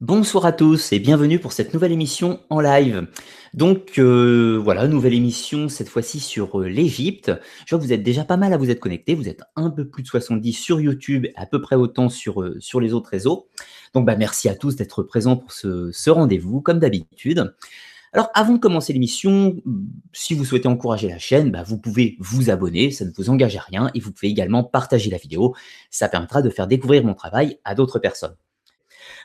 Bonsoir à tous et bienvenue pour cette nouvelle émission en live. Donc euh, voilà, nouvelle émission cette fois-ci sur euh, l'Égypte. Je vois que vous êtes déjà pas mal à vous être connectés. Vous êtes un peu plus de 70 sur YouTube, à peu près autant sur, euh, sur les autres réseaux. Donc bah, merci à tous d'être présents pour ce, ce rendez-vous, comme d'habitude. Alors avant de commencer l'émission, si vous souhaitez encourager la chaîne, bah, vous pouvez vous abonner, ça ne vous engage à rien, et vous pouvez également partager la vidéo. Ça permettra de faire découvrir mon travail à d'autres personnes.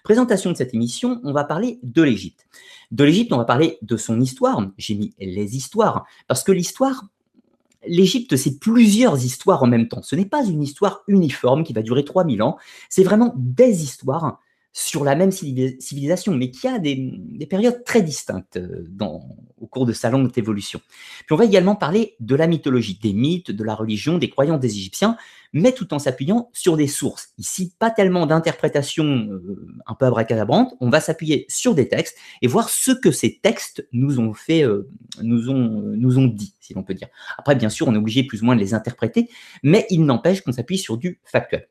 Présentation de cette émission, on va parler de l'Égypte. De l'Égypte, on va parler de son histoire. J'ai mis les histoires, parce que l'histoire, l'Égypte, c'est plusieurs histoires en même temps. Ce n'est pas une histoire uniforme qui va durer 3000 ans, c'est vraiment des histoires sur la même civilisation, mais qui a des, périodes très distinctes euh, dans, au cours de sa longue évolution. Puis on va également parler de la mythologie, des mythes, de la religion, des croyances des Égyptiens, mais tout en s'appuyant sur des sources. Ici, pas tellement d'interprétation euh, un peu abracadabrante, on va s'appuyer sur des textes et voir ce que ces textes nous ont fait, euh, nous, ont, nous ont dit, si l'on peut dire. Après, bien sûr, on est obligé plus ou moins de les interpréter, mais il n'empêche qu'on s'appuie sur du factuel.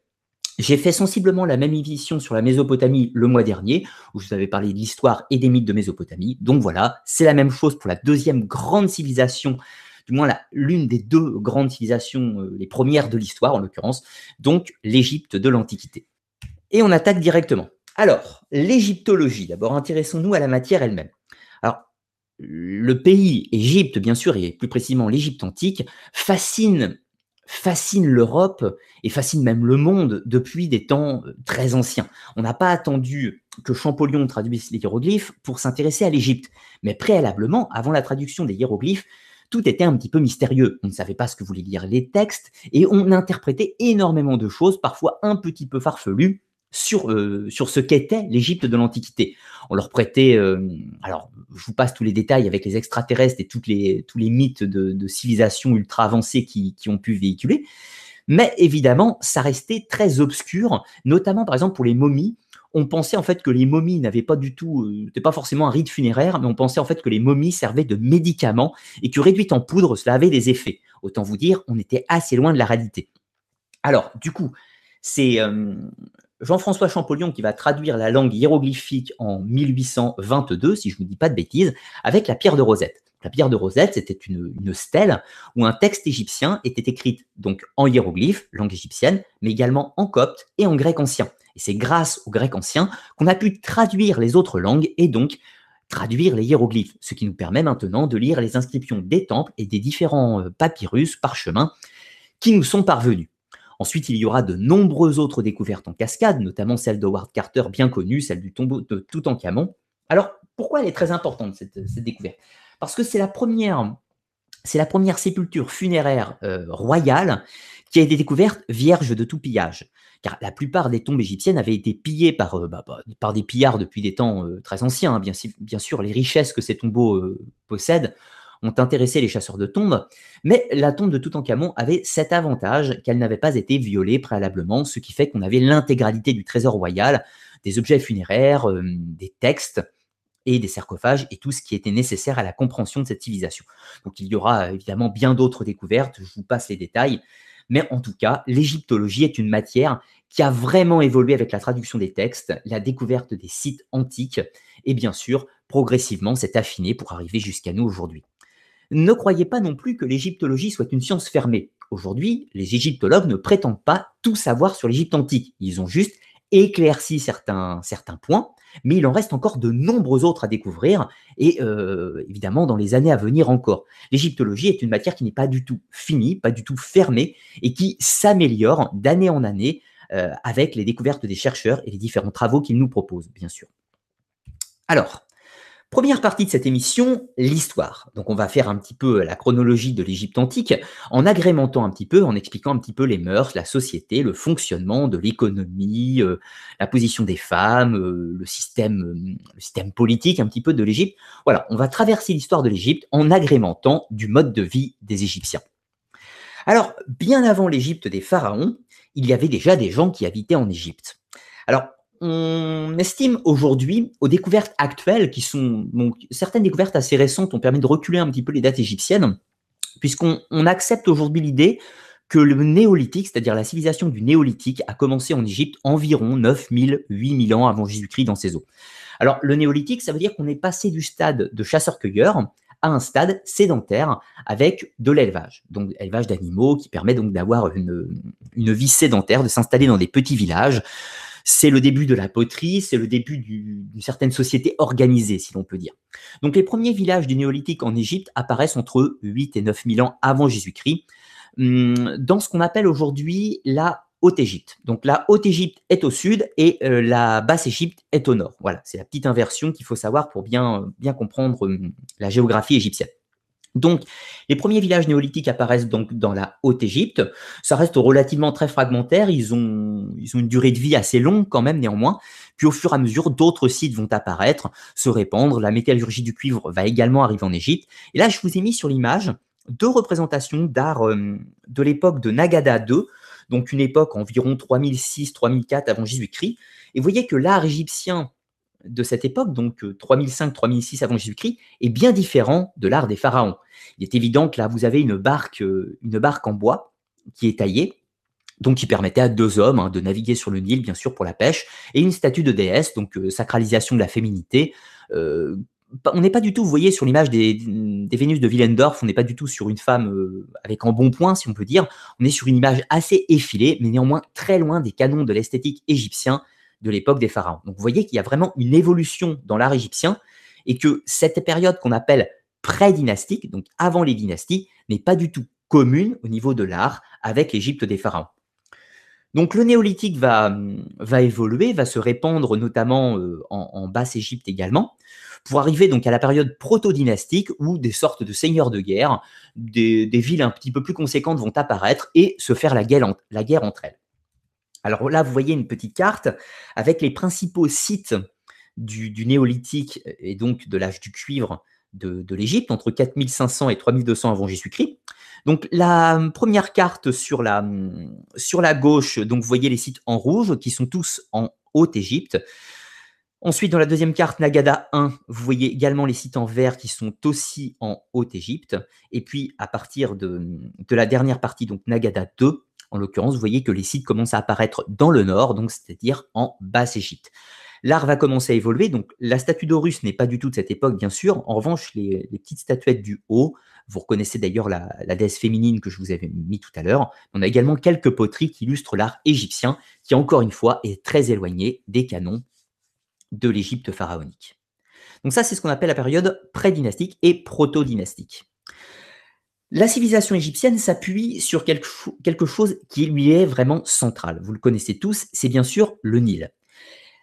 J'ai fait sensiblement la même émission sur la Mésopotamie le mois dernier, où je vous avais parlé de l'histoire et des mythes de Mésopotamie. Donc voilà, c'est la même chose pour la deuxième grande civilisation, du moins l'une des deux grandes civilisations, euh, les premières de l'histoire en l'occurrence, donc l'Égypte de l'Antiquité. Et on attaque directement. Alors, l'égyptologie, d'abord intéressons-nous à la matière elle-même. Alors, le pays Égypte, bien sûr, et plus précisément l'Égypte antique, fascine fascine l'Europe et fascine même le monde depuis des temps euh, très anciens. On n'a pas attendu que Champollion traduise les hiéroglyphes pour s'intéresser à l'Égypte, mais préalablement, avant la traduction des hiéroglyphes, tout était un petit peu mystérieux. On ne savait pas ce que voulaient dire les textes et on interprétait énormément de choses, parfois un petit peu farfelues, sur, euh, sur ce qu'était l'Égypte de l'Antiquité. On leur prêtait, euh, alors je vous passe tous les détails avec les extraterrestres et toutes les, tous les mythes de, de civilisation ultra avancées qui, qui ont pu véhiculer, mais évidemment, ça restait très obscur, notamment par exemple pour les momies. On pensait en fait que les momies n'avaient pas du tout, euh, c'était pas forcément un rite funéraire, mais on pensait en fait que les momies servaient de médicaments et que réduites en poudre, cela avait des effets. Autant vous dire, on était assez loin de la réalité. Alors, du coup, c'est Jean-François Champollion qui va traduire la langue hiéroglyphique en 1822, si je ne dis pas de bêtises, avec la pierre de Rosette. La pierre de Rosette, c'était une, stèle où un texte égyptien était écrit donc en hiéroglyphe, langue égyptienne, mais également en copte et en grec ancien. Et c'est grâce au grec ancien qu'on a pu traduire les autres langues et donc traduire les hiéroglyphes, ce qui nous permet maintenant de lire les inscriptions des temples et des différents euh, papyrus parchemins qui nous sont parvenus. Ensuite, il y aura de nombreuses autres découvertes en cascade, notamment celle d'Howard Carter, bien connue, celle du tombeau de Toutankhamon. Alors, pourquoi elle est très importante, cette, découverte? Parce que c'est la première, c'est la première sépulture funéraire euh, royale qui a été découverte vierge de tout pillage. Car la plupart des tombes égyptiennes avaient été pillées par, euh, bah, bah, par des pillards depuis des temps euh, très anciens. Hein. Bien, bien, sûr, les richesses que ces tombeaux possèdent ont intéressé les chasseurs de tombes, mais la tombe de Toutankhamon avait cet avantage qu'elle n'avait pas été violée préalablement, ce qui fait qu'on avait l'intégralité du trésor royal, des objets funéraires, euh, des textes et des sarcophages et tout ce qui était nécessaire à la compréhension de cette civilisation. Donc il y aura évidemment bien d'autres découvertes, je vous passe les détails, mais en tout cas, l'égyptologie est une matière qui a vraiment évolué avec la traduction des textes, la découverte des sites antiques, et bien sûr, progressivement s'est affiné pour arriver jusqu'à nous aujourd'hui. Ne croyez pas non plus que l'égyptologie soit une science fermée. Aujourd'hui, les égyptologues ne prétendent pas tout savoir sur l'Égypte antique. Ils ont juste éclairci certains, certains points, mais il en reste encore de nombreux autres à découvrir, et euh, évidemment dans les années à venir encore. L'égyptologie est une matière qui n'est pas du tout finie, pas du tout fermée, et qui s'améliore d'année en année euh, avec les découvertes des chercheurs et les différents travaux qu'ils nous proposent, bien sûr. Alors, Première partie de cette émission, l'histoire. Donc on va faire un petit peu la chronologie de l'Égypte antique en agrémentant un petit peu, en expliquant un petit peu les mœurs, la société, le fonctionnement de l'économie, euh, la position des femmes, euh, le, système, euh, le système politique un petit peu de l'Égypte. Voilà, on va traverser l'histoire de l'Égypte en agrémentant du mode de vie des Égyptiens. Alors, bien avant l'Égypte des pharaons, il y avait déjà des gens qui habitaient en Égypte. Alors, on estime aujourd'hui, aux découvertes actuelles, qui sont certaines découvertes assez récentes ont permis de reculer un petit peu les dates égyptiennes, puisqu'on accepte aujourd'hui l'idée que le néolithique, c'est-à-dire la civilisation du néolithique, a commencé en Égypte environ 9000, 8000 ans avant Jésus-Christ dans ces eaux. Alors, le néolithique, ça veut dire qu'on est passé du stade de chasseur-cueilleur à un stade sédentaire avec de l'élevage. Donc, élevage d'animaux qui permet donc d'avoir une vie sédentaire, de s'installer dans des petits villages. C'est le début de la poterie, c'est le début d'une certaine société organisée, si l'on peut dire. Donc, les premiers villages du néolithique en Égypte apparaissent entre 8 et 9 000 ans avant Jésus-Christ, hum, dans ce qu'on appelle aujourd'hui la Haute-Égypte. Donc la Haute-Égypte est au sud et euh, la Basse-Égypte est au nord. Voilà, c'est la petite inversion qu'il faut savoir pour bien, comprendre hum, la géographie égyptienne. Donc, les premiers villages néolithiques apparaissent donc dans la Haute-Égypte. Ça reste relativement très fragmentaire. Ils ont, une durée de vie assez longue quand même, néanmoins. Puis au fur et à mesure, d'autres sites vont apparaître, se répandre. La métallurgie du cuivre va également arriver en Égypte. Et là, je vous ai mis sur l'image deux représentations d'art hum, de l'époque de Nagada II, donc une époque environ 3006-3004 avant Jésus-Christ. Et vous voyez que l'art égyptien de cette époque, donc 3005-3006 euh, avant Jésus-Christ, est bien différent de l'art des pharaons. Il est évident que là, vous avez une barque, euh, une barque en bois qui est taillée, donc qui permettait à deux hommes hein, de naviguer sur le Nil, bien sûr, pour la pêche, et une statue de déesse, donc euh, sacralisation de la féminité, on n'est pas du tout, vous voyez, sur l'image des, Vénus de Willendorf, on n'est pas du tout sur une femme avec un bon point, si on peut dire. On est sur une image assez effilée, mais néanmoins très loin des canons de l'esthétique égyptien de l'époque des pharaons. Donc vous voyez qu'il y a vraiment une évolution dans l'art égyptien et que cette période qu'on appelle pré-dynastique, donc avant les dynasties, n'est pas du tout commune au niveau de l'art avec l'Égypte des pharaons. Donc le néolithique va, va évoluer, va se répandre notamment euh, en, en Basse-Égypte également pour arriver donc à la période proto-dynastique où des sortes de seigneurs de guerre, des, villes un petit peu plus conséquentes vont apparaître et se faire la guerre, entre elles. Alors là, vous voyez une petite carte avec les principaux sites du, néolithique et donc de l'âge du cuivre de, de l'Égypte, entre 4500 et 3200 avant Jésus-Christ. Donc la première carte sur la, sur la gauche, donc vous voyez les sites en rouge qui sont tous en Haute-Égypte. Ensuite, dans la deuxième carte, Nagada 1, vous voyez également les sites en vert qui sont aussi en Haute-Égypte. Et puis, à partir de, la dernière partie, donc Nagada 2, en l'occurrence, vous voyez que les sites commencent à apparaître dans le nord, donc c'est-à-dire en Basse-Égypte. L'art va commencer à évoluer, donc la statue d'Horus n'est pas du tout de cette époque, bien sûr. En revanche, les, petites statuettes du haut, vous reconnaissez d'ailleurs la, la, déesse féminine que je vous avais mis tout à l'heure. On a également quelques poteries qui illustrent l'art égyptien, qui encore une fois est très éloigné des canons de l'Égypte pharaonique. Donc ça, c'est ce qu'on appelle la période pré-dynastique et proto-dynastique. La civilisation égyptienne s'appuie sur quelque chose qui lui est vraiment central. Vous le connaissez tous, c'est bien sûr le Nil.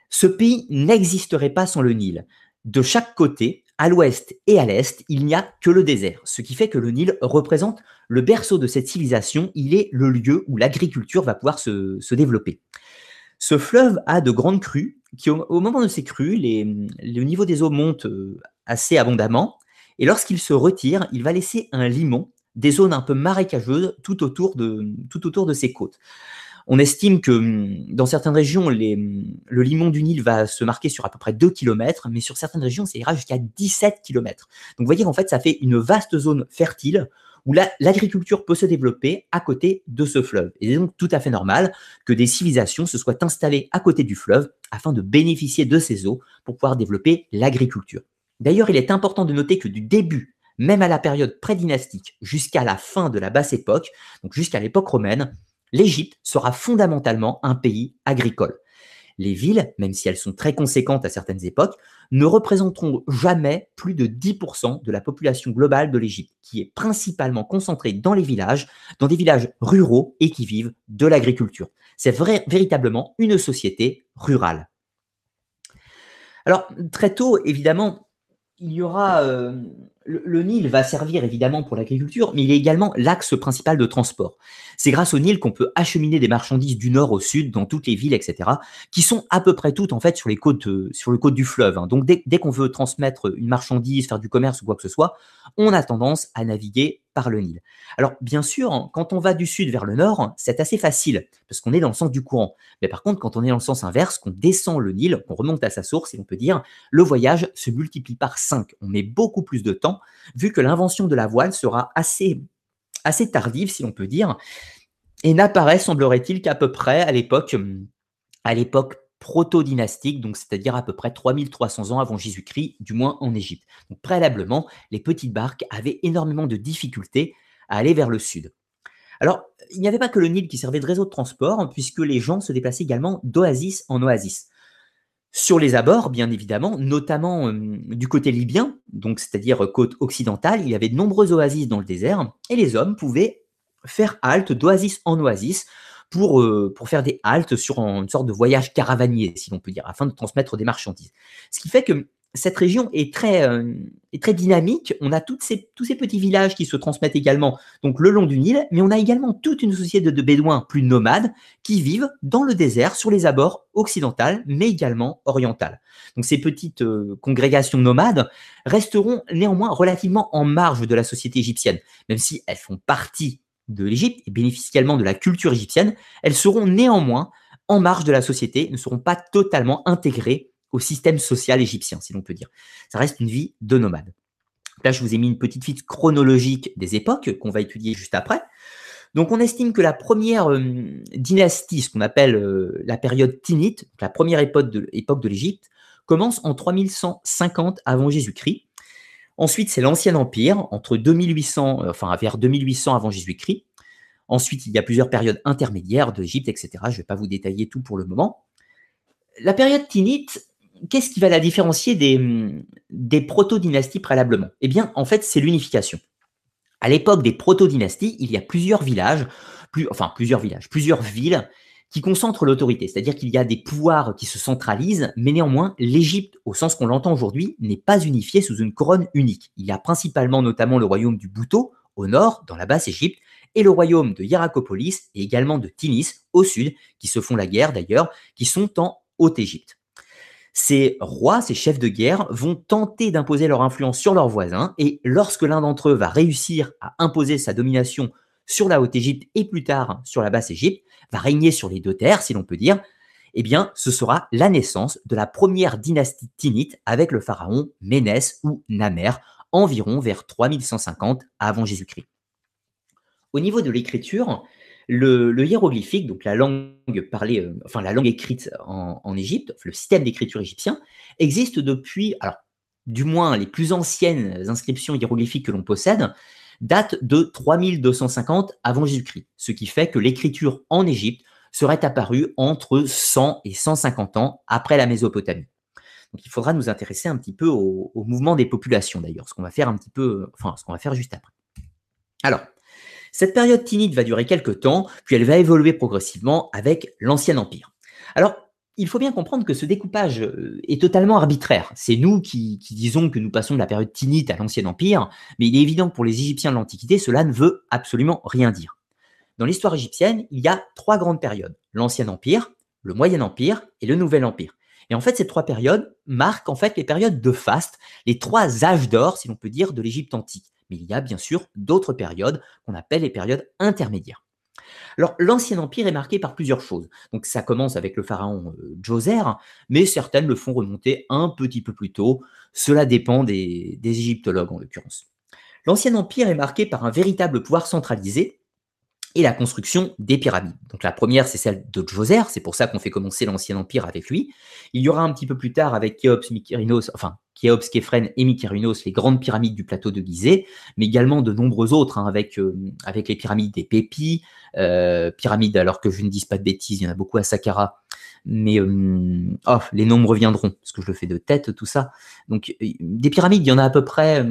Ce pays n'existerait pas sans le Nil. De chaque côté, à l'ouest et à l'est, il n'y a que le désert, ce qui fait que le Nil représente le berceau de cette civilisation, il est le lieu où l'agriculture va pouvoir se, développer. Ce fleuve a de grandes crues qui, au, moment de ces crues, le niveau des eaux monte euh, assez abondamment. Et lorsqu'il se retire, il va laisser un limon, des zones un peu marécageuses tout autour de, ses côtes. On estime que hum, dans certaines régions, hum, le limon du Nil va se marquer sur à peu près 2 km, mais sur certaines régions, ça ira jusqu'à 17 km. Donc vous voyez qu'en fait, ça fait une vaste zone fertile où l'agriculture peut se développer à côté de ce fleuve. Et c'est donc tout à fait normal que des civilisations se soient installées à côté du fleuve afin de bénéficier de ces eaux pour pouvoir développer l'agriculture. D'ailleurs, il est important de noter que du début, même à la période prédynastique, jusqu'à la fin de la basse époque, donc jusqu'à l'époque romaine, l'Égypte sera fondamentalement un pays agricole les villes, même si elles sont très conséquentes à certaines époques, ne représenteront jamais plus de 10% de la population globale de l'Égypte, qui est principalement concentrée dans les villages, dans des villages ruraux et qui vivent de l'agriculture. C'est véritablement une société rurale. Alors, très tôt, évidemment, il y aura euh, le, Nil va servir évidemment pour l'agriculture, mais il est également l'axe principal de transport. C'est grâce au Nil qu'on peut acheminer des marchandises du nord au sud, dans toutes les villes, etc., qui sont à peu près toutes en fait sur les côtes, euh, le côte du fleuve. Hein. Donc dès, qu'on veut transmettre une marchandise, faire du commerce ou quoi que ce soit, on a tendance à naviguer par le Nil. Alors bien sûr, hein, quand on va du sud vers le nord, c'est assez facile parce qu'on est dans le sens du courant. Mais par contre, quand on est dans le sens inverse, qu'on descend le Nil, qu'on remonte à sa source, et on peut dire le voyage se multiplie par 5. On met beaucoup plus de temps vu que l'invention de la voile sera assez, tardive, si on peut dire. et n'apparaît, semblerait-il, qu'à peu près à l'époque, à l'époque proto-dynastique, donc c'est-à-dire à peu près 3300 ans avant Jésus-Christ, du moins en Égypte. Donc préalablement, les petites barques avaient énormément de difficultés à aller vers le sud. Alors, il n'y avait pas que le Nil qui servait de réseau de transport, puisque les gens se déplaçaient également d'oasis en oasis. Sur les abords, bien évidemment, notamment euh, du côté libyen, donc c'est-à-dire côte occidentale, il y avait de nombreuses oasis dans le désert, et les hommes pouvaient faire halte d'oasis en oasis pour, euh, pour faire des haltes sur une sorte de voyage caravanier, si l'on peut dire, afin de transmettre des marchandises. Ce qui fait que cette région est très, euh, est très dynamique. On a tous ces petits villages qui se transmettent également donc le long du Nil, mais on a également toute une société de, bédouins plus nomades qui vivent dans le désert sur les abords occidentales, mais également orientales. Donc ces petites euh, congrégations nomades resteront néanmoins relativement en marge de la société égyptienne, même si elles font partie de l'Égypte et bénéficient également de la culture égyptienne, elles seront néanmoins en marge de la société, ne seront pas totalement intégrées au système social égyptien, si l'on peut dire. Ça reste une vie de nomade. Là, je vous ai mis une petite fiche chronologique des époques qu'on va étudier juste après. Donc, on estime que la première euh, dynastie, ce qu'on appelle euh, la période Tinite, la première époque de, l'Égypte, commence en 3150 avant Jésus-Christ Ensuite, c'est l'Ancien Empire, entre 2800, euh, enfin vers 2800 avant Jésus-Christ. Ensuite, il y a plusieurs périodes intermédiaires d'Égypte, etc. Je ne vais pas vous détailler tout pour le moment. La période Tinite, qu'est-ce qui va la différencier des, des proto-dynasties préalablement? Eh bien, en fait, c'est l'unification. À l'époque des proto-dynasties, il y a plusieurs villages, enfin plusieurs villages, plusieurs villes qui concentre l'autorité, c'est-à-dire qu'il y a des pouvoirs qui se centralisent, mais néanmoins, l'Égypte, au sens qu'on l'entend aujourd'hui, n'est pas unifiée sous une couronne unique. Il y a principalement notamment le royaume du Bouto, au nord, dans la basse Égypte, et le royaume de Hierakopolis et également de Tinis, au sud, qui se font la guerre d'ailleurs, qui sont en Haute-Égypte. Ces rois, ces chefs de guerre, vont tenter d'imposer leur influence sur leurs voisins, et lorsque l'un d'entre eux va réussir à imposer sa domination sur la Haute-Égypte et plus tard sur la Basse-Égypte, va régner sur les deux terres, si l'on peut dire, eh bien, ce sera la naissance de la première dynastie tinite avec le pharaon Ménès ou Namer, environ vers 3150 avant Jésus-Christ. Au niveau de l'écriture, le, hiéroglyphique, donc la langue parlée, euh, la langue écrite en, Égypte, le système d'écriture égyptien, existe depuis, du moins les plus anciennes inscriptions hiéroglyphiques que l'on possède, date de 3250 avant Jésus-Christ, ce qui fait que l'écriture en Égypte serait apparue entre 100 et 150 ans après la Mésopotamie. Donc il faudra nous intéresser un petit peu au, mouvement des populations d'ailleurs, ce qu'on va faire un petit peu, enfin ce qu'on va faire juste après. Alors, cette période tinite va durer quelques temps, puis elle va évoluer progressivement avec l'Ancien Empire. Alors, il faut bien comprendre que ce découpage euh, est totalement arbitraire. C'est nous qui, disons que nous passons de la période tinite à l'Ancien Empire, mais il est évident que pour les Égyptiens de l'Antiquité, cela ne veut absolument rien dire. Dans l'histoire égyptienne, il y a trois grandes périodes. L'Ancien Empire, le Moyen Empire et le Nouvel Empire. Et en fait, ces trois périodes marquent en fait les périodes de faste, les trois âges d'or, si l'on peut dire, de l'Égypte antique. Mais il y a bien sûr d'autres périodes qu'on appelle les périodes intermédiaires. Alors, l'Ancien Empire est marqué par plusieurs choses. Donc, ça commence avec le pharaon euh, mais certaines le font remonter un petit peu plus tôt. Cela dépend des égyptologues, en l'occurrence. L'Ancien Empire est marqué par un véritable pouvoir centralisé et la construction des pyramides. Donc la première, c'est celle de Djoser, c'est pour ça qu'on fait commencer l'Ancien Empire avec lui. Il y aura un petit peu plus tard avec Khéops, Mykérinos, enfin Khéops, Képhren et Mykérinos, les grandes pyramides du plateau de Gizeh, mais également de nombreux autres, hein, avec, euh, avec les pyramides des Pépis, euh, pyramides, alors que je ne dise pas de bêtises, il y en a beaucoup à Saqqara, mais euh, oh, les noms reviendront, parce que je le fais de tête, tout ça. Donc des pyramides, il y en a à peu près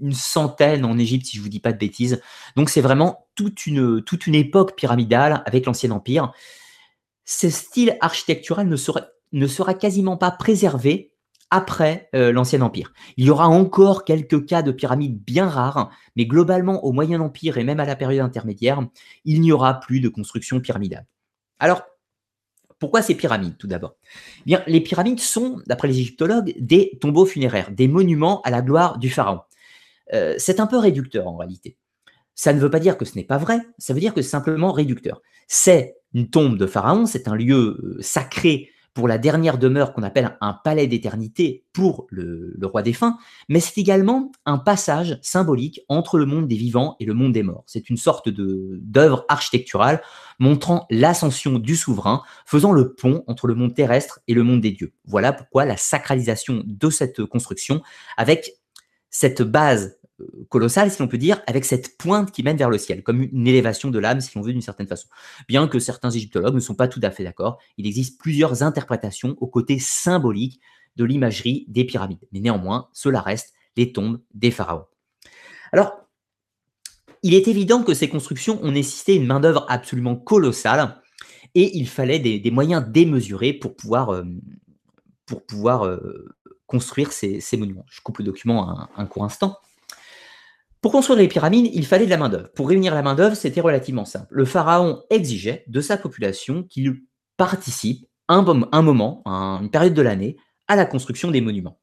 une centaine en Égypte, si je vous dis pas de bêtises. Donc c'est vraiment toute une, toute une époque pyramidale avec l'Ancien Empire. Ce style architectural ne sera, ne sera quasiment pas préservé après euh, l'Ancien Empire. Il y aura encore quelques cas de pyramides bien rares, mais globalement au Moyen Empire et même à la période intermédiaire, il n'y aura plus de construction pyramidale. Alors, pourquoi ces pyramides tout d'abord? Eh Bien, les pyramides sont, d'après les égyptologues, des tombeaux funéraires, des monuments à la gloire du pharaon. Euh, c'est un peu réducteur en réalité. Ça ne veut pas dire que ce n'est pas vrai, ça veut dire que c'est simplement réducteur. C'est une tombe de Pharaon, c'est un lieu euh, sacré pour la dernière demeure qu'on appelle un palais d'éternité pour le, roi défunt, mais c'est également un passage symbolique entre le monde des vivants et le monde des morts. C'est une sorte d'œuvre architecturale montrant l'ascension du souverain, faisant le pont entre le monde terrestre et le monde des dieux. Voilà pourquoi la sacralisation de cette construction, avec cette base colossale, si l'on peut dire, avec cette pointe qui mène vers le ciel, comme une élévation de l'âme, si l'on veut, d'une certaine façon. Bien que certains égyptologues ne sont pas tout à fait d'accord, il existe plusieurs interprétations au côté symbolique de l'imagerie des pyramides. Mais néanmoins, cela reste les tombes des pharaons. Alors, il est évident que ces constructions ont nécessité une main-d'œuvre absolument colossale et il fallait des, moyens démesurés pour pouvoir, euh, pour pouvoir euh, construire ces, monuments. Je coupe le document un court instant. Pour construire les pyramides, il fallait de la main-d'œuvre. Pour réunir la main-d'œuvre, c'était relativement simple. Le pharaon exigeait de sa population qu'il participe un, moment, une période de l'année, à la construction des monuments.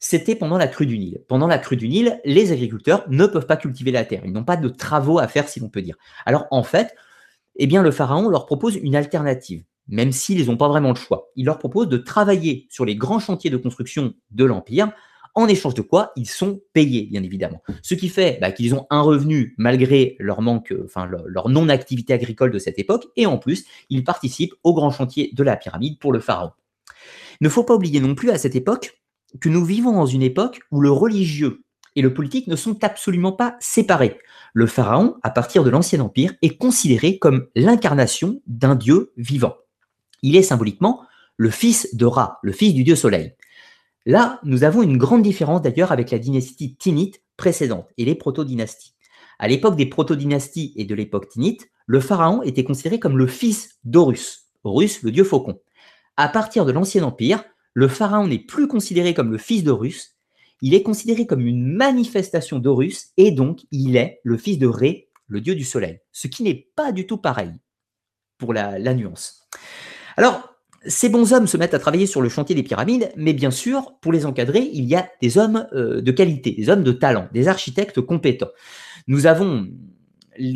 C'était pendant la crue du Nil. Pendant la crue du Nil, les agriculteurs ne peuvent pas cultiver la terre. Ils n'ont pas de travaux à faire, si l'on peut dire. Alors, en fait, eh bien, le pharaon leur propose une alternative, même s'ils n'ont pas vraiment le choix. Il leur propose de travailler sur les grands chantiers de construction de l'Empire en échange de quoi ils sont payés, bien évidemment. Ce qui fait bah, qu'ils ont un revenu malgré leur manque, euh, enfin leur, non-activité agricole de cette époque, et en plus, ils participent au grand chantier de la pyramide pour le pharaon. Ne faut pas oublier non plus à cette époque que nous vivons dans une époque où le religieux et le politique ne sont absolument pas séparés. Le pharaon, à partir de l'Ancien Empire, est considéré comme l'incarnation d'un dieu vivant. Il est symboliquement le fils de Ra, le fils du dieu soleil. Là, nous avons une grande différence d'ailleurs avec la dynastie Tinite précédente et les proto-dynasties. À l'époque des proto-dynasties et de l'époque Tinite, le pharaon était considéré comme le fils d'Horus, Horus le dieu faucon. À partir de l'Ancien Empire, le pharaon n'est plus considéré comme le fils d'Horus, il est considéré comme une manifestation d'Horus et donc il est le fils de Ré, le dieu du soleil, ce qui n'est pas du tout pareil pour la, la nuance. Alors, ces bons hommes se mettent à travailler sur le chantier des pyramides, mais bien sûr, pour les encadrer, il y a des hommes euh, de qualité, des hommes de talent, des architectes compétents. Nous avons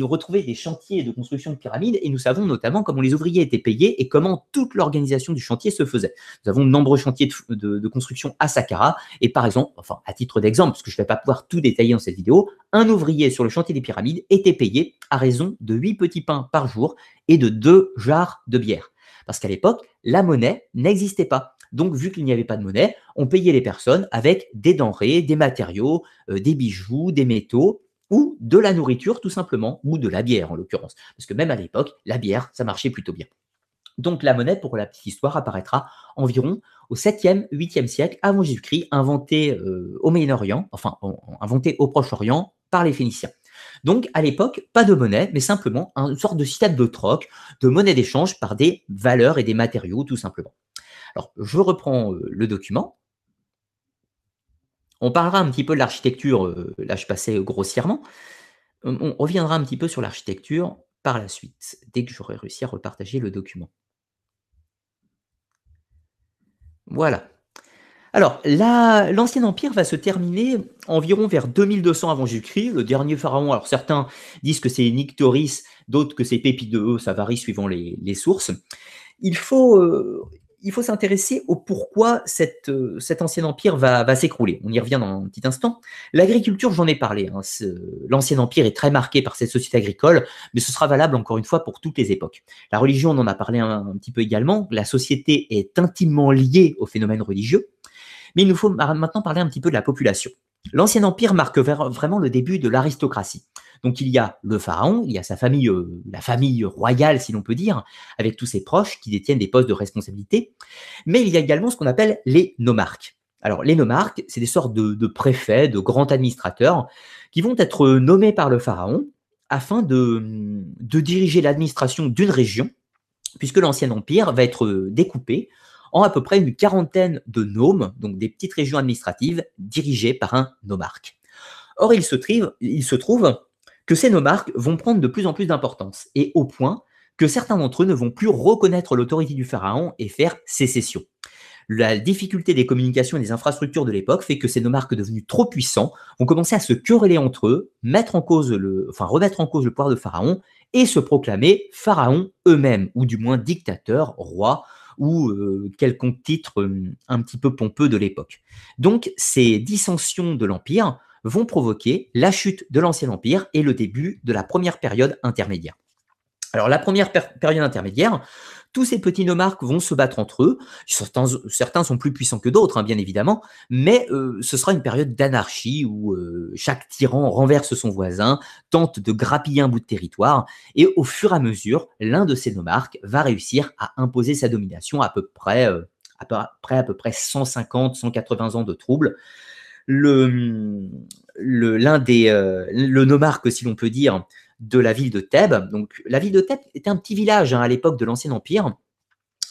retrouvé des chantiers de construction de pyramides et nous savons notamment comment les ouvriers étaient payés et comment toute l'organisation du chantier se faisait. Nous avons de nombreux chantiers de, construction à Saqqara et par exemple, enfin à titre d'exemple, parce que je ne vais pas pouvoir tout détailler dans cette vidéo, un ouvrier sur le chantier des pyramides était payé à raison de 8 petits pains par jour et de 2 jarres de bière. Parce qu'à l'époque, la monnaie n'existait pas. Donc, vu qu'il n'y avait pas de monnaie, on payait les personnes avec des denrées, des matériaux, euh, des bijoux, des métaux ou de la nourriture tout simplement, ou de la bière en l'occurrence. Parce que même à l'époque, la bière, ça marchait plutôt bien. Donc la monnaie, pour la petite histoire, apparaîtra environ au 7e, 8e siècle avant Jésus-Christ, inventée euh, au Moyen-Orient, enfin inventée au Proche-Orient par les Phéniciens. Donc, à l'époque, pas de monnaie, mais simplement une sorte de système de troc, de monnaie d'échange par des valeurs et des matériaux, tout simplement. Alors, je reprends euh, le document. On parlera un petit peu de l'architecture, euh, là je passais grossièrement. On reviendra un petit peu sur l'architecture par la suite, dès que j'aurai réussi à repartager le document. Voilà. Alors, l'Ancien Empire va se terminer environ vers 2200 avant Jésus-Christ. Le dernier pharaon, alors certains disent que c'est Nictoris, d'autres que c'est Pépi de ça varie suivant les, sources. Il faut, euh, faut s'intéresser au pourquoi euh, cet ancien empire va, s'écrouler. On y revient dans un petit instant. L'agriculture, j'en ai parlé. Hein. L'ancien empire est très marqué par cette société agricole, mais ce sera valable encore une fois pour toutes les époques. La religion, on en a parlé un petit peu également. La société est intimement liée au phénomène religieux. Mais il nous faut maintenant parler un petit peu de la population. L'Ancien Empire marque vraiment le début de l'aristocratie. Donc il y a le pharaon, il y a sa famille, euh, la famille royale si l'on peut dire, avec tous ses proches qui détiennent des postes de responsabilité, mais il y a également ce qu'on appelle les nomarques. Alors les nomarques, c'est des sortes de, préfets, de grands administrateurs qui vont être nommés par le pharaon afin de, de diriger l'administration d'une région, puisque l'Ancien Empire va être découpé en à peu près une quarantaine de nomes, donc des petites régions administratives dirigées par un nomarque. Or, il se, trouve, que ces nomarques vont prendre de plus en plus d'importance, et au point que certains d'entre eux ne vont plus reconnaître l'autorité du pharaon et faire sécession. La difficulté des communications et des infrastructures de l'époque fait que ces nomarques devenus trop puissants vont commencer à se quereller entre eux, mettre en cause le, remettre en cause le pouvoir de pharaon et se proclamer pharaon eux-mêmes, ou du moins dictateur, roi, ou quelconque titre un petit peu pompeux de l'époque. Donc ces dissensions de l'Empire vont provoquer la chute de l'Ancien Empire et le début de la première période intermédiaire. Alors la première période intermédiaire, tous ces petits nomarques vont se battre entre eux. Certains, sont plus puissants que d'autres, hein, bien évidemment, mais euh, ce sera une période d'anarchie où euh, chaque tyran renverse son voisin, tente de grappiller un bout de territoire, et au fur et à mesure, l'un de ces nomarques va réussir à imposer sa domination à peu près, euh, à peu près, à peu près 150, 180 ans de troubles. Le, l'un des, le nomarque, si l'on peut dire, de la ville de Thèbes. Donc, la ville de Thèbes était un petit village hein, à l'époque de l'Ancien Empire.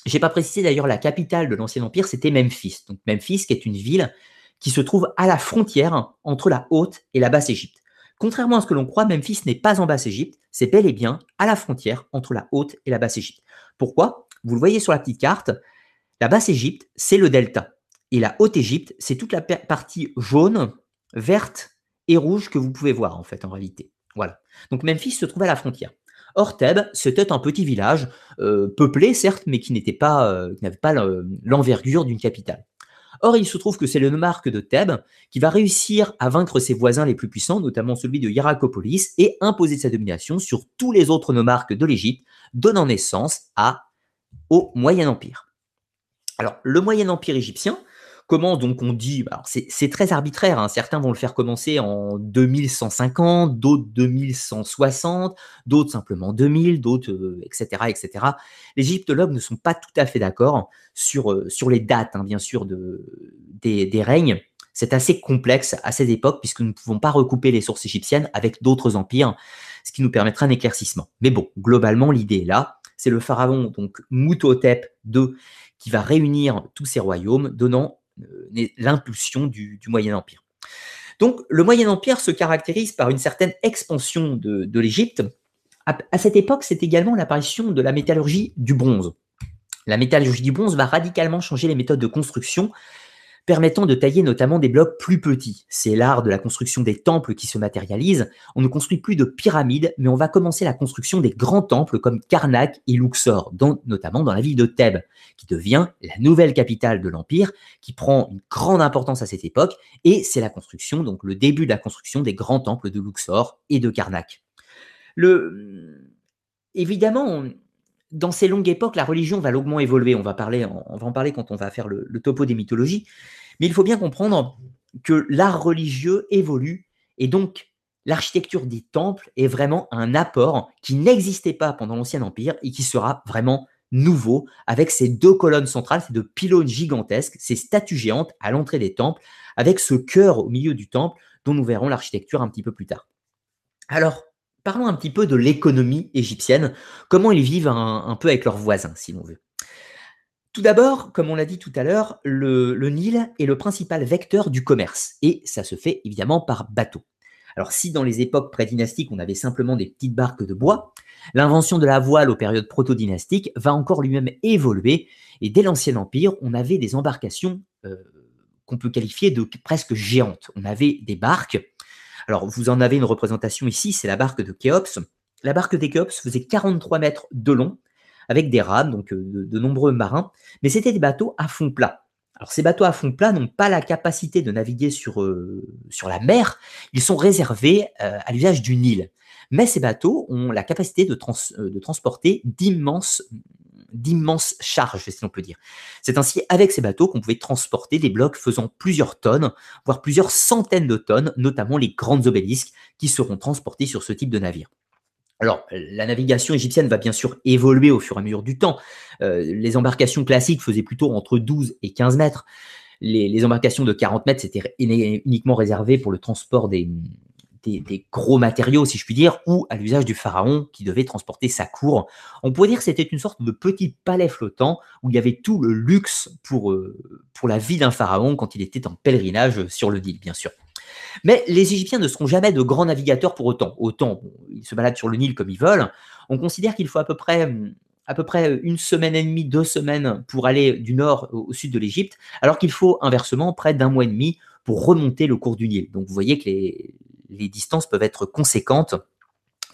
J'ai pas précisé d'ailleurs la capitale de l'Ancien Empire, c'était Memphis. Memphis, qui est une ville qui se trouve à la frontière entre la Haute et la Basse Égypte. Contrairement à ce que l'on croit, Memphis n'est pas en Basse Égypte, c'est bel et bien à la frontière entre la Haute et la Basse Égypte. Pourquoi? Vous le voyez sur la petite carte, la Basse Égypte, c'est le delta. Et la Haute Égypte, c'est toute la partie jaune, verte et rouge que vous pouvez voir en fait en réalité. Voilà. Donc Memphis se trouvait à la frontière. Or, Thèbes, c'était un petit village, euh, peuplé certes, mais qui n'était pas, euh, n'avait pas l'envergure d'une capitale. Or, il se trouve que c'est le nomarque de Thèbes qui va réussir à vaincre ses voisins les plus puissants, notamment celui de Hierakopolis, et imposer sa domination sur tous les autres nomarques de l'Égypte, donnant naissance au Moyen Empire. Alors, le Moyen Empire égyptien, Comment donc on dit C'est très arbitraire. Hein. Certains vont le faire commencer en 2150, d'autres 2160, d'autres simplement 2000, d'autres, etc., euh, etc. Les égyptologues ne sont pas tout à fait d'accord sur, euh, les dates, hein, bien sûr, de, des, règnes. C'est assez complexe à cette époque puisque nous ne pouvons pas recouper les sources égyptiennes avec d'autres empires, ce qui nous permettra un éclaircissement. Mais bon, globalement, l'idée est là. C'est le pharaon, donc Moutotep II, qui va réunir tous ces royaumes, donnant l'impulsion du, Moyen Empire. Donc le Moyen Empire se caractérise par une certaine expansion de, l'Égypte. À, cette époque, c'est également l'apparition de la métallurgie du bronze. La métallurgie du bronze va radicalement changer les méthodes de construction permettant de tailler notamment des blocs plus petits. C'est l'art de la construction des temples qui se matérialise. On ne construit plus de pyramides, mais on va commencer la construction des grands temples comme Karnak et Luxor, notamment dans la ville de Thèbes, qui devient la nouvelle capitale de l'Empire, qui prend une grande importance à cette époque, et c'est la construction, donc le début de la construction des grands temples de Luxor et de Karnak. Le... Évidemment, dans ces longues époques, la religion va longuement évoluer. On va, parler, en parler quand on va faire le, topo des mythologies. Mais il faut bien comprendre que l'art religieux évolue et donc l'architecture des temples est vraiment un apport qui n'existait pas pendant l'Ancien Empire et qui sera vraiment nouveau avec ces deux colonnes centrales, ces deux pylônes gigantesques, ces statues géantes à l'entrée des temples, avec ce cœur au milieu du temple dont nous verrons l'architecture un petit peu plus tard. Alors, parlons un petit peu de l'économie égyptienne, comment ils vivent un, peu avec leurs voisins, si l'on veut. Tout d'abord, comme on l'a dit tout à l'heure, le, Nil est le principal vecteur du commerce, et ça se fait évidemment par bateau. Alors si dans les époques pré-dynastiques, on avait simplement des petites barques de bois, l'invention de la voile aux périodes proto-dynastiques va encore lui-même évoluer, et dès l'Ancien Empire, on avait des embarcations euh, qu'on peut qualifier de presque géantes. On avait des barques alors, vous en avez une représentation ici, c'est la barque de Khéops. La barque de Khéops faisait 43 mètres de long, avec des rames, donc euh, de, nombreux marins, mais c'était des bateaux à fond plat. Alors, ces bateaux à fond plat n'ont pas la capacité de naviguer sur, euh, la mer, ils sont réservés euh, à l'usage du Nil. Mais ces bateaux ont la capacité de transporter d'immenses d'immenses charges, si on peut dire. C'est ainsi avec ces bateaux qu'on pouvait transporter des blocs faisant plusieurs tonnes, voire plusieurs centaines de tonnes, notamment les grandes obélisques qui seront transportés sur ce type de navire. Alors, la navigation égyptienne va bien sûr évoluer au fur et à mesure du temps. Euh, les embarcations classiques faisaient plutôt entre 12 et 15 mètres. Les, les embarcations de 40 mètres, c'était uniquement réservé pour le transport des, gros matériaux, si je puis dire, ou à l'usage du pharaon qui devait transporter sa cour. On pourrait dire que c'était une sorte de petit palais flottant où il y avait tout le luxe pour, euh, pour la vie d'un pharaon quand il était en pèlerinage sur le Nil, bien sûr. Mais les Égyptiens ne seront jamais de grands navigateurs pour autant. Autant, ils se baladent sur le Nil comme ils veulent. On considère qu'il faut à peu près à peu près une semaine et demie, deux semaines pour aller du nord au sud de l'Égypte, alors qu'il faut inversement près d'un mois et demi pour remonter le cours du Nil. Donc vous voyez que les, les distances peuvent être conséquentes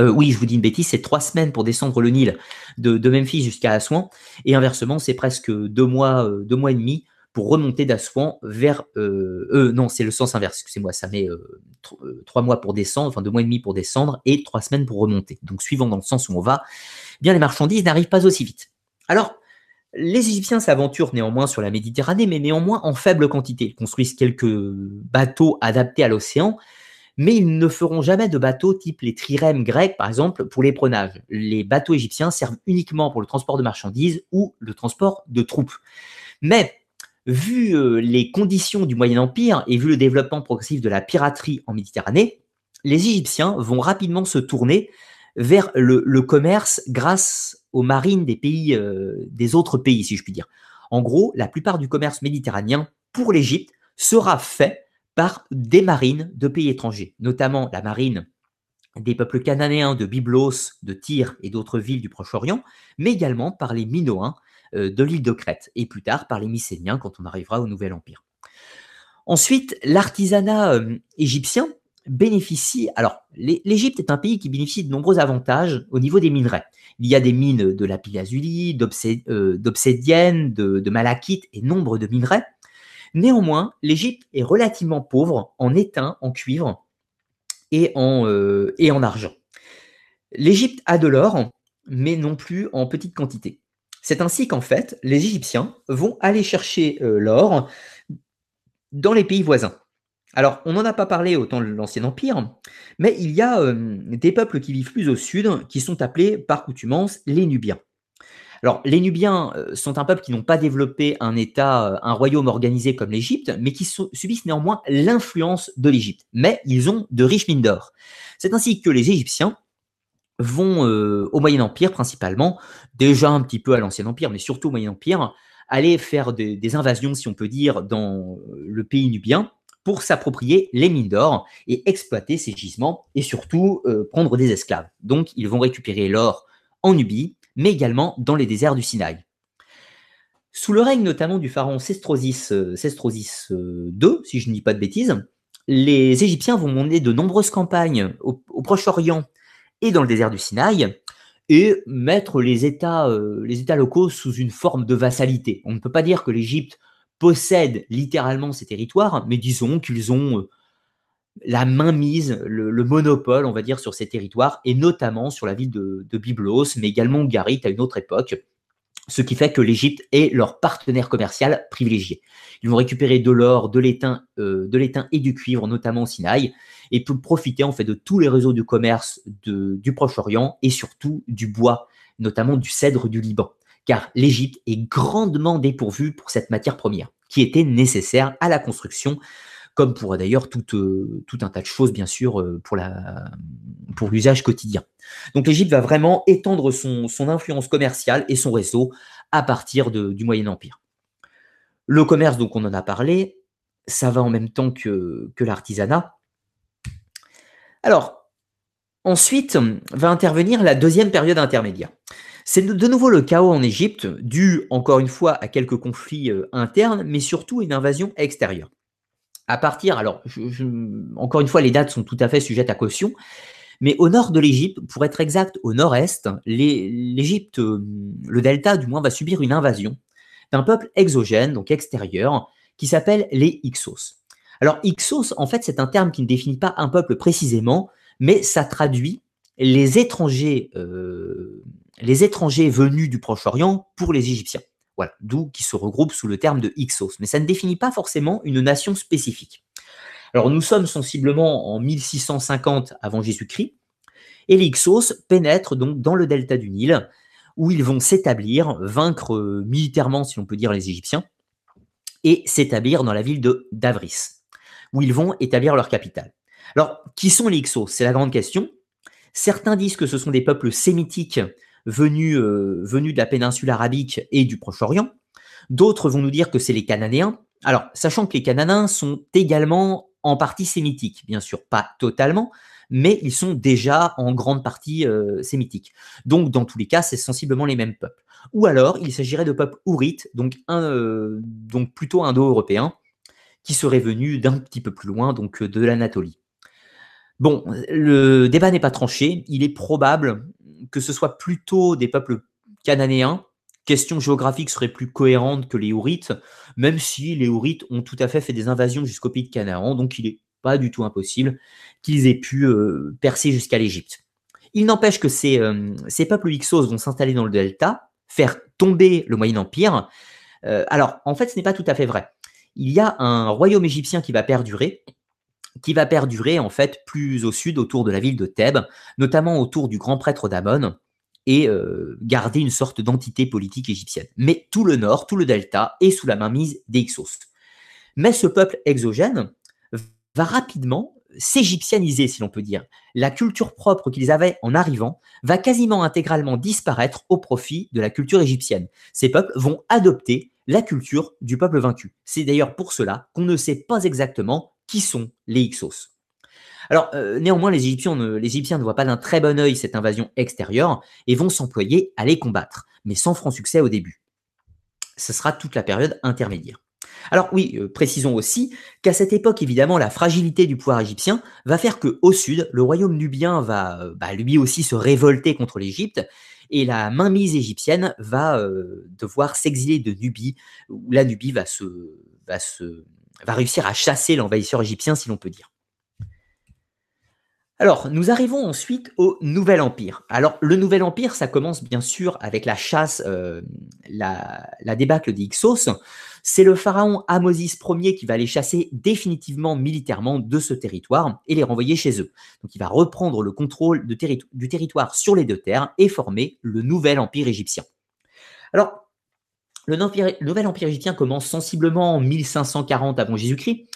Euh, oui, je vous dis une bêtise, c'est trois semaines pour descendre le Nil de, Memphis jusqu'à Assouan, et inversement, c'est presque deux mois, euh, deux mois et demi pour remonter d'Assouan vers... Euh, non, c'est le sens inverse, excusez-moi, ça met trois mois pour descendre, enfin deux mois et demi pour descendre, et trois semaines pour remonter. Donc, suivant dans le sens où on va, eh bien les marchandises n'arrivent pas aussi vite. Alors, les Égyptiens s'aventurent néanmoins sur la Méditerranée, mais néanmoins en faible quantité. Ils construisent quelques bateaux adaptés à l'océan, mais ils ne feront jamais de bateaux type les trirèmes grecs, par exemple, pour l'épronnage. Les bateaux égyptiens servent uniquement pour le transport de marchandises ou le transport de troupes. Mais, vu euh, les conditions du Moyen Empire et vu le développement progressif de la piraterie en Méditerranée, les Égyptiens vont rapidement se tourner vers le, commerce grâce aux marines des euh, des autres pays, si je puis dire. En gros, la plupart du commerce méditerranéen pour l'Égypte sera fait par des marines de pays étrangers, notamment la marine des peuples cananéens de Byblos, de Tyr et d'autres villes du Proche-Orient, mais également par les Minoens euh, de l'île de Crète, et plus tard par les Mycéniens quand on arrivera au Nouvel Empire. Ensuite, l'artisanat euh, égyptien bénéficie. Alors, l'Égypte est un pays qui bénéficie de nombreux avantages au niveau des minerais. Il y a des mines de lapis-lazuli, euh, d'obsidienne, de, malachite et nombre de minerais. Néanmoins, l'Égypte est relativement pauvre en étain, en cuivre et en, euh, et en argent. L'Égypte a de l'or, mais non plus en petite quantité. C'est ainsi qu'en fait, les Égyptiens vont aller chercher euh, l'or dans les pays voisins. Alors, on n'en a pas parlé au temps de l'Ancien Empire, mais il y a euh, des peuples qui vivent plus au sud, qui sont appelés par coutumance les Nubiens. Alors, les Nubiens euh, sont un peuple qui n'ont pas développé un État, euh, un royaume organisé comme l'Égypte, mais qui subissent néanmoins l'influence de l'Égypte. Mais ils ont de riches mines d'or. C'est ainsi que les Égyptiens vont au Moyen Empire principalement, déjà un petit peu à l'Ancien Empire, mais surtout au Moyen Empire, aller faire des invasions, si on peut dire, dans le pays nubien, pour s'approprier les mines d'or et exploiter ces gisements et surtout euh, prendre des esclaves. Donc ils vont récupérer l'or en Nubie, mais également dans les déserts du Sinaï. Sous le règne notamment du pharaon Sestrosis, euh, II, euh, si je ne dis pas de bêtises, les Égyptiens vont mener de nombreuses campagnes au, Proche-Orient et dans le désert du Sinaï et mettre les États, les États locaux sous une forme de vassalité. On ne peut pas dire que l'Égypte possèdent littéralement ces territoires, mais disons qu'ils ont euh, la mainmise, le, le, monopole, on va dire, sur ces territoires, et notamment sur la ville de, Byblos, mais également Garit à une autre époque, ce qui fait que l'Égypte est leur partenaire commercial privilégié. Ils vont récupérer de l'or, de l'étain, euh, de et du cuivre, notamment au Sinaï, et pour profiter en fait de tous les réseaux du commerce du Proche-Orient et surtout du bois, notamment du cèdre du Liban car l'Égypte est grandement dépourvue pour cette matière première, qui était nécessaire à la construction, comme pour d'ailleurs tout, euh, tout, un tas de choses, bien sûr, euh, pour, l'usage quotidien. Donc l'Égypte va vraiment étendre son, influence commerciale et son réseau à partir du Moyen Empire. Le commerce, donc on en a parlé, ça va en même temps que, que l'artisanat. Alors, ensuite va intervenir la deuxième période intermédiaire. C'est de nouveau le chaos en Égypte, dû encore une fois à quelques conflits euh, internes, mais surtout à une invasion extérieure. À partir, alors, encore une fois, les dates sont tout à fait sujettes à caution, mais au nord de l'Égypte, pour être exact, au nord-est, l'Égypte, euh, le delta du moins, va subir une invasion d'un peuple exogène, donc extérieur, qui s'appelle les Hyksos. Alors, Hyksos, en fait, c'est un terme qui ne définit pas un peuple précisément, mais ça traduit les étrangers euh, les étrangers venus du Proche-Orient pour les Égyptiens. Voilà, d'où qui se regroupent sous le terme de Hyksos. Mais ça ne définit pas forcément une nation spécifique. Alors nous sommes sensiblement en 1650 avant Jésus-Christ, et les Hyksos pénètrent donc dans le delta du Nil, où ils vont s'établir, vaincre militairement, si l'on peut dire, les Égyptiens, et s'établir dans la ville de Davris, où ils vont établir leur capitale. Alors, qui sont les Hyksos C'est la grande question. Certains disent que ce sont des peuples sémitiques venus, euh, venus de la péninsule arabique et du Proche-Orient. D'autres vont nous dire que c'est les Cananéens. Alors, sachant que les Cananéens sont également en partie sémitiques, bien sûr, pas totalement, mais ils sont déjà en grande partie euh, sémitiques. Donc, dans tous les cas, c'est sensiblement les mêmes peuples. Ou alors, il s'agirait de peuples ourites, donc, euh, donc plutôt indo-européens, qui seraient venus d'un petit peu plus loin, donc de l'Anatolie. Bon, le débat n'est pas tranché. Il est probable que ce soit plutôt des peuples cananéens. Question géographique serait plus cohérente que les Ourites, même si les Ourites ont tout à fait fait des invasions jusqu'au pays de Canaan, donc il n'est pas du tout impossible qu'ils aient pu euh, percer jusqu'à l'Égypte. Il n'empêche que ces, euh, ces peuples Hyksos vont s'installer dans le delta, faire tomber le Moyen Empire. Euh, alors, en fait, ce n'est pas tout à fait vrai. Il y a un royaume égyptien qui va perdurer, qui va perdurer en fait plus au sud, autour de la ville de Thèbes, notamment autour du grand prêtre d'Amon, et euh, garder une sorte d'entité politique égyptienne. Mais tout le nord, tout le delta est sous la mainmise des Hyksos. Mais ce peuple exogène va rapidement s'égyptianiser, si l'on peut dire. La culture propre qu'ils avaient en arrivant va quasiment intégralement disparaître au profit de la culture égyptienne. Ces peuples vont adopter la culture du peuple vaincu. C'est d'ailleurs pour cela qu'on ne sait pas exactement qui sont les Hyksos. Alors, euh, néanmoins, les Égyptiens, ne, les voient pas d'un très bon œil cette invasion extérieure et vont s'employer à les combattre, mais sans franc succès au début. Ce sera toute la période intermédiaire. Alors oui, euh, précisons aussi qu'à cette époque, évidemment, la fragilité du pouvoir égyptien va faire que au sud, le royaume nubien va euh, bah, lui aussi se révolter contre l'Égypte et la mainmise égyptienne va devoir s'exiler de Nubie, où la Nubie va, se, va réussir à chasser l'envahisseur égyptien, si l'on peut dire. Alors, nous arrivons ensuite au Nouvel Empire. Alors, le Nouvel Empire, ça commence bien sûr avec la chasse, euh, la, débâcle des. C'est le pharaon Amosis Ier qui va les chasser définitivement militairement de ce territoire et les renvoyer chez eux. Donc, il va reprendre le contrôle du territoire sur les deux terres et former le Nouvel Empire égyptien. Alors, le, Nouvel Empire égyptien commence sensiblement en 1540 avant Jésus-Christ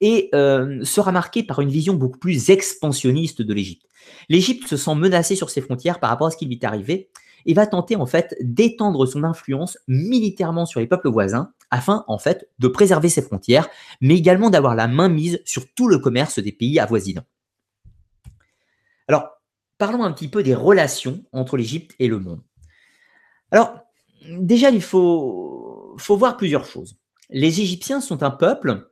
et euh, sera marqué par une vision beaucoup plus expansionniste de l'Égypte. L'Égypte se sent menacée sur ses frontières par rapport à ce qui lui est arrivé et va tenter en fait d'étendre son influence militairement sur les peuples voisins afin en fait de préserver ses frontières, mais également d'avoir la main mise sur tout le commerce des pays avoisinants. Alors, parlons un petit peu des relations entre l'Égypte et le monde. Alors, déjà, il faut, voir plusieurs choses. Les Égyptiens sont un peuple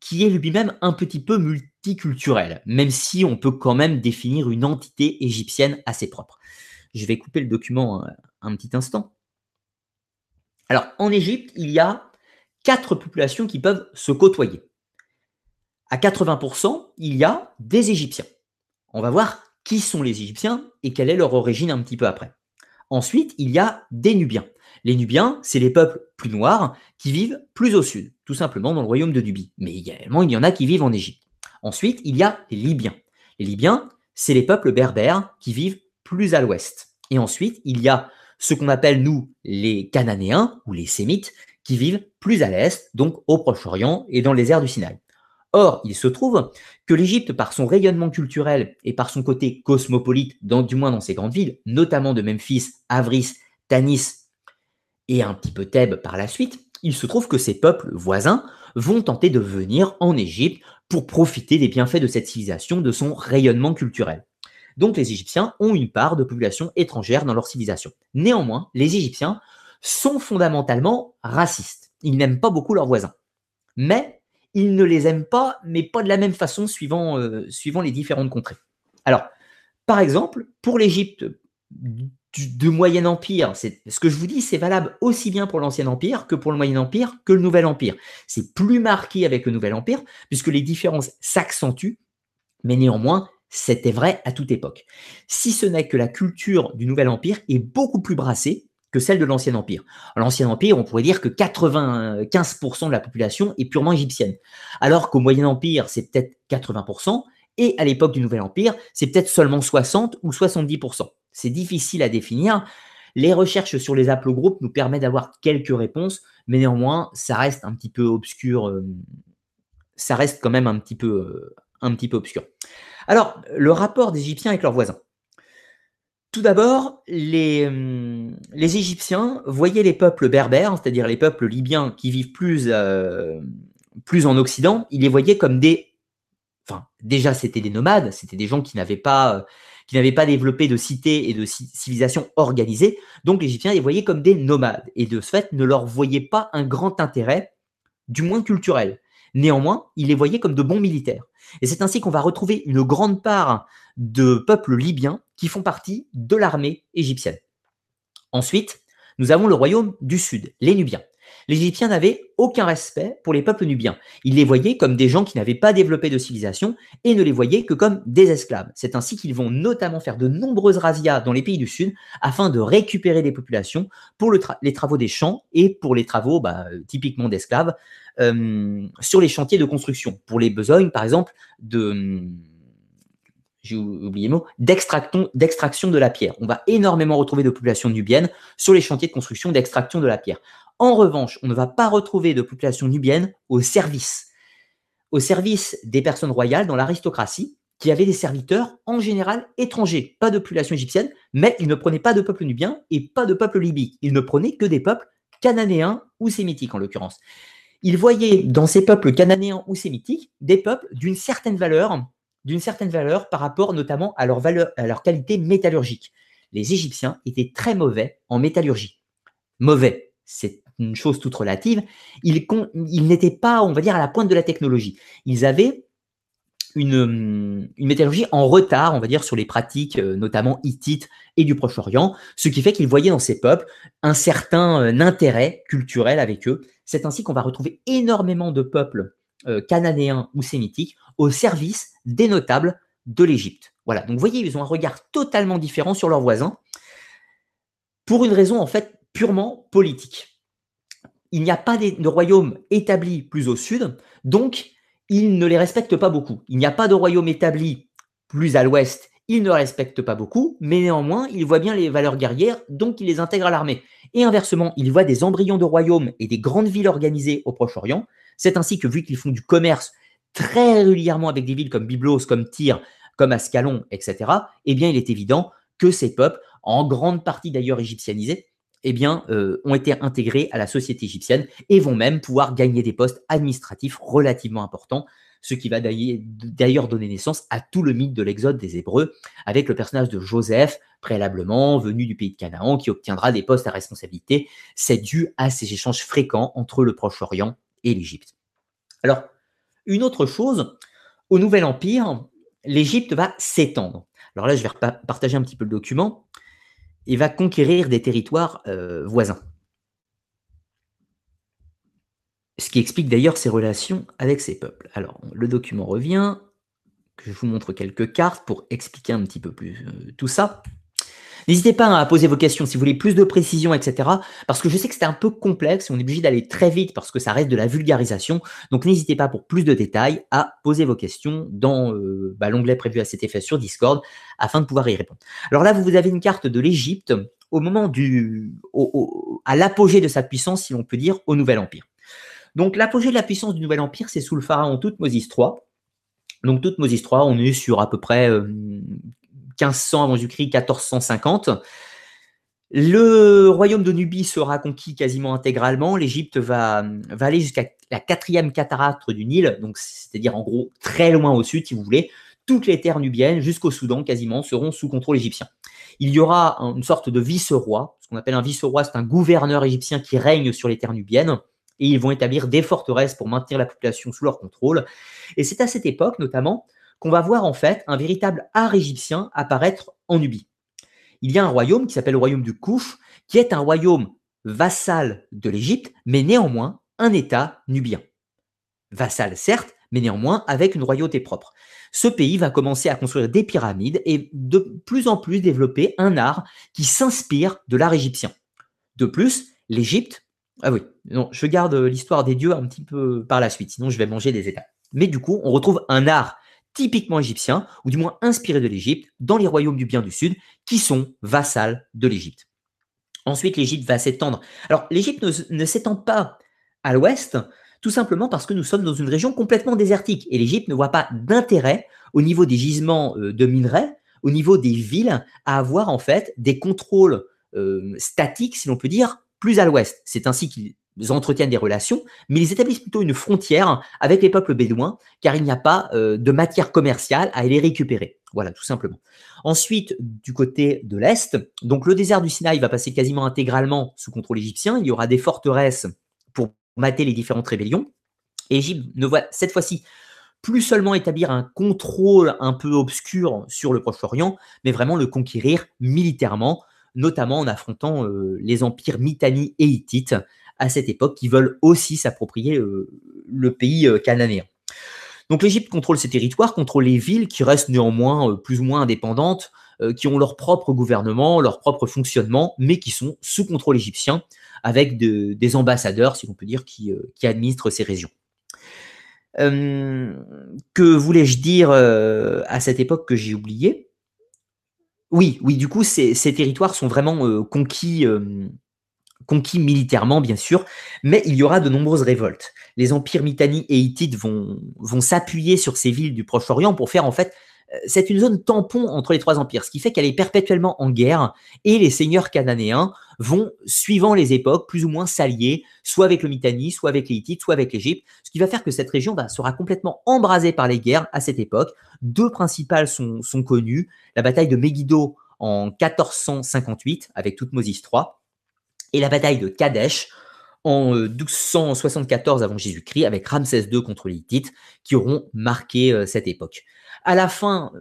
qui est lui-même un petit peu multiculturel, même si on peut quand même définir une entité égyptienne assez propre. Je vais couper le document un, petit instant. Alors, en Égypte, il y a quatre populations qui peuvent se côtoyer. À 80%, il y a des Égyptiens. On va voir qui sont les Égyptiens et quelle est leur origine un petit peu après. Ensuite, il y a des Nubiens. Les Nubiens, c'est les peuples plus noirs qui vivent plus au sud, tout simplement dans le royaume de Nubie. Mais également, il y en a qui vivent en Égypte. Ensuite, il y a les Libyens. Les Libyens, c'est les peuples berbères qui vivent plus à l'ouest. Et ensuite, il y a ce qu'on appelle, nous, les Cananéens ou les Sémites, qui vivent plus à l'est, donc au Proche-Orient et dans les airs du Sinaï. Or, il se trouve que l'Égypte, par son rayonnement culturel et par son côté cosmopolite, dans, du moins dans ses grandes villes, notamment de Memphis, Avris, Tanis et un petit peu Thèbes par la suite, il se trouve que ces peuples voisins vont tenter de venir en Égypte pour profiter des bienfaits de cette civilisation, de son rayonnement culturel. Donc les Égyptiens ont une part de population étrangère dans leur civilisation. Néanmoins, les Égyptiens sont fondamentalement racistes. Ils n'aiment pas beaucoup leurs voisins. Mais ils ne les aiment pas, mais pas de la même façon suivant, euh, suivant les différentes contrées. Alors, par exemple, pour l'Égypte du, Moyen Empire. Ce que je vous dis, c'est valable aussi bien pour l'Ancien Empire que pour le Moyen Empire que le Nouvel Empire. C'est plus marqué avec le Nouvel Empire, puisque les différences s'accentuent, mais néanmoins, c'était vrai à toute époque. Si ce n'est que la culture du Nouvel Empire est beaucoup plus brassée que celle de l'Ancien Empire. L'Ancien Empire, on pourrait dire que 95% de la population est purement égyptienne, alors qu'au Moyen Empire, c'est peut-être 80%, et à l'époque du Nouvel Empire, c'est peut-être seulement 60 ou 70%. C'est difficile à définir. Les recherches sur les haplogroupes nous permettent d'avoir quelques réponses, mais néanmoins, ça reste un petit peu obscur. Euh, ça reste quand même un petit peu, euh, un petit peu obscur. Alors, le rapport des Égyptiens avec leurs voisins. Tout d'abord, les, euh, les, Égyptiens voyaient les peuples berbères, c'est-à-dire les peuples libyens qui vivent plus, plus en Occident, ils les voyaient comme des... Enfin, déjà, c'était des nomades, c'était des gens qui n'avaient pas qui n'avaient pas développé de cités et de civilisation organisée. Donc les Égyptiens les voyaient comme des nomades et de ce fait ne leur voyaient pas un grand intérêt, du moins culturel. Néanmoins, il les voyait comme de bons militaires. Et c'est ainsi qu'on va retrouver une grande part de peuples libyens qui font partie de l'armée égyptienne. Ensuite, nous avons le royaume du Sud, les Nubiens. Les Égyptiens n'avaient aucun respect pour les peuples nubiens. Ils les voyaient comme des gens qui n'avaient pas développé de civilisation et ne les voyaient que comme des esclaves. C'est ainsi qu'ils vont notamment faire de nombreuses razzias dans les pays du Sud afin de récupérer des populations pour les travaux des champs et pour les travaux bah, typiquement d'esclaves euh, sur les chantiers de construction. Pour les besognes, par exemple, de j'ai d'extraction de la pierre. On va énormément retrouver de populations nubiennes sur les chantiers de construction d'extraction de la pierre. En revanche, on ne va pas retrouver de population nubienne au service, au service des personnes royales dans l'aristocratie, qui avaient des serviteurs en général étrangers, pas de population égyptienne, mais ils ne prenaient pas de peuple nubien et pas de peuple libyque. Ils ne prenaient que des peuples cananéens ou sémitiques en l'occurrence. Ils voyaient dans ces peuples cananéens ou sémitiques des peuples d'une certaine valeur, d'une certaine valeur par rapport notamment à leur à leur qualité métallurgique. Les Égyptiens étaient très mauvais en métallurgie. Mauvais, c'est une chose toute relative, ils, n'étaient pas, on va dire, à la pointe de la technologie. Ils avaient une, métallurgie en retard, on va dire, sur les pratiques, euh, notamment hittites et du Proche-Orient, ce qui fait qu'ils voyaient dans ces peuples un certain euh, intérêt culturel avec eux. C'est ainsi qu'on va retrouver énormément de peuples euh, cananéens ou sémitiques au service des notables de l'Égypte. Voilà, donc vous voyez, ils ont un regard totalement différent sur leurs voisins, pour une raison en fait purement politique il n'y a pas de royaume établi plus au sud, donc il ne les respecte pas beaucoup. Il n'y a pas de royaume établi plus à l'ouest, il ne respecte pas beaucoup, mais néanmoins, il voit bien les valeurs guerrières, donc il les intègre à l'armée. Et inversement, il voit des embryons de royaumes et des grandes villes organisées au Proche-Orient. C'est ainsi que, vu qu'ils font du commerce très régulièrement avec des villes comme Byblos, comme Tyr, comme Ascalon, etc., eh bien, il est évident que ces peuples, en grande partie d'ailleurs égyptianisés, eh bien, euh, ont été intégrés à la société égyptienne et vont même pouvoir gagner des postes administratifs relativement importants, ce qui va d'ailleurs donner naissance à tout le mythe de l'exode des Hébreux, avec le personnage de Joseph, préalablement venu du pays de Canaan, qui obtiendra des postes à responsabilité. C'est dû à ces échanges fréquents entre le Proche-Orient et l'Égypte. Alors, une autre chose, au Nouvel Empire, l'Égypte va s'étendre. Alors là, je vais partager un petit peu le document et va conquérir des territoires euh, voisins. Ce qui explique d'ailleurs ses relations avec ces peuples. Alors, le document revient, je vous montre quelques cartes pour expliquer un petit peu plus euh, tout ça. N'hésitez pas à poser vos questions si vous voulez plus de précision, etc. Parce que je sais que c'est un peu complexe on est obligé d'aller très vite parce que ça reste de la vulgarisation. Donc n'hésitez pas pour plus de détails à poser vos questions dans euh, bah, l'onglet prévu à cet effet sur Discord afin de pouvoir y répondre. Alors là, vous avez une carte de l'Égypte au moment du, à l'apogée de sa puissance, si l'on peut dire, au Nouvel Empire. Donc l'apogée de la puissance du Nouvel Empire, c'est sous le pharaon Toutmosis III. Donc Toutmosis III, on est sur à peu près euh, 1500 avant Jésus-Christ, 1450. Le royaume de Nubie sera conquis quasiment intégralement. L'Égypte va, va aller jusqu'à la quatrième cataracte du Nil, donc c'est-à-dire en gros très loin au sud, si vous voulez. Toutes les terres nubiennes, jusqu'au Soudan quasiment, seront sous contrôle égyptien. Il y aura une sorte de vice-roi. Ce qu'on appelle un vice-roi, c'est un gouverneur égyptien qui règne sur les terres nubiennes. Et ils vont établir des forteresses pour maintenir la population sous leur contrôle. Et c'est à cette époque, notamment, qu'on va voir en fait un véritable art égyptien apparaître en Nubie. Il y a un royaume qui s'appelle le royaume du Kouf, qui est un royaume vassal de l'Égypte, mais néanmoins un État nubien. Vassal certes, mais néanmoins avec une royauté propre. Ce pays va commencer à construire des pyramides et de plus en plus développer un art qui s'inspire de l'art égyptien. De plus, l'Égypte, ah oui, non, je garde l'histoire des dieux un petit peu par la suite, sinon je vais manger des États. Mais du coup, on retrouve un art typiquement égyptien, ou du moins inspiré de l'Égypte, dans les royaumes du bien du Sud, qui sont vassals de l'Égypte. Ensuite, l'Égypte va s'étendre. Alors, l'Égypte ne, s'étend pas à l'ouest, tout simplement parce que nous sommes dans une région complètement désertique, et l'Égypte ne voit pas d'intérêt au niveau des gisements euh, de minerais, au niveau des villes, à avoir en fait des contrôles euh, statiques, si l'on peut dire, plus à l'ouest. C'est ainsi qu'il entretiennent des relations, mais ils établissent plutôt une frontière avec les peuples bédouins, car il n'y a pas euh, de matière commerciale à les récupérer. Voilà, tout simplement. Ensuite, du côté de l'Est, donc le désert du Sinaï va passer quasiment intégralement sous contrôle égyptien. Il y aura des forteresses pour mater les différentes rébellions. Égypte ne voit cette fois-ci plus seulement établir un contrôle un peu obscur sur le Proche-Orient, mais vraiment le conquérir militairement, notamment en affrontant euh, les empires Mitanni et Hittites à cette époque qui veulent aussi s'approprier euh, le pays euh, cananéen. Donc l'Égypte contrôle ces territoires, contrôle les villes qui restent néanmoins plus ou moins indépendantes, qui ont leur propre gouvernement, leur propre fonctionnement, mais qui sont sous contrôle égyptien, avec des ambassadeurs, si l'on peut dire, qui administrent ces régions. Euh, que voulais-je dire euh, à cette époque que j'ai oublié Oui, oui, du coup, ces, territoires sont vraiment euh, conquis, conquis militairement, bien sûr, mais il y aura de nombreuses révoltes. Les empires Mitanni et Hittites vont, s'appuyer sur ces villes du Proche-Orient pour faire en fait c'est une zone tampon entre les trois empires, ce qui fait qu'elle est perpétuellement en guerre et les seigneurs cananéens vont, suivant les époques, plus ou moins s'allier, soit avec le Mitanni, soit avec les Hittites, soit avec l'Égypte, ce qui va faire que cette région sera complètement embrasée par les guerres à cette époque. Deux principales sont, connues, la bataille de Megiddo en 1458 avec Toutmosis III et la bataille de Kadesh en 1274 euh, avant Jésus-Christ avec Ramsès II contre les Hittites qui auront marqué euh, cette époque. À la fin,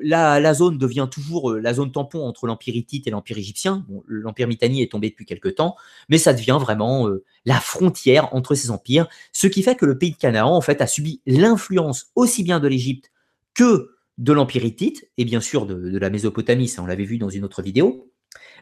la, zone devient toujours euh, la zone tampon entre l'Empire hittite et l'Empire égyptien. L'Empire mitanni est tombé depuis quelque temps, mais ça devient vraiment la frontière entre ces empires, ce qui fait que le pays de Canaan en fait a subi l'influence aussi bien de l'Égypte que de l'Empire hittite et bien sûr de, de la Mésopotamie, ça on l'avait vu dans une autre vidéo.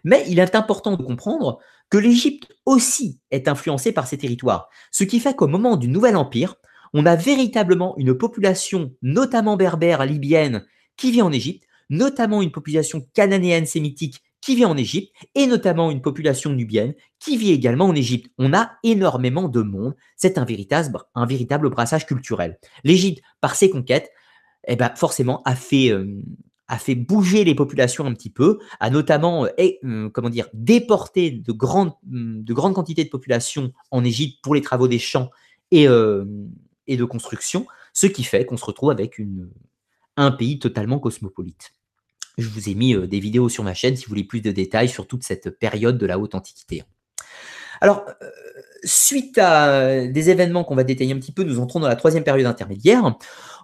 Mais il est important de comprendre que l'Égypte aussi est influencée par ces territoires, ce qui fait qu'au moment du Nouvel Empire, on a véritablement une population, notamment berbère, libyenne, qui vit en Égypte, notamment une population cananéenne sémitique qui vit en Égypte, et notamment une population nubienne qui vit également en Égypte. On a énormément de monde. C'est un véritable, brassage culturel. L'Égypte, par ses conquêtes, eh ben, forcément, a fait, euh, a fait bouger les populations un petit peu, a notamment et, euh, comment dire, déporté de grandes, de grandes quantités de population en Égypte pour les travaux des champs et, euh, de construction, ce qui fait qu'on se retrouve avec un pays totalement cosmopolite. Je vous ai mis euh, des vidéos sur ma chaîne si vous voulez plus de détails sur toute cette période de la haute antiquité. Alors, euh, suite à des événements qu'on va détailler un petit peu, nous entrons dans la troisième période intermédiaire.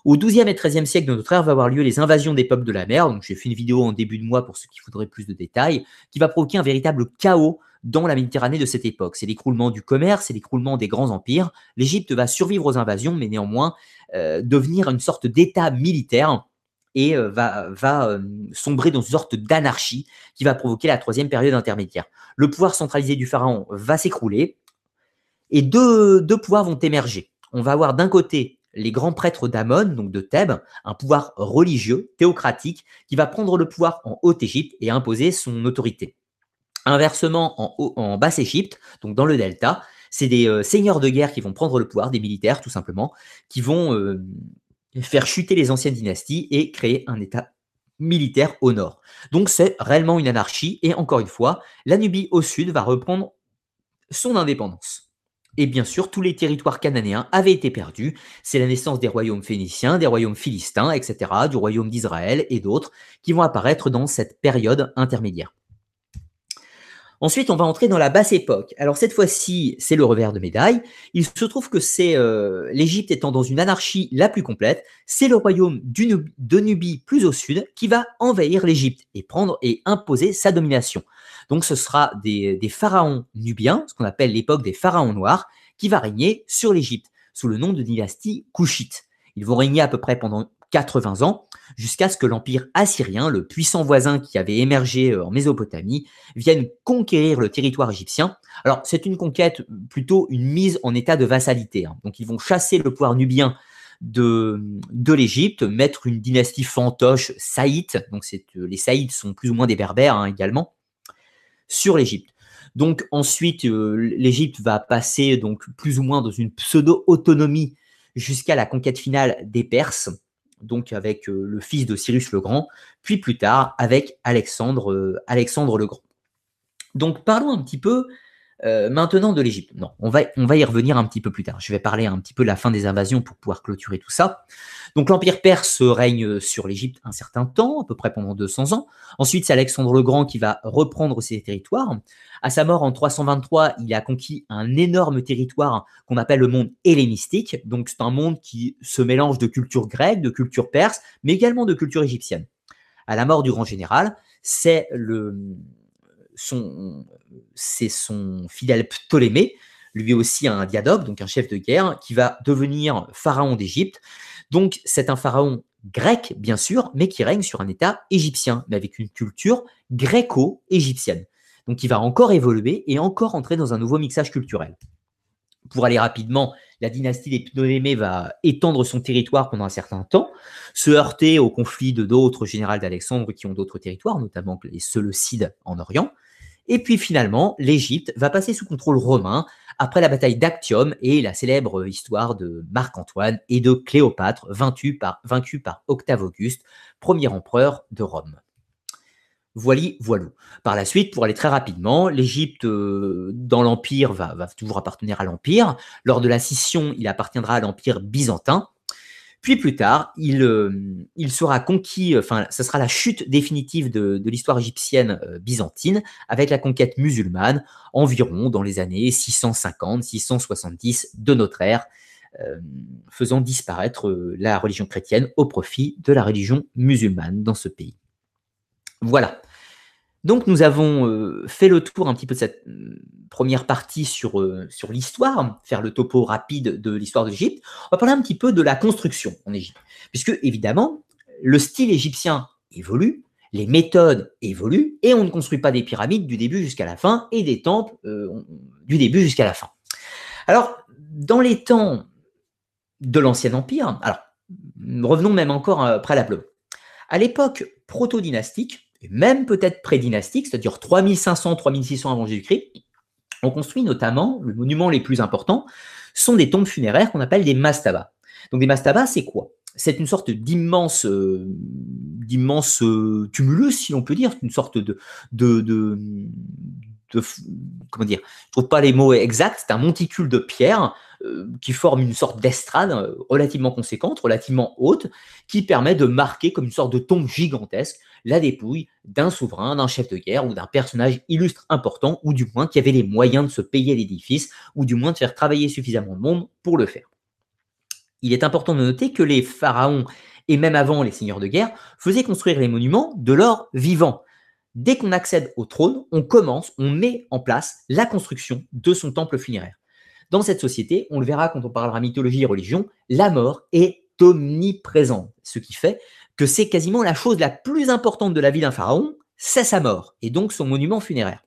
Au XIIe et XIIIe siècle de notre ère va avoir lieu les invasions des peuples de la mer. Donc, j'ai fait une vidéo en début de mois pour ceux qui voudraient plus de détails, qui va provoquer un véritable chaos dans la Méditerranée de cette époque. C'est l'écroulement du commerce, c'est l'écroulement des grands empires. L'Égypte va survivre aux invasions, mais néanmoins euh, devenir une sorte d'État militaire et euh, va, euh, sombrer dans une sorte d'anarchie qui va provoquer la troisième période intermédiaire. Le pouvoir centralisé du pharaon va s'écrouler et deux pouvoirs vont émerger. On va avoir d'un côté les grands prêtres d'Amon, donc de Thèbes, un pouvoir religieux, théocratique, qui va prendre le pouvoir en Haute-Égypte et imposer son autorité. Inversement, en, Basse-Égypte, donc dans le delta, c'est des euh, seigneurs de guerre qui vont prendre le pouvoir, des militaires tout simplement, qui vont euh, faire chuter les anciennes dynasties et créer un État militaire au nord. Donc c'est réellement une anarchie et encore une fois, la Nubie au sud va reprendre son indépendance. Et bien sûr, tous les territoires cananéens avaient été perdus. C'est la naissance des royaumes phéniciens, des royaumes philistins, etc., du royaume d'Israël et d'autres qui vont apparaître dans cette période intermédiaire. Ensuite, on va entrer dans la basse époque. Alors cette fois-ci, c'est le revers de médaille. Il se trouve que c'est euh, l'Égypte étant dans une anarchie la plus complète, c'est le royaume de Nubie plus au sud qui va envahir l'Égypte et prendre et imposer sa domination. Donc ce sera des, pharaons nubiens, ce qu'on appelle l'époque des pharaons noirs, qui va régner sur l'Égypte sous le nom de dynastie couchite. Ils vont régner à peu près pendant 80 ans, jusqu'à ce que l'empire assyrien, le puissant voisin qui avait émergé euh, en Mésopotamie, vienne conquérir le territoire égyptien. Alors c'est une conquête, plutôt une mise en état de vassalité. Hein. Donc ils vont chasser le pouvoir nubien de, l'Égypte, mettre une dynastie fantoche saïte, donc euh, les saïdes sont plus ou moins des berbères hein, également, sur l'Égypte. Donc ensuite, euh, l'Égypte va passer donc plus ou moins dans une pseudo-autonomie jusqu'à la conquête finale des Perses, donc avec euh, le fils de Cyrus le Grand, puis plus tard avec Alexandre, euh, Alexandre le Grand. Donc parlons un petit peu euh, maintenant de l'Égypte. Non, on va, on va y revenir un petit peu plus tard. Je vais parler un petit peu de la fin des invasions pour pouvoir clôturer tout ça. Donc l'Empire perse règne sur l'Égypte un certain temps, à peu près pendant 200 ans. Ensuite, c'est Alexandre le Grand qui va reprendre ses territoires. À sa mort en 323, il a conquis un énorme territoire qu'on appelle le monde hellénistique. Donc c'est un monde qui se mélange de culture grecque, de culture perse, mais également de culture égyptienne. À la mort du grand général, c'est le son, c'est son fidèle Ptolémée, lui aussi un diadoque, donc un chef de guerre, qui va devenir pharaon d'Égypte. Donc c'est un pharaon grec, bien sûr, mais qui règne sur un État égyptien, mais avec une culture gréco-égyptienne. Donc il va encore évoluer et encore entrer dans un nouveau mixage culturel. Pour aller rapidement, la dynastie des Ptolémées va étendre son territoire pendant un certain temps, se heurter au conflit de d'autres généraux d'Alexandre qui ont d'autres territoires, notamment les Séleucides en Orient. Et puis finalement, l'Égypte va passer sous contrôle romain après la bataille d'Actium et la célèbre histoire de Marc-Antoine et de Cléopâtre, vaincu par, Octave Auguste, premier empereur de Rome. Voili, voilou. Par la suite, pour aller très rapidement, l'Égypte euh, dans l'Empire va, toujours appartenir à l'Empire. Lors de la scission, il appartiendra à l'Empire byzantin. Puis plus tard, il, euh, sera conquis, enfin, ce sera la chute définitive de, l'histoire égyptienne euh, byzantine avec la conquête musulmane environ dans les années 650-670 de notre ère, euh, faisant disparaître la religion chrétienne au profit de la religion musulmane dans ce pays. Voilà. Donc nous avons euh, fait le tour un petit peu de cette mm, première partie sur, euh, sur l'histoire, faire le topo rapide de l'histoire de l'Égypte. On va parler un petit peu de la construction en Égypte. Puisque évidemment, le style égyptien évolue, les méthodes évoluent, et on ne construit pas des pyramides du début jusqu'à la fin, et des temples euh, du début jusqu'à la fin. Alors, dans les temps de l'Ancien Empire, alors revenons même encore préalablement. À l'époque proto-dynastique, même peut-être prédynastique, c'est-à-dire 3500-3600 avant Jésus-Christ, on construit notamment, le monument les plus importants, sont des tombes funéraires qu'on appelle des mastabas. Donc des mastabas, c'est quoi? C'est une sorte d'immense euh, d'immense euh, tumulus, si l'on peut dire, une sorte de, de, de, comment dire, je trouve pas les mots exacts, c'est un monticule de pierre qui forme une sorte d'estrade euh, relativement conséquente, relativement haute, qui permet de marquer comme une sorte de tombe gigantesque la dépouille d'un souverain, d'un chef de guerre ou d'un personnage illustre important, ou du moins qui avait les moyens de se payer l'édifice, ou du moins de faire travailler suffisamment de monde pour le faire. Il est important de noter que les pharaons, et même avant les seigneurs de guerre, faisaient construire les monuments de leur vivant. Dès qu'on accède au trône, on commence, on met en place la construction de son temple funéraire. Dans cette société, on le verra quand on parlera mythologie et religion, la mort est omniprésente, ce qui fait que c'est quasiment la chose la plus importante de la vie d'un pharaon, c'est sa mort, et donc son monument funéraire.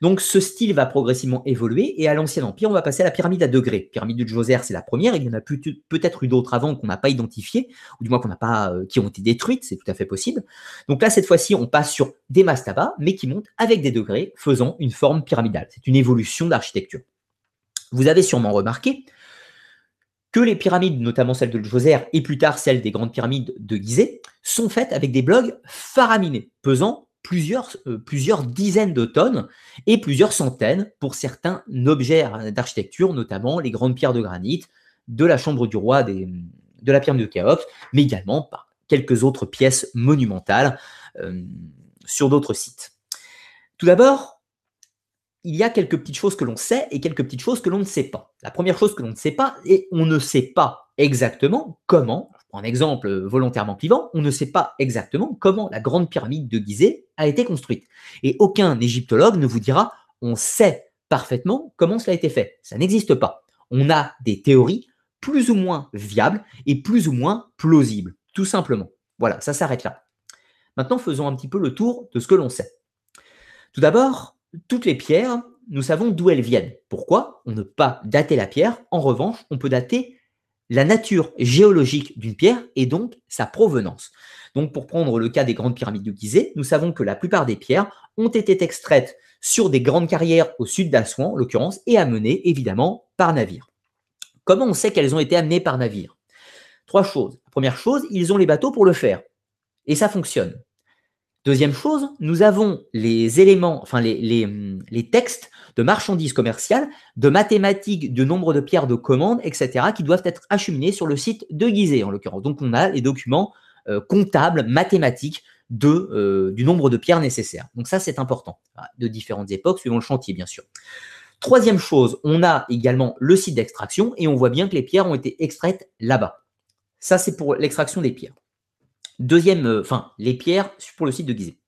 Donc ce style va progressivement évoluer, et à l'Ancien Empire, on va passer à la pyramide à degrés. pyramide de Djoser, c'est la première, il y en a peut-être eu d'autres avant qu'on n'a pas identifiées, ou du moins qu'on n'a pas, euh, qui ont été détruites, c'est tout à fait possible. Donc là, cette fois-ci, on passe sur des mastabas, mais qui montent avec des degrés, faisant une forme pyramidale. C'est une évolution d'architecture. Vous avez sûrement remarqué que les pyramides, notamment celles de Djoser et plus tard celles des grandes pyramides de Gizeh, sont faites avec des blocs faraminés, pesant plusieurs, euh, plusieurs dizaines de tonnes et plusieurs centaines pour certains objets d'architecture, notamment les grandes pierres de granit de la chambre du roi de la pyramide de Khéops, mais également par quelques autres pièces monumentales euh, sur d'autres sites. Tout d'abord, il y a quelques petites choses que l'on sait et quelques petites choses que l'on ne sait pas. La première chose que l'on ne sait pas, et on ne sait pas exactement comment, un exemple volontairement clivant, on ne sait pas exactement comment la grande pyramide de Gizeh a été construite. Et aucun égyptologue ne vous dira on sait parfaitement comment cela a été fait. Ça n'existe pas. On a des théories plus ou moins viables et plus ou moins plausibles, tout simplement. Voilà, ça s'arrête là. Maintenant, faisons un petit peu le tour de ce que l'on sait. Tout d'abord, toutes les pierres, nous savons d'où elles viennent. Pourquoi On ne peut pas dater la pierre. En revanche, on peut dater la nature géologique d'une pierre et donc sa provenance. Donc, pour prendre le cas des grandes pyramides de Gizeh, nous savons que la plupart des pierres ont été extraites sur des grandes carrières au sud d'Assouan, en l'occurrence, et amenées évidemment par navire. Comment on sait qu'elles ont été amenées par navire? Trois choses. Première chose, ils ont les bateaux pour le faire. Et ça fonctionne. Deuxième chose, nous avons les éléments, enfin les, les, textes de marchandises commerciales, de mathématiques, de nombre de pierres de commande, etc., qui doivent être acheminés sur le site de Gizeh, en l'occurrence. Donc, on a les documents euh, comptables, mathématiques de, euh, du nombre de pierres nécessaires. Donc, ça, c'est important, de différentes époques, suivant le chantier, bien sûr. Troisième chose, on a également le site d'extraction et on voit bien que les pierres ont été extraites là-bas. Ça, c'est pour l'extraction des pierres. Deuxième, euh, enfin, les pierres pour le site de Gizeh.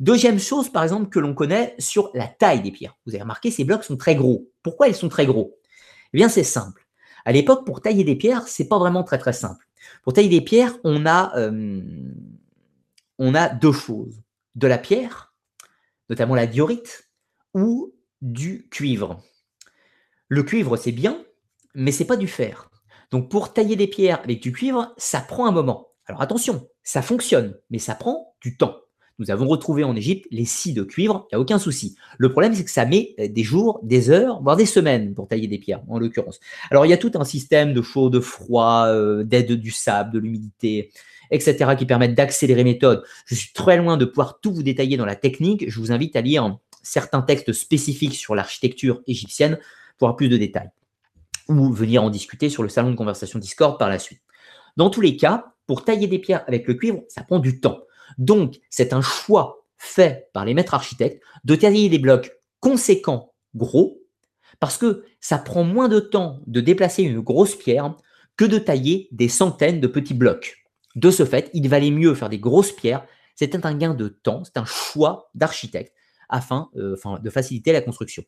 Deuxième chose, par exemple, que l'on connaît sur la taille des pierres. Vous avez remarqué, ces blocs sont très gros. Pourquoi ils sont très gros? Eh bien, c'est simple. À l'époque, pour tailler des pierres, c'est pas vraiment très très simple. Pour tailler des pierres, on a, euh, on a deux choses. De la pierre, notamment la diorite, ou du cuivre. Le cuivre, c'est bien, mais c'est pas du fer. Donc pour tailler des pierres avec du cuivre, ça prend un moment. Alors attention, ça fonctionne, mais ça prend du temps. Nous avons retrouvé en Égypte les scies de cuivre, il n'y a aucun souci. Le problème, c'est que ça met euh, des jours, des heures, voire des semaines pour tailler des pierres, en l'occurrence. Alors il y a tout un système de chaud, de froid, euh, d'aide du sable, de l'humidité, etc., qui permettent d'accélérer méthode. Je suis très loin de pouvoir tout vous détailler dans la technique. Je vous invite à lire certains textes spécifiques sur l'architecture égyptienne pour avoir plus de détails ou venir en discuter sur le salon de conversation Discord par la suite. Dans tous les cas, pour tailler des pierres avec le cuivre, ça prend du temps. Donc, c'est un choix fait par les maîtres architectes de tailler des blocs conséquents, gros, parce que ça prend moins de temps de déplacer une grosse pierre que de tailler des centaines de petits blocs. De ce fait, il valait mieux faire des grosses pierres. C'était un gain de temps, c'est un choix d'architecte afin euh, de faciliter la construction.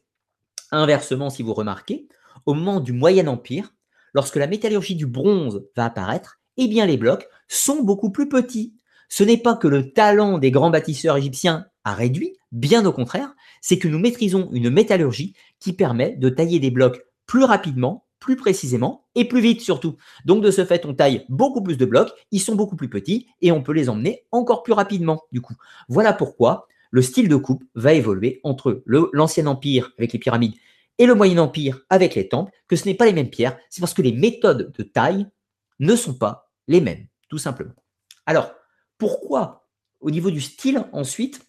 Inversement, si vous remarquez, au moment du Moyen Empire, lorsque la métallurgie du bronze va apparaître, eh bien les blocs sont beaucoup plus petits. Ce n'est pas que le talent des grands bâtisseurs égyptiens a réduit, bien au contraire, c'est que nous maîtrisons une métallurgie qui permet de tailler des blocs plus rapidement, plus précisément et plus vite surtout. Donc de ce fait, on taille beaucoup plus de blocs, ils sont beaucoup plus petits et on peut les emmener encore plus rapidement du coup. Voilà pourquoi le style de coupe va évoluer entre l'Ancien Empire avec les pyramides et le Moyen Empire avec les temples, que ce n'est pas les mêmes pierres, c'est parce que les méthodes de taille ne sont pas les mêmes, tout simplement. Alors, pourquoi au niveau du style ensuite,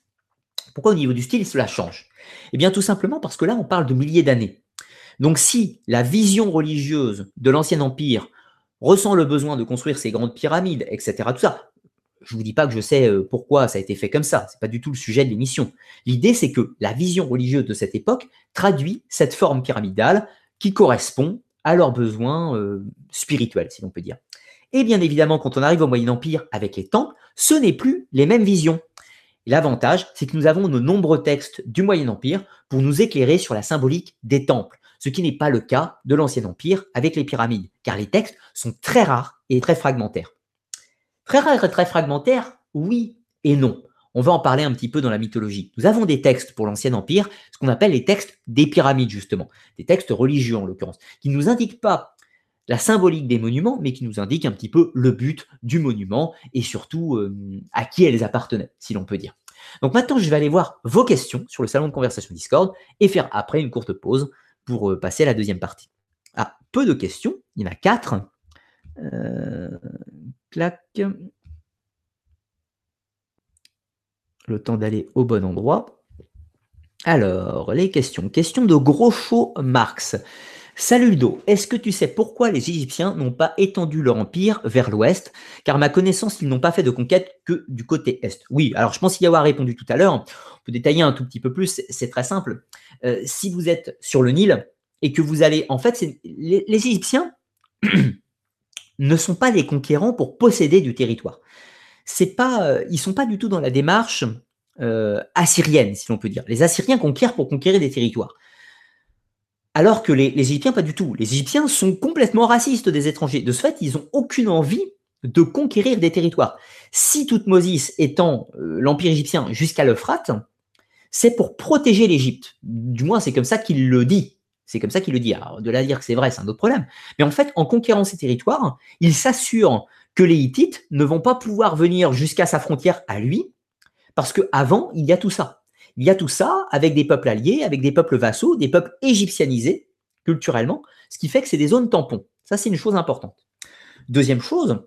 pourquoi au niveau du style cela change? Eh bien tout simplement parce que là on parle de milliers d'années. Donc si la vision religieuse de l'Ancien Empire ressent le besoin de construire ces grandes pyramides, etc., tout ça, je ne vous dis pas que je sais euh, pourquoi ça a été fait comme ça, ce n'est pas du tout le sujet de l'émission. L'idée, c'est que la vision religieuse de cette époque traduit cette forme pyramidale qui correspond à leurs besoins euh, spirituels, si l'on peut dire. Et bien évidemment, quand on arrive au Moyen Empire avec les temples, ce n'est plus les mêmes visions. L'avantage, c'est que nous avons de nombreux textes du Moyen Empire pour nous éclairer sur la symbolique des temples, ce qui n'est pas le cas de l'Ancien Empire avec les pyramides, car les textes sont très rares et très fragmentaires. Très rare et très fragmentaire, oui et non. On va en parler un petit peu dans la mythologie. Nous avons des textes pour l'Ancien Empire, ce qu'on appelle les textes des pyramides, justement, des textes religieux en l'occurrence, qui ne nous indiquent pas la symbolique des monuments, mais qui nous indiquent un petit peu le but du monument et surtout euh, à qui elles appartenaient, si l'on peut dire. Donc maintenant, je vais aller voir vos questions sur le salon de conversation Discord et faire après une courte pause pour euh, passer à la deuxième partie. Ah, peu de questions, il y en a quatre. Euh, le temps d'aller au bon endroit. Alors, les questions. Question de Gros Marx. Salut Ludo, est-ce que tu sais pourquoi les Égyptiens n'ont pas étendu leur empire vers l'ouest? Car ma connaissance, ils n'ont pas fait de conquête que du côté est. Oui, alors je pense y avoir répondu tout à l'heure. On peut détailler un tout petit peu plus, c'est très simple. Euh, si vous êtes sur le Nil et que vous allez... En fait, les, Égyptiens ne sont pas des conquérants pour posséder du territoire. C'est pas, euh, ils sont pas du tout dans la démarche euh, assyrienne, si l'on peut dire. Les Assyriens conquièrent pour conquérir des territoires. Alors que les, Égyptiens, pas du tout. Les Égyptiens sont complètement racistes des étrangers. De ce fait, ils n'ont aucune envie de conquérir des territoires. Si Toutmosis étant euh, l'empire égyptien jusqu'à l'Euphrate, c'est pour protéger l'Égypte. Du moins, c'est comme ça qu'il le dit. C'est comme ça qu'il le dit. Alors, de là dire que c'est vrai, c'est un autre problème. Mais en fait, en conquérant ces territoires, il s'assure que les Hittites ne vont pas pouvoir venir jusqu'à sa frontière à lui, parce qu'avant, il y a tout ça. Il y a tout ça avec des peuples alliés, avec des peuples vassaux, des peuples égyptianisés culturellement, ce qui fait que c'est des zones tampons. Ça, c'est une chose importante. Deuxième chose,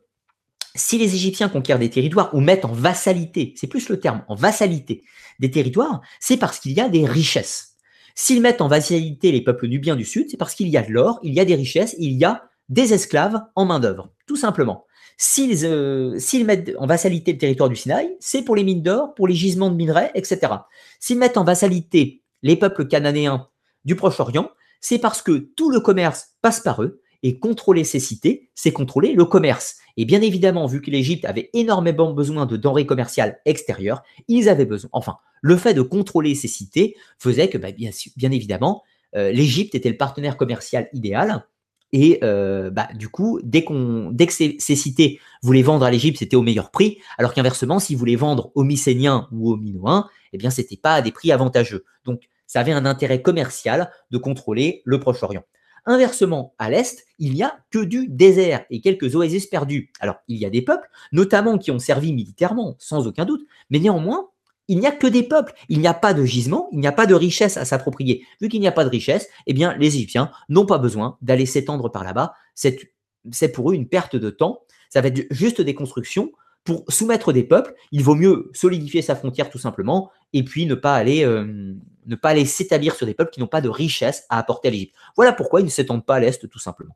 si les Égyptiens conquièrent des territoires ou mettent en vassalité, c'est plus le terme, en vassalité des territoires, c'est parce qu'il y a des richesses. S'ils mettent en vassalité les peuples nubiens du sud, c'est parce qu'il y a de l'or, il y a des richesses, il y a des esclaves en main-d'œuvre, tout simplement. S'ils euh, mettent en vassalité le territoire du Sinaï, c'est pour les mines d'or, pour les gisements de minerais, etc. S'ils mettent en vassalité les peuples cananéens du Proche-Orient, c'est parce que tout le commerce passe par eux, et contrôler ces cités, c'est contrôler le commerce. Et bien évidemment, vu que l'Égypte avait énormément besoin de denrées commerciales extérieures, ils avaient besoin, enfin, le fait de contrôler ces cités faisait que, bah, bien, bien, évidemment, euh, l'Égypte était le partenaire commercial idéal. Et euh, bah, du coup, dès, dès que ces, cités voulaient vendre à l'Égypte, c'était au meilleur prix, alors qu'inversement, s'ils voulaient vendre aux Mycéniens ou aux Minoens, eh bien, c'était pas à des prix avantageux. Donc, ça avait un intérêt commercial de contrôler le Proche-Orient. Inversement, à l'est, il n'y a que du désert et quelques oasis perdus. Alors, il y a des peuples, notamment qui ont servi militairement, sans aucun doute, mais néanmoins, il n'y a que des peuples. Il n'y a pas de gisement, il n'y a pas de richesse à s'approprier. Vu qu'il n'y a pas de richesse, eh bien, les Égyptiens n'ont pas besoin d'aller s'étendre par là-bas. C'est pour eux une perte de temps. Ça va être juste des constructions pour soumettre des peuples, il vaut mieux solidifier sa frontière tout simplement et puis ne pas aller, euh, ne pas aller s'établir sur des peuples qui n'ont pas de richesse à apporter à l'Égypte. Voilà pourquoi ils ne s'étendent pas à l'Est tout simplement.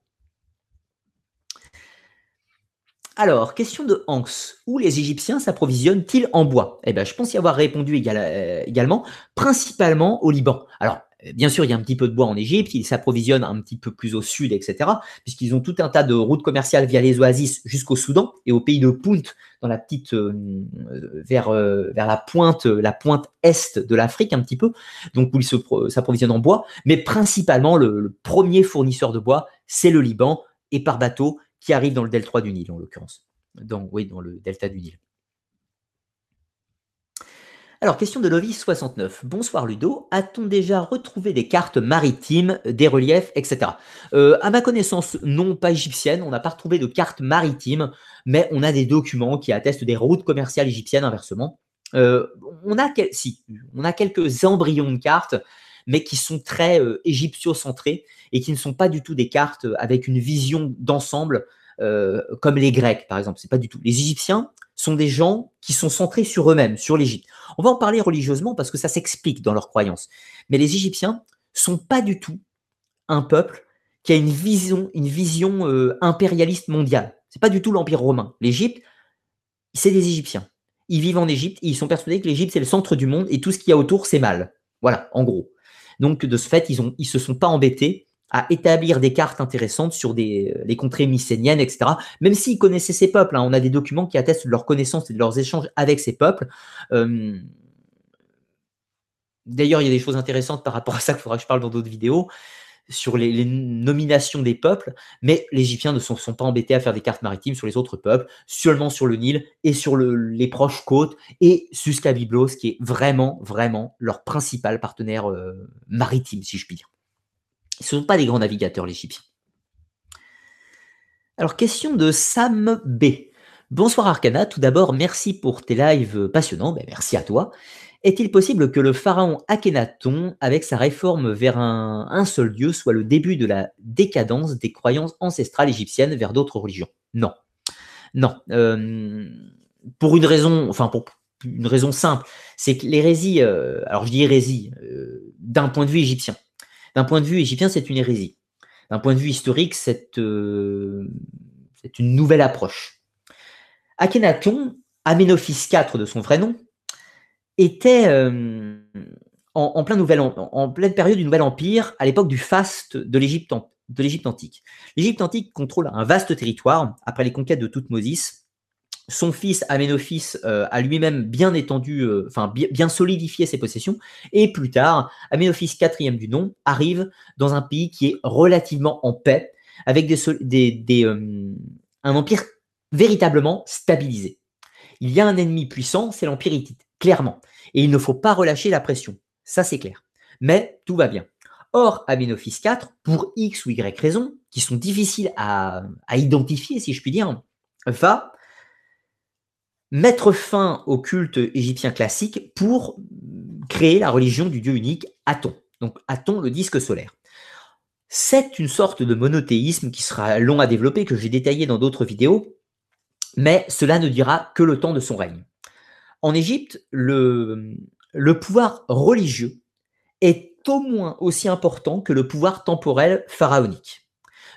Alors, question de Hans. Où les Égyptiens s'approvisionnent-ils en bois? Eh bien, je pense y avoir répondu euh, également, principalement au Liban. Alors, Bien sûr, il y a un petit peu de bois en Égypte, ils s'approvisionnent un petit peu plus au sud, etc., puisqu'ils ont tout un tas de routes commerciales via les oasis jusqu'au Soudan et au pays de Punt, dans la petite, euh, vers, euh, vers la pointe, la pointe est de l'Afrique un petit peu, donc où ils s'approvisionnent en bois. Mais principalement, le, premier fournisseur de bois, c'est le Liban, et par bateau, qui arrive dans le delta du Nil, en l'occurrence. Dans, oui, dans le delta du Nil. Alors, question de Lovis69. Bonsoir Ludo. A-t-on déjà retrouvé des cartes maritimes, des reliefs, etc. Euh, à ma connaissance, non, pas égyptienne. On n'a pas retrouvé de cartes maritimes, mais on a des documents qui attestent des routes commerciales égyptiennes, inversement. Euh, a si, on a quelques embryons de cartes, mais qui sont très euh, égyptio-centrés et qui ne sont pas du tout des cartes avec une vision d'ensemble comme les Grecs, par exemple. C'est pas du tout. Les Égyptiens sont des gens qui sont centrés sur eux-mêmes, sur l'Égypte. On va en parler religieusement parce que ça s'explique dans leurs croyances. Mais les Égyptiens sont pas du tout un peuple qui a une vision, une vision euh, impérialiste mondiale. C'est pas du tout l'Empire romain. L'Égypte, c'est des Égyptiens. Ils vivent en Égypte ils sont persuadés que l'Égypte, c'est le centre du monde et tout ce qu'il y a autour, c'est mal. Voilà, en gros. Donc, de ce fait, ils ne se sont pas embêtés à établir des cartes intéressantes sur des, les contrées mycéniennes, etc. Même s'ils connaissaient ces peuples, hein, on a des documents qui attestent de leur connaissance et de leurs échanges avec ces peuples. Euh, d'ailleurs, il y a des choses intéressantes par rapport à ça qu'il faudra que je parle dans d'autres vidéos sur les, nominations des peuples, mais les Égyptiens ne sont, sont, pas embêtés à faire des cartes maritimes sur les autres peuples, seulement sur le Nil et sur les proches côtes, et jusqu'à Byblos, qui est vraiment, vraiment leur principal partenaire euh, maritime, si je puis dire. Ce ne sont pas des grands navigateurs, les Égyptiens. Alors, question de Sam B. Bonsoir Arcana, tout d'abord, merci pour tes lives passionnants, ben, merci à toi. Est-il possible que le pharaon Akhenaton, avec sa réforme vers un, seul dieu, soit le début de la décadence des croyances ancestrales égyptiennes vers d'autres religions? Non. Non. Euh, pour une raison, enfin pour une raison simple, c'est que l'hérésie, euh, alors je dis hérésie, euh, d'un point de vue égyptien, d'un point de vue égyptien, c'est une hérésie. D'un point de vue historique, c'est une nouvelle approche. Akhenaton, Amenophis IV de son vrai nom, était euh, en, plein en, pleine période du Nouvel Empire, à l'époque du faste de l'Égypte antique. L'Égypte antique contrôle un vaste territoire après les conquêtes de Toutmosis son fils Amenophis euh, a lui-même bien étendu, euh, enfin bien, solidifié ses possessions, et plus tard, Amenophis IV du nom arrive dans un pays qui est relativement en paix, avec des, un empire véritablement stabilisé. Il y a un ennemi puissant, c'est l'empire hittite, clairement, et il ne faut pas relâcher la pression, ça c'est clair. Mais tout va bien. Or, Amenophis IV, pour X ou Y raisons, qui sont difficiles à, à identifier, si je puis dire, va mettre fin au culte égyptien classique pour créer la religion du dieu unique Aton. Donc Aton, le disque solaire. C'est une sorte de monothéisme qui sera long à développer, que j'ai détaillé dans d'autres vidéos, mais cela ne dira que le temps de son règne. En Égypte, le, pouvoir religieux est au moins aussi important que le pouvoir temporel pharaonique.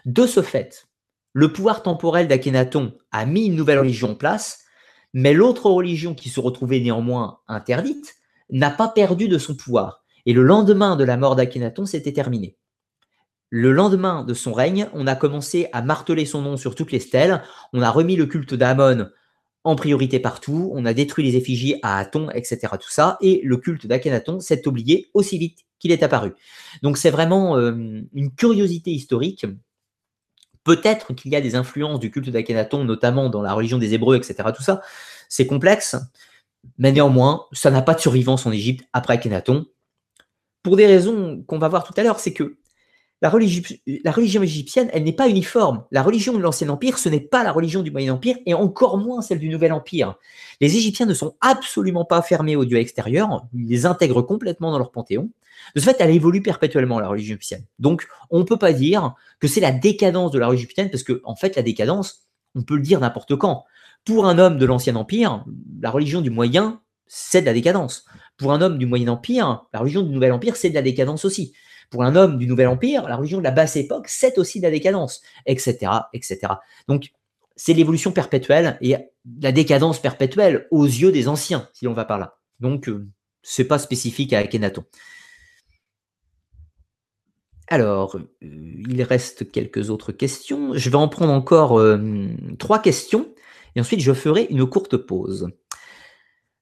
De ce fait, le pouvoir temporel d'Akhenaton a mis une nouvelle religion en place, mais l'autre religion qui se retrouvait néanmoins interdite n'a pas perdu de son pouvoir. Et le lendemain de la mort d'Akhenaton, c'était terminé. Le lendemain de son règne, on a commencé à marteler son nom sur toutes les stèles, on a remis le culte d'Amon en priorité partout, on a détruit les effigies à Aton, etc. Tout ça, et le culte d'Akhenaton s'est oublié aussi vite qu'il est apparu. Donc c'est vraiment euh, une curiosité historique. Peut-être qu'il y a des influences du culte d'Akhenaton, notamment dans la religion des Hébreux, etc. Tout ça, c'est complexe, mais néanmoins, ça n'a pas de survivance en Égypte après Akhenaton. Pour des raisons qu'on va voir tout à l'heure, c'est que la religion, égyptienne, elle n'est pas uniforme. La religion de l'Ancien Empire, ce n'est pas la religion du Moyen Empire et encore moins celle du Nouvel Empire. Les Égyptiens ne sont absolument pas fermés aux dieux extérieurs, ils les intègrent complètement dans leur panthéon. De ce fait, elle évolue perpétuellement, la religion égyptienne. Donc, on ne peut pas dire que c'est la décadence de la religion égyptienne, parce que, en fait, la décadence, on peut le dire n'importe quand. Pour un homme de l'Ancien Empire, la religion du Moyen, c'est de la décadence. Pour un homme du Moyen Empire, la religion du Nouvel Empire, c'est de la décadence aussi. Pour un homme du Nouvel Empire, la religion de la basse époque, c'est aussi de la décadence, etc., etc. Donc, c'est l'évolution perpétuelle et la décadence perpétuelle aux yeux des anciens, si l'on va par là. Donc, euh, ce n'est pas spécifique à Akhenaton. Alors, euh, il reste quelques autres questions. Je vais en prendre encore euh, trois questions et ensuite je ferai une courte pause.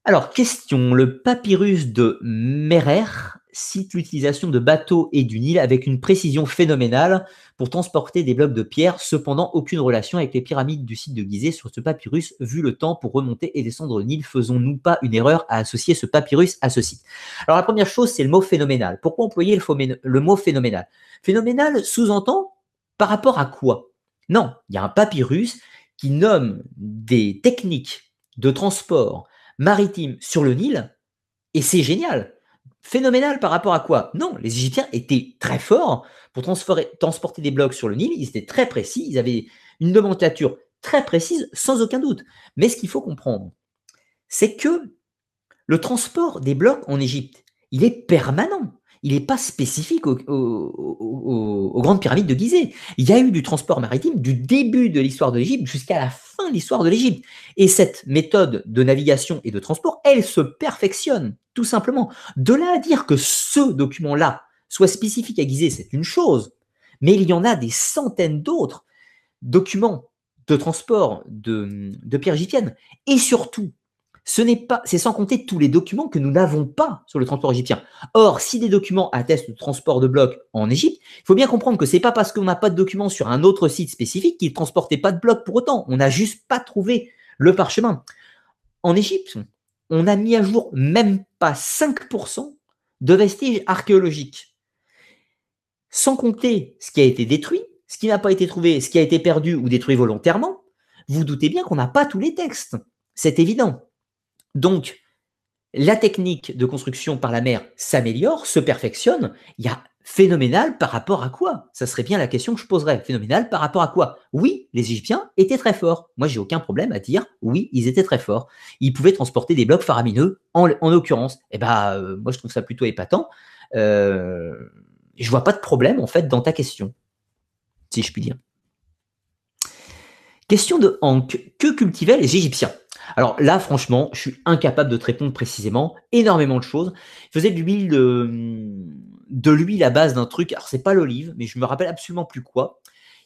Alors, question. Le papyrus de Merer cite l'utilisation de bateaux et du Nil avec une précision phénoménale pour transporter des blocs de pierre, cependant aucune relation avec les pyramides du site de Gizeh sur ce papyrus, vu le temps pour remonter et descendre le Nil, faisons-nous pas une erreur à associer ce papyrus à ce site? Alors la première chose, c'est le mot phénoménal. Pourquoi employer le, mot phénoménal? Phénoménal sous-entend par rapport à quoi? Non, il y a un papyrus qui nomme des techniques de transport maritime sur le Nil, et c'est génial phénoménal par rapport à quoi? Non, les Égyptiens étaient très forts pour transporter des blocs sur le Nil, ils étaient très précis, ils avaient une nomenclature très précise, sans aucun doute. Mais ce qu'il faut comprendre, c'est que le transport des blocs en Égypte, il est permanent il n'est pas spécifique aux, grandes pyramides de Gizeh. Il y a eu du transport maritime du début de l'histoire de l'Égypte jusqu'à la fin de l'histoire de l'Égypte. Et cette méthode de navigation et de transport, elle se perfectionne, tout simplement. De là à dire que ce document-là soit spécifique à Gizeh, c'est une chose. Mais il y en a des centaines d'autres documents de transport de, de pierres égyptiennes. Et surtout, ce n'est pas, c'est sans compter tous les documents que nous n'avons pas sur le transport égyptien. Or, si des documents attestent le transport de blocs en Égypte, il faut bien comprendre que c'est pas parce qu'on n'a pas de documents sur un autre site spécifique qu'ils ne transportaient pas de blocs pour autant. On n'a juste pas trouvé le parchemin. En Égypte, on n'a mis à jour même pas 5% de vestiges archéologiques. Sans compter ce qui a été détruit, ce qui n'a pas été trouvé, ce qui a été perdu ou détruit volontairement, vous doutez bien qu'on n'a pas tous les textes. C'est évident. Donc, la technique de construction par la mer s'améliore, se perfectionne. Il y a phénoménal par rapport à quoi? Ça serait bien la question que je poserais. Phénoménal par rapport à quoi? Oui, les Égyptiens étaient très forts. Moi, j'ai aucun problème à dire oui, ils étaient très forts. Ils pouvaient transporter des blocs faramineux, en, en l'occurrence. Eh ben, euh, moi, je trouve ça plutôt épatant. Euh, je vois pas de problème en fait dans ta question, si je puis dire. Question de Hank. Que cultivaient les Égyptiens? Alors là, franchement, je suis incapable de te répondre précisément. Énormément de choses. Il faisait de l'huile de, l'huile à base d'un truc. Alors c'est pas l'olive, mais je me rappelle absolument plus quoi.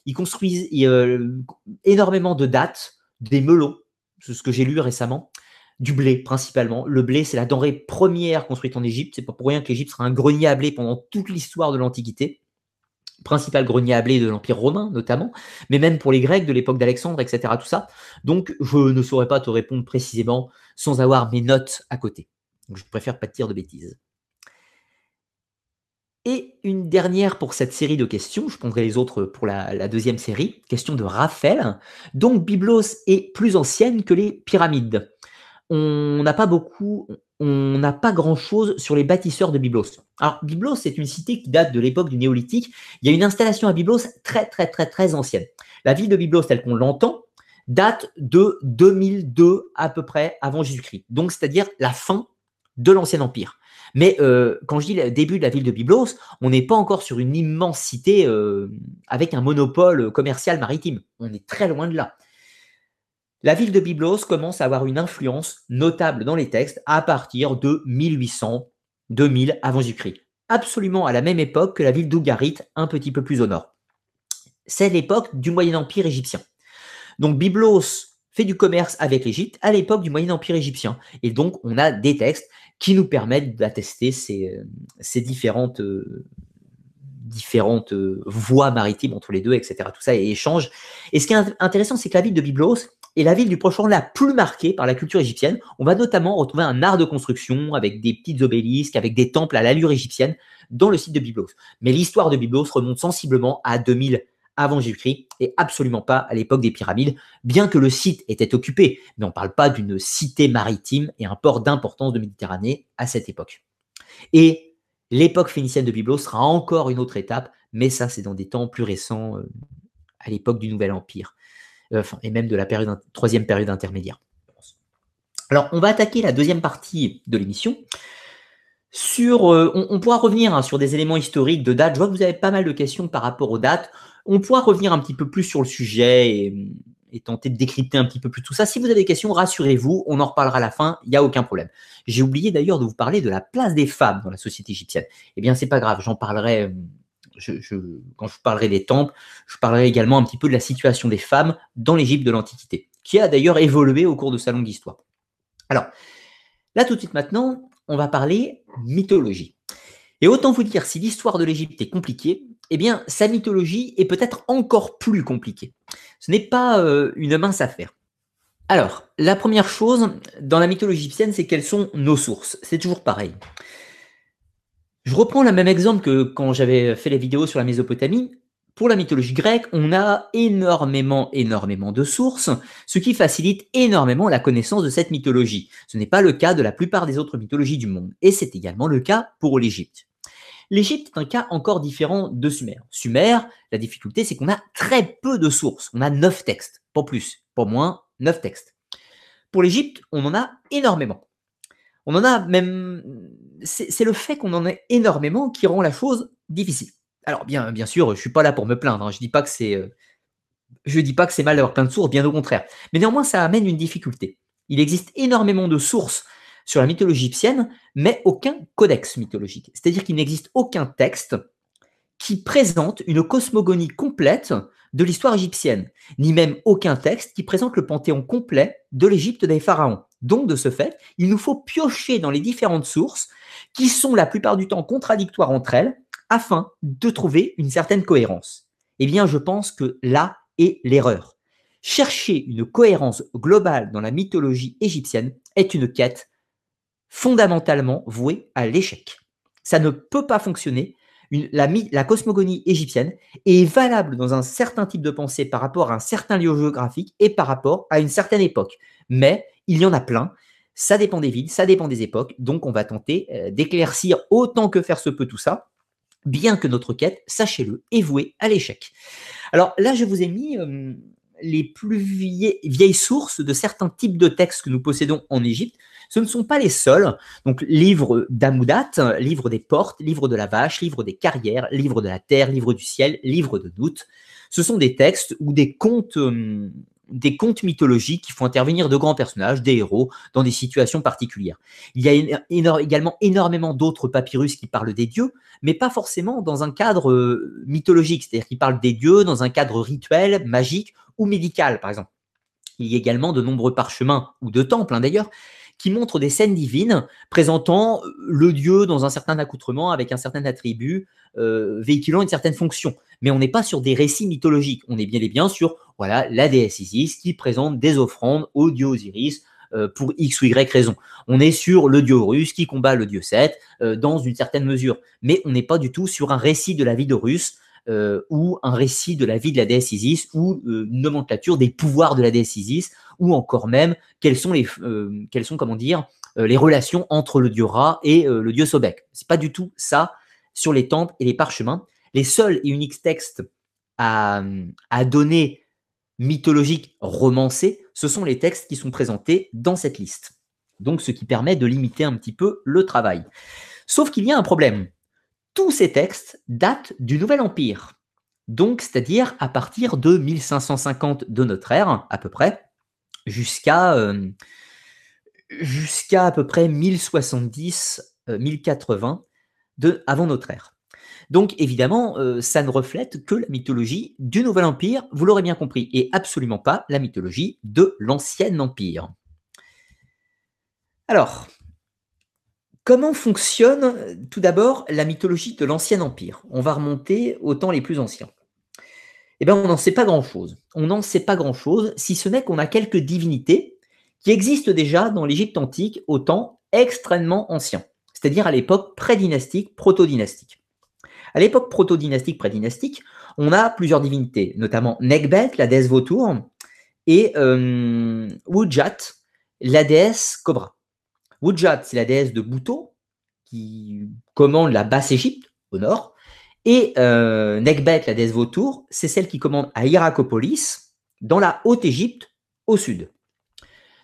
Il construisait euh, énormément de dattes, des melons, c'est ce que j'ai lu récemment, du blé principalement. Le blé, c'est la denrée première construite en Égypte. C'est pas pour rien que l'Égypte sera un grenier à blé pendant toute l'histoire de l'Antiquité principal grenier à blé de l'Empire romain notamment, mais même pour les Grecs de l'époque d'Alexandre, etc. Tout ça. Donc, je ne saurais pas te répondre précisément sans avoir mes notes à côté. Donc, je préfère pas te dire de bêtises. Et une dernière pour cette série de questions, je prendrai les autres pour la, la deuxième série. Question de Raphaël. Donc, Byblos est plus ancienne que les pyramides. On n'a pas beaucoup, on n'a pas grand-chose sur les bâtisseurs de Byblos. Alors, Byblos, c'est une cité qui date de l'époque du néolithique. Il y a une installation à Byblos très, très, très, très ancienne. La ville de Byblos, telle qu'on l'entend, date de 2002 à peu près avant Jésus-Christ. Donc, c'est-à-dire la fin de l'Ancien Empire. Mais euh, quand je dis le début de la ville de Byblos, on n'est pas encore sur une immense cité euh, avec un monopole commercial maritime. On est très loin de là. La ville de Byblos commence à avoir une influence notable dans les textes à partir de 1800, 2000 avant Jésus-Christ. Absolument à la même époque que la ville d'Ougarit, un petit peu plus au nord. C'est l'époque du Moyen Empire égyptien. Donc Byblos fait du commerce avec l'Égypte à l'époque du Moyen Empire égyptien. Et donc on a des textes qui nous permettent d'attester ces, ces, différentes, différentes voies maritimes entre les deux, etc. Tout ça et échange. Et ce qui est intéressant, c'est que la ville de Byblos est la ville du Proche-Orient la plus marquée par la culture égyptienne. On va notamment retrouver un art de construction avec des petites obélisques, avec des temples à l'allure égyptienne dans le site de Byblos. Mais l'histoire de Byblos remonte sensiblement à 2000 avant Jésus-Christ et absolument pas à l'époque des pyramides, bien que le site était occupé. Mais on ne parle pas d'une cité maritime et un port d'importance de Méditerranée à cette époque. Et l'époque phénicienne de Byblos sera encore une autre étape, mais ça c'est dans des temps plus récents, euh, à l'époque du Nouvel Empire, et même de la troisième période intermédiaire. Alors on va attaquer la deuxième partie de l'émission. Sur, euh, on, pourra revenir hein, sur des éléments historiques de dates. Je vois que vous avez pas mal de questions par rapport aux dates. On pourra revenir un petit peu plus sur le sujet et, tenter de décrypter un petit peu plus tout ça. Si vous avez des questions, rassurez-vous, on en reparlera à la fin, il n'y a aucun problème. J'ai oublié d'ailleurs de vous parler de la place des femmes dans la société égyptienne. Eh bien, c'est pas grave, j'en parlerai. Quand je parlerai des temples, je parlerai également un petit peu de la situation des femmes dans l'Égypte de l'Antiquité, qui a d'ailleurs évolué au cours de sa longue histoire. Alors, là tout de suite maintenant, on va parler mythologie. Et autant vous dire, si l'histoire de l'Égypte est compliquée, eh bien, sa mythologie est peut-être encore plus compliquée. Ce n'est pas euh, une mince affaire. Alors, la première chose dans la mythologie égyptienne, c'est quelles sont nos sources. C'est toujours pareil. Je reprends le même exemple que quand j'avais fait les vidéos sur la Mésopotamie. Pour la mythologie grecque, on a énormément, énormément de sources, ce qui facilite énormément la connaissance de cette mythologie. Ce n'est pas le cas de la plupart des autres mythologies du monde, et c'est également le cas pour l'Égypte. L'Égypte est un cas encore différent de Sumer. Sumer, la difficulté, c'est qu'on a très peu de sources. On a neuf textes, pas plus, pas moins, neuf textes. Pour l'Égypte, on en a énormément. On en a même. C'est le fait qu'on en ait énormément qui rend la chose difficile. Alors, bien, sûr, je ne suis pas là pour me plaindre. Hein. Je dis pas que c'est. Euh, je dis pas que c'est mal d'avoir plein de sources, bien au contraire. Mais néanmoins, ça amène une difficulté. Il existe énormément de sources sur la mythologie égyptienne, mais aucun codex mythologique. C'est-à-dire qu'il n'existe aucun texte qui présente une cosmogonie complète de l'histoire égyptienne, ni même aucun texte qui présente le panthéon complet de l'Égypte des pharaons. Donc, de ce fait, il nous faut piocher dans les différentes sources qui sont la plupart du temps contradictoires entre elles afin de trouver une certaine cohérence. Eh bien, je pense que là est l'erreur. Chercher une cohérence globale dans la mythologie égyptienne est une quête fondamentalement voué à l'échec. Ça ne peut pas fonctionner. La, cosmogonie égyptienne est valable dans un certain type de pensée par rapport à un certain lieu géographique et par rapport à une certaine époque. Mais il y en a plein. Ça dépend des villes, ça dépend des époques. Donc, on va tenter euh, d'éclaircir autant que faire se peut tout ça, bien que notre quête, sachez-le, est vouée à l'échec. Alors là, je vous ai mis euh, les plus vieilles sources de certains types de textes que nous possédons en Égypte. Ce ne sont pas les seuls. Donc, livre d'Amoudat, livre des portes, livre de la vache, livre des carrières, livre de la terre, livre du ciel, livre de doute. Ce sont des textes ou des contes, euh, des contes mythologiques qui font intervenir de grands personnages, des héros, dans des situations particulières. Il y a également énormément d'autres papyrus qui parlent des dieux, mais pas forcément dans un cadre euh, mythologique, c'est-à-dire qui parlent des dieux dans un cadre rituel, magique ou médical, par exemple. Il y a également de nombreux parchemins, ou de temples hein, d'ailleurs, qui montre des scènes divines présentant euh, le dieu dans un certain accoutrement avec un certain attribut, euh, véhiculant une certaine fonction. Mais on n'est pas sur des récits mythologiques. On est bien et bien sur voilà la déesse Isis qui présente des offrandes au dieu Osiris euh, pour X ou Y raison. On est sur le dieu Horus qui combat le dieu Seth dans une certaine mesure. Mais on n'est pas du tout sur un récit de la vie d'Horus euh, ou un récit de la vie de la déesse Isis, ou euh, une nomenclature des pouvoirs de la déesse Isis, ou encore même quelles sont les, euh, quelles sont comment dire, les relations entre le dieu Ra et le dieu Sobek. C'est pas du tout ça sur les temples et les parchemins. Les seuls et uniques textes à, à donner mythologiques romancés, ce sont les textes qui sont présentés dans cette liste. Donc, ce qui permet de limiter un petit peu le travail. Sauf qu'il y a un problème. Tous ces textes datent du Nouvel Empire. Donc, c'est-à-dire à partir de 1550 de notre ère, à peu près, jusqu'à euh, à peu près 1070, 1080 euh, avant notre ère. Donc évidemment, euh, ça ne reflète que la mythologie du Nouvel Empire, vous l'aurez bien compris, et absolument pas la mythologie de l'Ancien Empire. Alors, comment fonctionne tout d'abord la mythologie de l'Ancien Empire? On va remonter aux temps les plus anciens. Eh bien, on n'en sait pas grand-chose. On n'en sait pas grand-chose, si ce n'est qu'on a quelques divinités qui existent déjà dans l'Égypte antique au temps extrêmement ancien, c'est-à-dire à, l'époque pré-dynastique, proto-dynastique. À l'époque proto-dynastique, pré-dynastique, on a plusieurs divinités, notamment Nekbet, la déesse vautour, et euh, Wujat, la déesse cobra. Wujat, c'est la déesse de Bouto, qui commande la basse Égypte, au nord, et euh, Nekbet, la déesse vautour, c'est celle qui commande à Hierakopolis, dans la Haute-Égypte, au sud.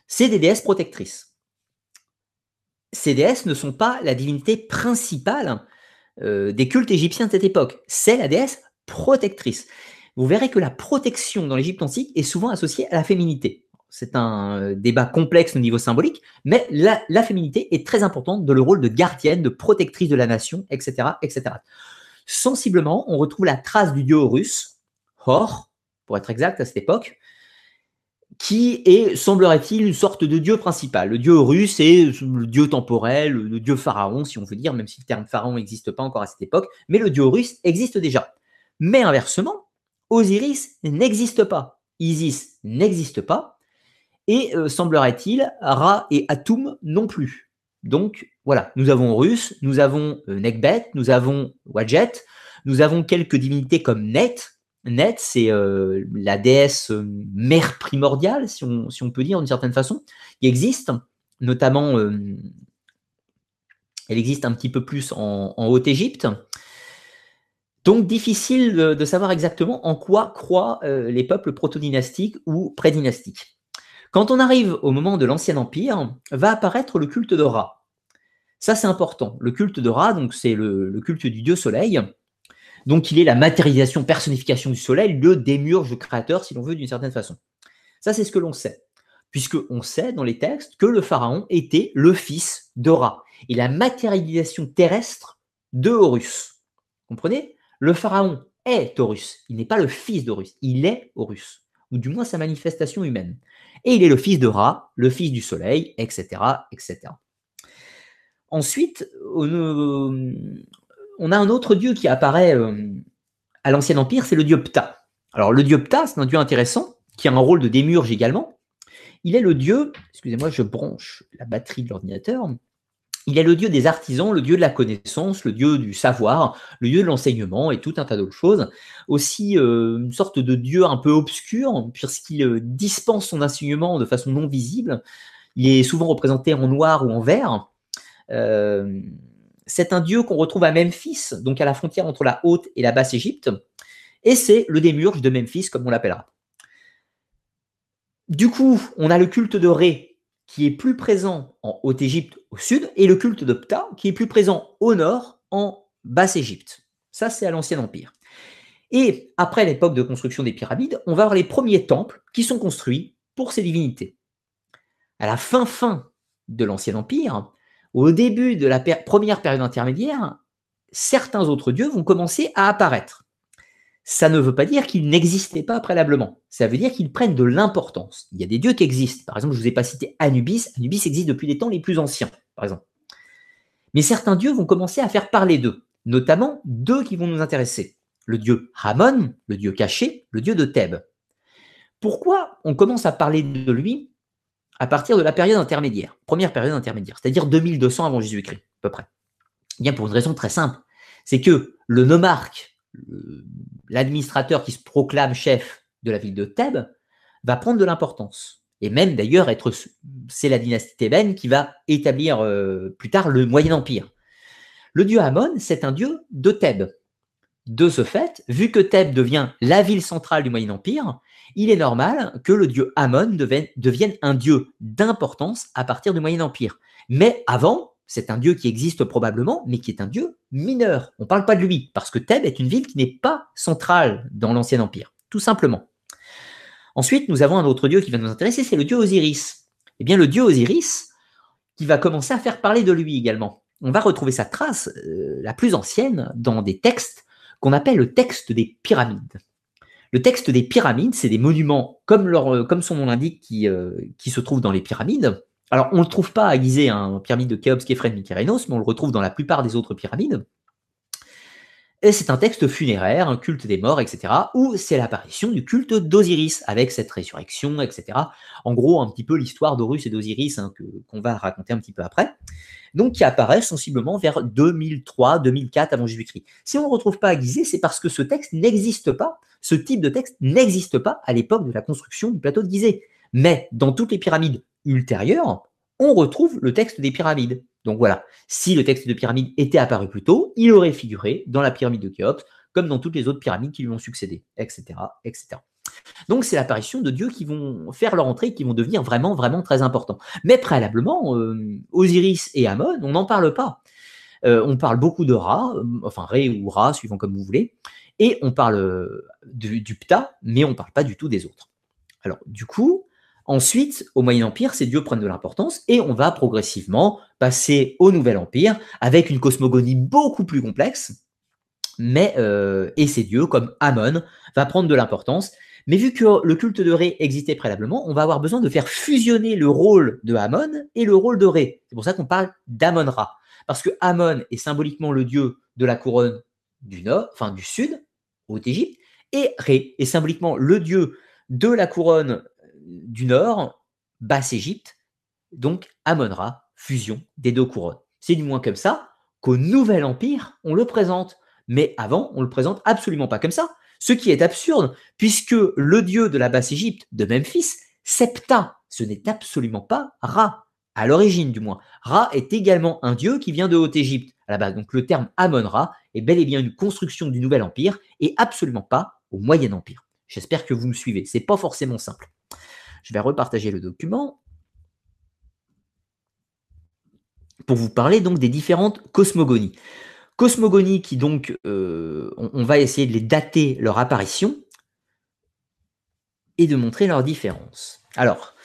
C'est des déesses protectrices. Ces déesses ne sont pas la divinité principale euh, des cultes égyptiens de cette époque. C'est la déesse protectrice. Vous verrez que la protection dans l'Égypte antique est souvent associée à la féminité. C'est un euh, débat complexe au niveau symbolique, mais la, féminité est très importante dans le rôle de gardienne, de protectrice de la nation, etc., etc. Sensiblement, on retrouve la trace du dieu Horus, Hor, pour être exact à cette époque, qui est, semblerait-il, une sorte de dieu principal. Le dieu Horus est le dieu temporel, le dieu pharaon, si on veut dire, même si le terme pharaon n'existe pas encore à cette époque, mais le dieu Horus existe déjà. Mais inversement, Osiris n'existe pas, Isis n'existe pas, et euh, semblerait-il, Ra et Atum non plus. Donc voilà, nous avons Horus, nous avons euh, Nekbet, nous avons Wadjet, nous avons quelques divinités comme Net. Net, c'est euh, la déesse mère primordiale, si on, si on, peut dire d'une certaine façon, qui existe, notamment, elle existe un petit peu plus en, Haute-Égypte. Donc difficile de, savoir exactement en quoi croient les peuples proto-dynastiques ou pré-dynastiques. Quand on arrive au moment de l'Ancien Empire, va apparaître le culte de Ra. Ça, c'est important. Le culte de Ra, donc c'est le, culte du dieu soleil. Donc, il est la matérialisation, personnification du soleil, le démurge créateur, si l'on veut, d'une certaine façon. Ça, c'est ce que l'on sait. Puisqu'on sait dans les textes que le pharaon était le fils de Ra et la matérialisation terrestre de Horus. Comprenez? Le pharaon est Horus. Il n'est pas le fils d'Horus. Il est Horus. Ou du moins sa manifestation humaine et il est le fils de Ra, le fils du soleil, etc. etc. Ensuite, on a un autre dieu qui apparaît euh, à l'Ancien Empire, c'est le dieu Ptah. Alors le dieu Ptah, c'est un dieu intéressant, qui a un rôle de démurge également. Il est le dieu, excusez-moi, je branche la batterie de l'ordinateur, il est le dieu des artisans, le dieu de la connaissance, le dieu du savoir, le dieu de l'enseignement et tout un tas d'autres choses. Aussi euh, une sorte de dieu un peu obscur, puisqu'il euh, dispense son enseignement de façon non visible. Il est souvent représenté en noir ou en vert. Euh, c'est un dieu qu'on retrouve à Memphis, donc à la frontière entre la Haute et la Basse Égypte. Et c'est le démurge de Memphis, comme on l'appellera. Du coup, on a le culte de Ré, qui est plus présent en Haute-Égypte au sud, et le culte de Ptah, qui est plus présent au nord, en Basse-Égypte. Ça, c'est à l'Ancien Empire. Et après l'époque de construction des pyramides, on va avoir les premiers temples qui sont construits pour ces divinités. À la fin fin de l'Ancien Empire, au début de la première période intermédiaire, certains autres dieux vont commencer à apparaître ça ne veut pas dire qu'ils n'existaient pas préalablement. Ça veut dire qu'ils prennent de l'importance. Il y a des dieux qui existent. Par exemple, je ne vous ai pas cité Anubis. Anubis existe depuis les temps les plus anciens, par exemple. Mais certains dieux vont commencer à faire parler d'eux, notamment deux qui vont nous intéresser. Le dieu Ramon, le dieu caché, le dieu de Thèbes. Pourquoi on commence à parler de lui à partir de la période intermédiaire, première période intermédiaire, c'est-à-dire 2200 avant Jésus-Christ, à peu près? Eh Bien pour une raison très simple, c'est que le nomarque l'administrateur qui se proclame chef de la ville de Thèbes va prendre de l'importance. Et même d'ailleurs, être, c'est la dynastie thébaine qui va établir euh, plus tard le Moyen Empire. Le dieu Amon, c'est un dieu de Thèbes. De ce fait, vu que Thèbes devient la ville centrale du Moyen Empire, il est normal que le dieu Amon devienne, un dieu d'importance à partir du Moyen Empire. Mais avant, c'est un dieu qui existe probablement, mais qui est un dieu mineur. On ne parle pas de lui, parce que Thèbes est une ville qui n'est pas centrale dans l'Ancien Empire, tout simplement. Ensuite, nous avons un autre dieu qui va nous intéresser, c'est le dieu Osiris. Eh bien, le dieu Osiris, qui va commencer à faire parler de lui également. On va retrouver sa trace euh, la plus ancienne dans des textes qu'on appelle le texte des pyramides. Le texte des pyramides, c'est des monuments, comme, comme son nom l'indique, euh, qui se trouvent dans les pyramides. Alors, on ne le trouve pas à Gizeh, hein, pyramide de Khéops, Képhren, Mykérinos, mais on le retrouve dans la plupart des autres pyramides. Et c'est un texte funéraire, un culte des morts, etc., où c'est l'apparition du culte d'Osiris, avec cette résurrection, etc. En gros, un petit peu l'histoire d'Horus et d'Osiris, hein, qu'on va raconter un petit peu après. Donc, qui apparaît sensiblement vers 2003-2004 avant Jésus-Christ. Si on ne retrouve pas à Gizeh, c'est parce que ce texte n'existe pas, ce type de texte n'existe pas à l'époque de la construction du plateau de Gizeh. Mais dans toutes les pyramides ultérieures, on retrouve le texte des pyramides. Donc voilà, si le texte de pyramide était apparu plus tôt, il aurait figuré dans la pyramide de Khéops, comme dans toutes les autres pyramides qui lui ont succédé, etc. etc. Donc c'est l'apparition de dieux qui vont faire leur entrée, qui vont devenir vraiment, vraiment très importants. Mais préalablement, euh, Osiris et Amon, on n'en parle pas. Euh, on parle beaucoup de Ra, euh, enfin Ré ou Ra, suivant comme vous voulez, et on parle du Ptah, mais on ne parle pas du tout des autres. Alors du coup, Ensuite, au Moyen Empire, ces dieux prennent de l'importance et on va progressivement passer au Nouvel Empire avec une cosmogonie beaucoup plus complexe. Mais euh, et ces dieux comme Amon va prendre de l'importance. Mais vu que le culte de Ré existait préalablement, on va avoir besoin de faire fusionner le rôle de Amon et le rôle de Ré. C'est pour ça qu'on parle d'Amon-Ra. Parce que Amon est symboliquement le dieu de la couronne du nord, enfin du sud, Haute-Égypte, et Ré est symboliquement le dieu de la couronne du nord, Basse-Égypte, donc Amon-Ra, fusion des deux couronnes. C'est du moins comme ça qu'au Nouvel Empire, on le présente. Mais avant, on le présente absolument pas comme ça. Ce qui est absurde, puisque le dieu de la Basse-Égypte, de Memphis, Septa, ce n'est absolument pas Ra, à l'origine du moins. Ra est également un dieu qui vient de Haute-Égypte à la base. Donc le terme Amon-Ra est bel et bien une construction du Nouvel Empire et absolument pas au Moyen Empire. J'espère que vous me suivez. C'est pas forcément simple. Je vais repartager le document pour vous parler donc des différentes cosmogonies. Cosmogonies qui donc, euh, on, va essayer de les dater leur apparition et de montrer leurs différences. Alors,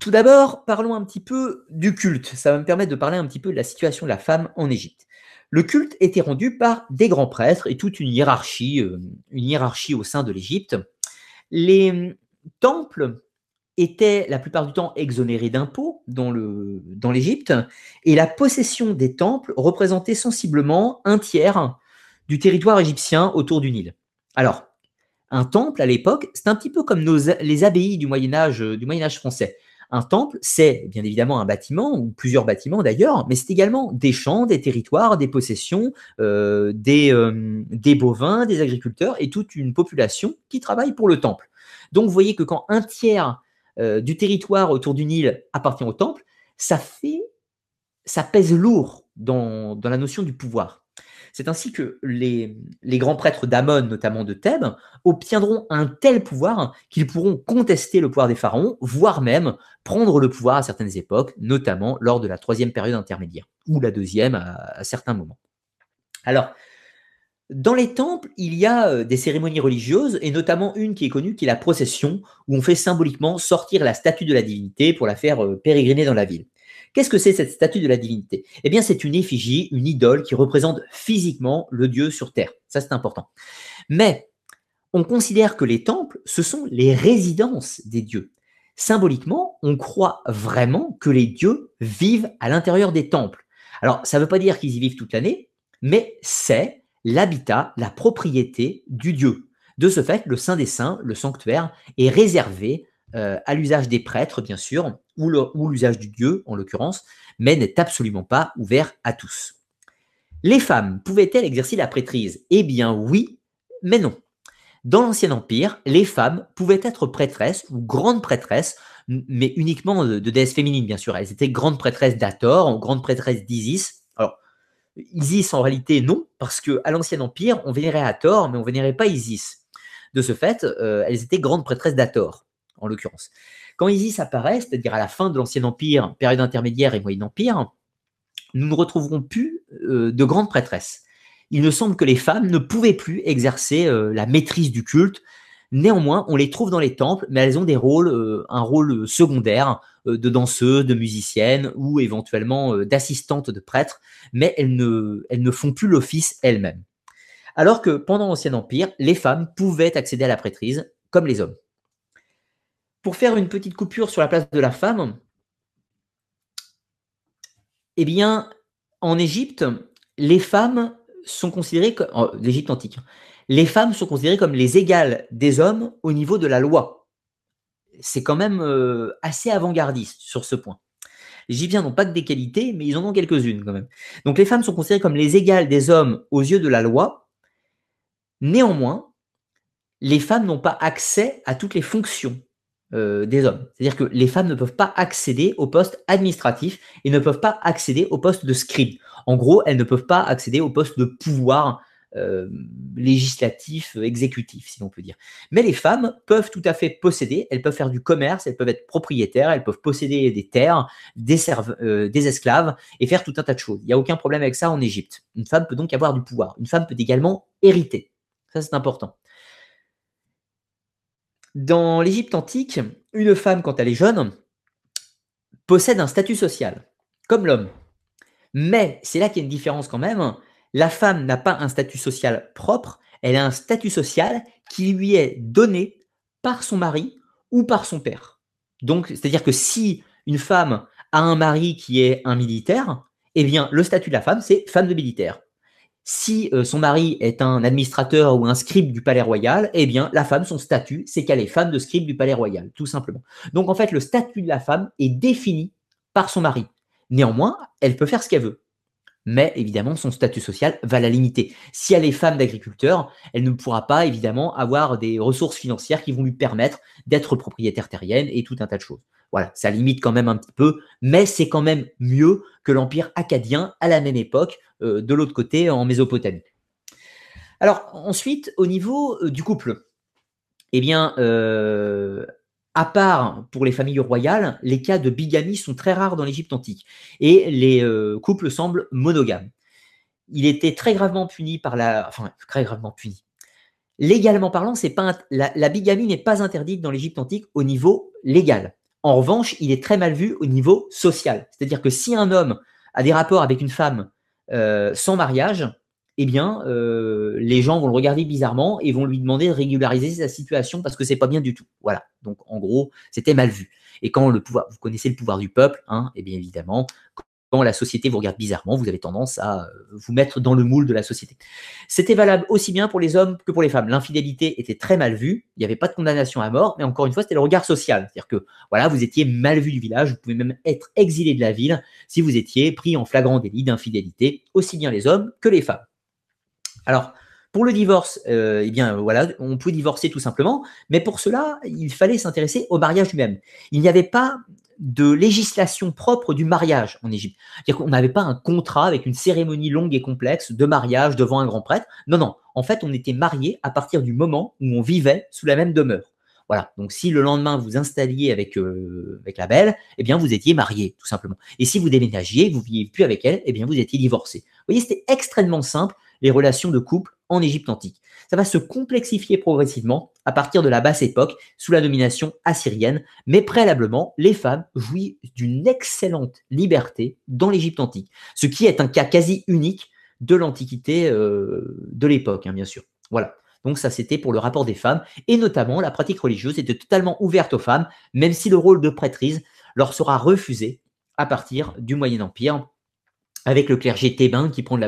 tout d'abord, parlons un petit peu du culte. Ça va me permettre de parler un petit peu de la situation de la femme en Égypte. Le culte était rendu par des grands prêtres et toute une hiérarchie, euh, une hiérarchie au sein de l'Égypte. Les, temples étaient la plupart du temps exonérés d'impôts dans l'Égypte, et la possession des temples représentait sensiblement un tiers du territoire égyptien autour du Nil. Alors, un temple à l'époque, c'est un petit peu comme nos, les abbayes du Moyen Âge, du Moyen Âge français. Un temple, c'est bien évidemment un bâtiment, ou plusieurs bâtiments d'ailleurs, mais c'est également des champs, des territoires, des possessions, euh, euh, des bovins, des agriculteurs et toute une population qui travaille pour le temple. Donc, vous voyez que quand un tiers euh, du territoire autour du Nil appartient au temple, ça fait, ça pèse lourd dans, la notion du pouvoir. C'est ainsi que les, grands prêtres d'Amon, notamment de Thèbes, obtiendront un tel pouvoir qu'ils pourront contester le pouvoir des pharaons, voire même prendre le pouvoir à certaines époques, notamment lors de la troisième période intermédiaire, ou la deuxième à, à certains moments. Alors, dans les temples, il y a euh, des cérémonies religieuses, et notamment une qui est connue, qui est la procession, où on fait symboliquement sortir la statue de la divinité pour la faire euh, pérégriner dans la ville. Qu'est-ce que c'est cette statue de la divinité? Eh bien, c'est une effigie, une idole qui représente physiquement le Dieu sur Terre. Ça, c'est important. Mais on considère que les temples, ce sont les résidences des dieux. Symboliquement, on croit vraiment que les dieux vivent à l'intérieur des temples. Alors, ça ne veut pas dire qu'ils y vivent toute l'année, mais c'est l'habitat, la propriété du Dieu. De ce fait, le Saint des Saints, le sanctuaire, est réservé euh, à l'usage des prêtres, bien sûr, ou l'usage du Dieu, en l'occurrence, mais n'est absolument pas ouvert à tous. Les femmes pouvaient-elles exercer la prêtrise? Eh bien oui, mais non. Dans l'Ancien Empire, les femmes pouvaient être prêtresses ou grandes prêtresses, mais uniquement de, déesses féminines, bien sûr. Elles étaient grandes prêtresses d'Ator, grandes prêtresses d'Isis. Isis, en réalité, non, parce qu'à l'Ancien Empire, on vénérait Hathor, mais on vénérait pas Isis. De ce fait, euh, elles étaient grandes prêtresses d'Hathor, en l'occurrence. Quand Isis apparaît, c'est-à-dire à la fin de l'Ancien Empire, période intermédiaire et Moyen Empire, nous ne retrouverons plus euh, de grandes prêtresses. Il me semble que les femmes ne pouvaient plus exercer euh, la maîtrise du culte. Néanmoins, on les trouve dans les temples, mais elles ont des rôles, un rôle secondaire de danseuses, de musiciennes ou éventuellement d'assistantes de prêtres, mais elles ne, font plus l'office elles-mêmes. Alors que pendant l'Ancien Empire, les femmes pouvaient accéder à la prêtrise comme les hommes. Pour faire une petite coupure sur la place de la femme, eh bien, en Égypte, les femmes sont considérées comme antique. Les femmes sont considérées comme les égales des hommes au niveau de la loi. C'est quand même euh, assez avant-gardiste sur ce point. Les Égyptiens n'ont pas que des qualités, mais ils en ont quelques-unes quand même. Donc les femmes sont considérées comme les égales des hommes aux yeux de la loi, Néanmoins, les femmes n'ont pas accès à toutes les fonctions euh, des hommes. C'est-à-dire que les femmes ne peuvent pas accéder au poste administratif et ne peuvent pas accéder au poste de scribe. En gros, elles ne peuvent pas accéder au poste de pouvoir euh, législatif, exécutif, si l'on peut dire. Mais les femmes peuvent tout à fait posséder, elles peuvent faire du commerce, elles peuvent être propriétaires, elles peuvent posséder des terres, des, euh, des esclaves et faire tout un tas de choses. Il n'y a aucun problème avec ça en Égypte. Une femme peut donc avoir du pouvoir. Une femme peut également hériter. Ça, c'est important. Dans l'Égypte antique, une femme, quand elle est jeune, possède un statut social, comme l'homme. Mais c'est là qu'il y a une différence quand même. La femme n'a pas un statut social propre, elle a un statut social qui lui est donné par son mari ou par son père. Donc, c'est-à-dire que si une femme a un mari qui est un militaire, eh bien, le statut de la femme, c'est femme de militaire. Si euh, son mari est un administrateur ou un scribe du palais royal, eh bien, la femme, son statut, c'est qu'elle est femme de scribe du palais royal, tout simplement. Donc, en fait, le statut de la femme est défini par son mari. Néanmoins, elle peut faire ce qu'elle veut. Mais évidemment, son statut social va la limiter. Si elle est femme d'agriculteur, elle ne pourra pas évidemment avoir des ressources financières qui vont lui permettre d'être propriétaire terrienne et tout un tas de choses. Voilà, ça limite quand même un petit peu, mais c'est quand même mieux que l'empire acadien à la même époque, euh, de l'autre côté, en Mésopotamie. Alors ensuite, au niveau euh, du couple, eh bien, euh, à part pour les familles royales, les cas de bigamie sont très rares dans l'Égypte antique et les couples semblent monogames. Il était très gravement puni par la, enfin très gravement puni. Légalement parlant, la bigamie n'est pas interdite dans l'Égypte antique au niveau légal. En revanche, il est très mal vu au niveau social. C'est-à-dire que si un homme a des rapports avec une femme euh, sans mariage, eh bien, euh, les gens vont le regarder bizarrement et vont lui demander de régulariser sa situation parce que c'est pas bien du tout. Voilà. Donc, en gros, c'était mal vu. Et quand le pouvoir, vous connaissez le pouvoir du peuple, hein, et eh bien évidemment, la société vous regarde bizarrement, vous avez tendance à euh, vous mettre dans le moule de la société. C'était valable aussi bien pour les hommes que pour les femmes. L'infidélité était très mal vue, il n'y avait pas de condamnation à mort, mais encore une fois, c'était le regard social. C'est-à-dire que voilà, vous étiez mal vu du village, vous pouvez même être exilé de la ville si vous étiez pris en flagrant délit d'infidélité, aussi bien les hommes que les femmes. Alors, pour le divorce, euh, eh bien voilà, on pouvait divorcer tout simplement, mais pour cela, il fallait s'intéresser au mariage lui-même. Il n'y avait pas de législation propre du mariage en Égypte. C'est-à-dire n'avait pas un contrat avec une cérémonie longue et complexe de mariage devant un grand prêtre. Non, non. En fait, on était marié à partir du moment où on vivait sous la même demeure. Voilà. Donc, si le lendemain vous installiez avec, euh, la belle, eh bien, vous étiez marié, tout simplement. Et si vous déménagiez, vous ne viviez plus avec elle, eh bien, vous étiez divorcé. Vous voyez, c'était extrêmement simple, les relations de couple en Égypte antique. Ça va se complexifier progressivement à partir de la basse époque, sous la domination assyrienne, mais préalablement, les femmes jouissent d'une excellente liberté dans l'Égypte antique, ce qui est un cas quasi unique de l'Antiquité euh, de l'époque, hein, bien sûr. Voilà. Donc ça, c'était pour le rapport des femmes, et notamment la pratique religieuse était totalement ouverte aux femmes, même si le rôle de prêtrise leur sera refusé à partir du Moyen Empire, avec le clergé thébain qui prend,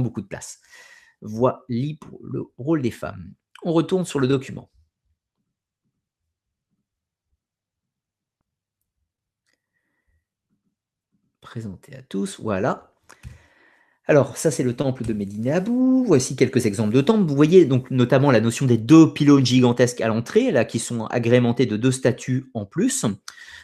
beaucoup de place. Voilà pour le rôle des femmes. On retourne sur le document. Présenté à tous, voilà. Alors, ça, c'est le temple de Médine Voici quelques exemples de temples. Vous voyez donc notamment la notion des deux pylônes gigantesques à l'entrée, là, qui sont agrémentés de deux statues en plus.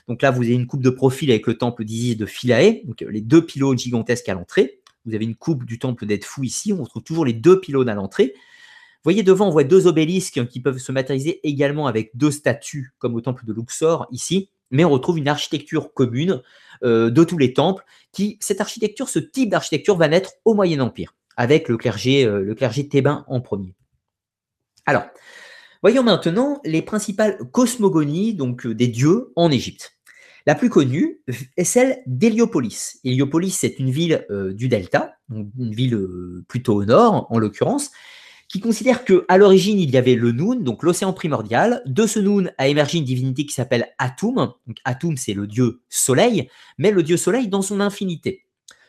Donc là, vous avez une coupe de profil avec le temple d'Isis de Philae, donc les deux pylônes gigantesques à l'entrée Vous avez une coupe du temple d'Edfou ici. On retrouve toujours les deux pylônes à l'entrée. Vous voyez devant, on voit deux obélisques qui peuvent se matérialiser également avec deux statues, comme au temple de Luxor ici. Mais on retrouve une architecture commune euh, de tous les temples. Qui, cette architecture, ce type d'architecture va naître au Moyen Empire, avec le clergé, euh, le clergé thébain en premier. Alors, voyons maintenant les principales cosmogonies donc euh, des dieux en Égypte. La plus connue est celle d'Héliopolis. Héliopolis, c'est une ville du Delta, une ville plutôt au nord en l'occurrence, qui considère que à l'origine il y avait le Noun, donc l'océan primordial. De ce Noun a émergé une divinité qui s'appelle Atum. Donc Atum, c'est le dieu soleil, mais le dieu soleil dans son infinité.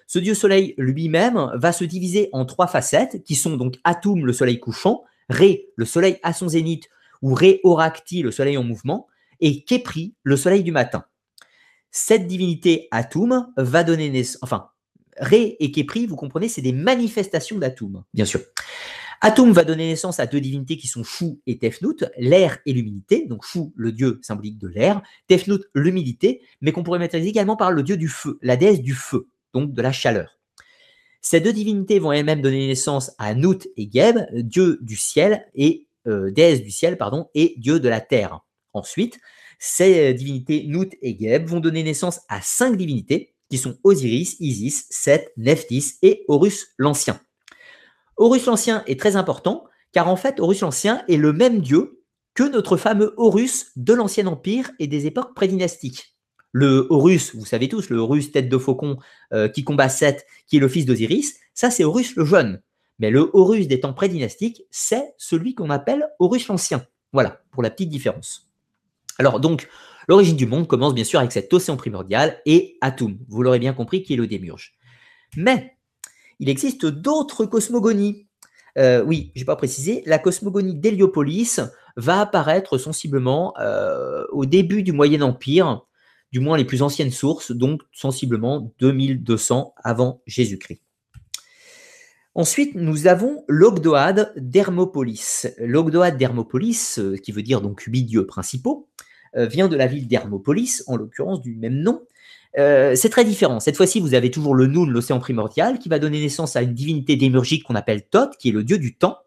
Ce dieu soleil lui-même va se diviser en trois facettes, qui sont donc Atum, le soleil couchant, Ré, le soleil à son zénith, ou Ré Oracti, le soleil en mouvement, et Kepri, le soleil du matin. Cette divinité Atum va donner naissance, enfin, Ré et Kepri, vous comprenez, c'est des manifestations d'Atum, bien sûr. Atum va donner naissance à deux divinités qui sont Chou et Tefnut, l'air et l'humidité. Donc Chou, le dieu symbolique de l'air, Tefnut, l'humidité, mais qu'on pourrait matérialiser également par le dieu du feu, la déesse du feu, donc de la chaleur. Ces deux divinités vont elles-mêmes donner naissance à Nut et Geb, dieu du ciel et euh, déesse du ciel, pardon, et dieu de la terre. Ensuite, ces divinités Nut et Geb vont donner naissance à cinq divinités qui sont Osiris, Isis, Seth, Nephthys et Horus l'Ancien. Horus l'Ancien est très important, car en fait, Horus l'Ancien est le même dieu que notre fameux Horus de l'Ancien Empire et des époques prédynastiques. Le Horus, vous savez tous, le Horus tête de faucon euh, qui combat Seth, qui est le fils d'Osiris, ça c'est Horus le jeune. Mais le Horus des temps prédynastiques, c'est celui qu'on appelle Horus l'Ancien. Voilà, pour la petite différence. Alors donc, l'origine du monde commence bien sûr avec cet océan primordial et Atum, vous l'aurez bien compris, qui est le démurge. Mais il existe d'autres cosmogonies. Euh, oui, je n'ai pas précisé, la cosmogonie d'Héliopolis va apparaître sensiblement euh, au début du Moyen Empire, du moins les plus anciennes sources, donc sensiblement 2200 avant Jésus-Christ. Ensuite, nous avons l'Ogdoade d'Hermopolis. L'Ogdoade d'Hermopolis, euh, qui veut dire donc huit dieux principaux, vient de la ville d'Hermopolis, en l'occurrence du même nom, euh, c'est très différent. Cette fois-ci, vous avez toujours le Noun, l'océan primordial, qui va donner naissance à une divinité démurgique qu'on appelle Thoth, qui est le dieu du temps.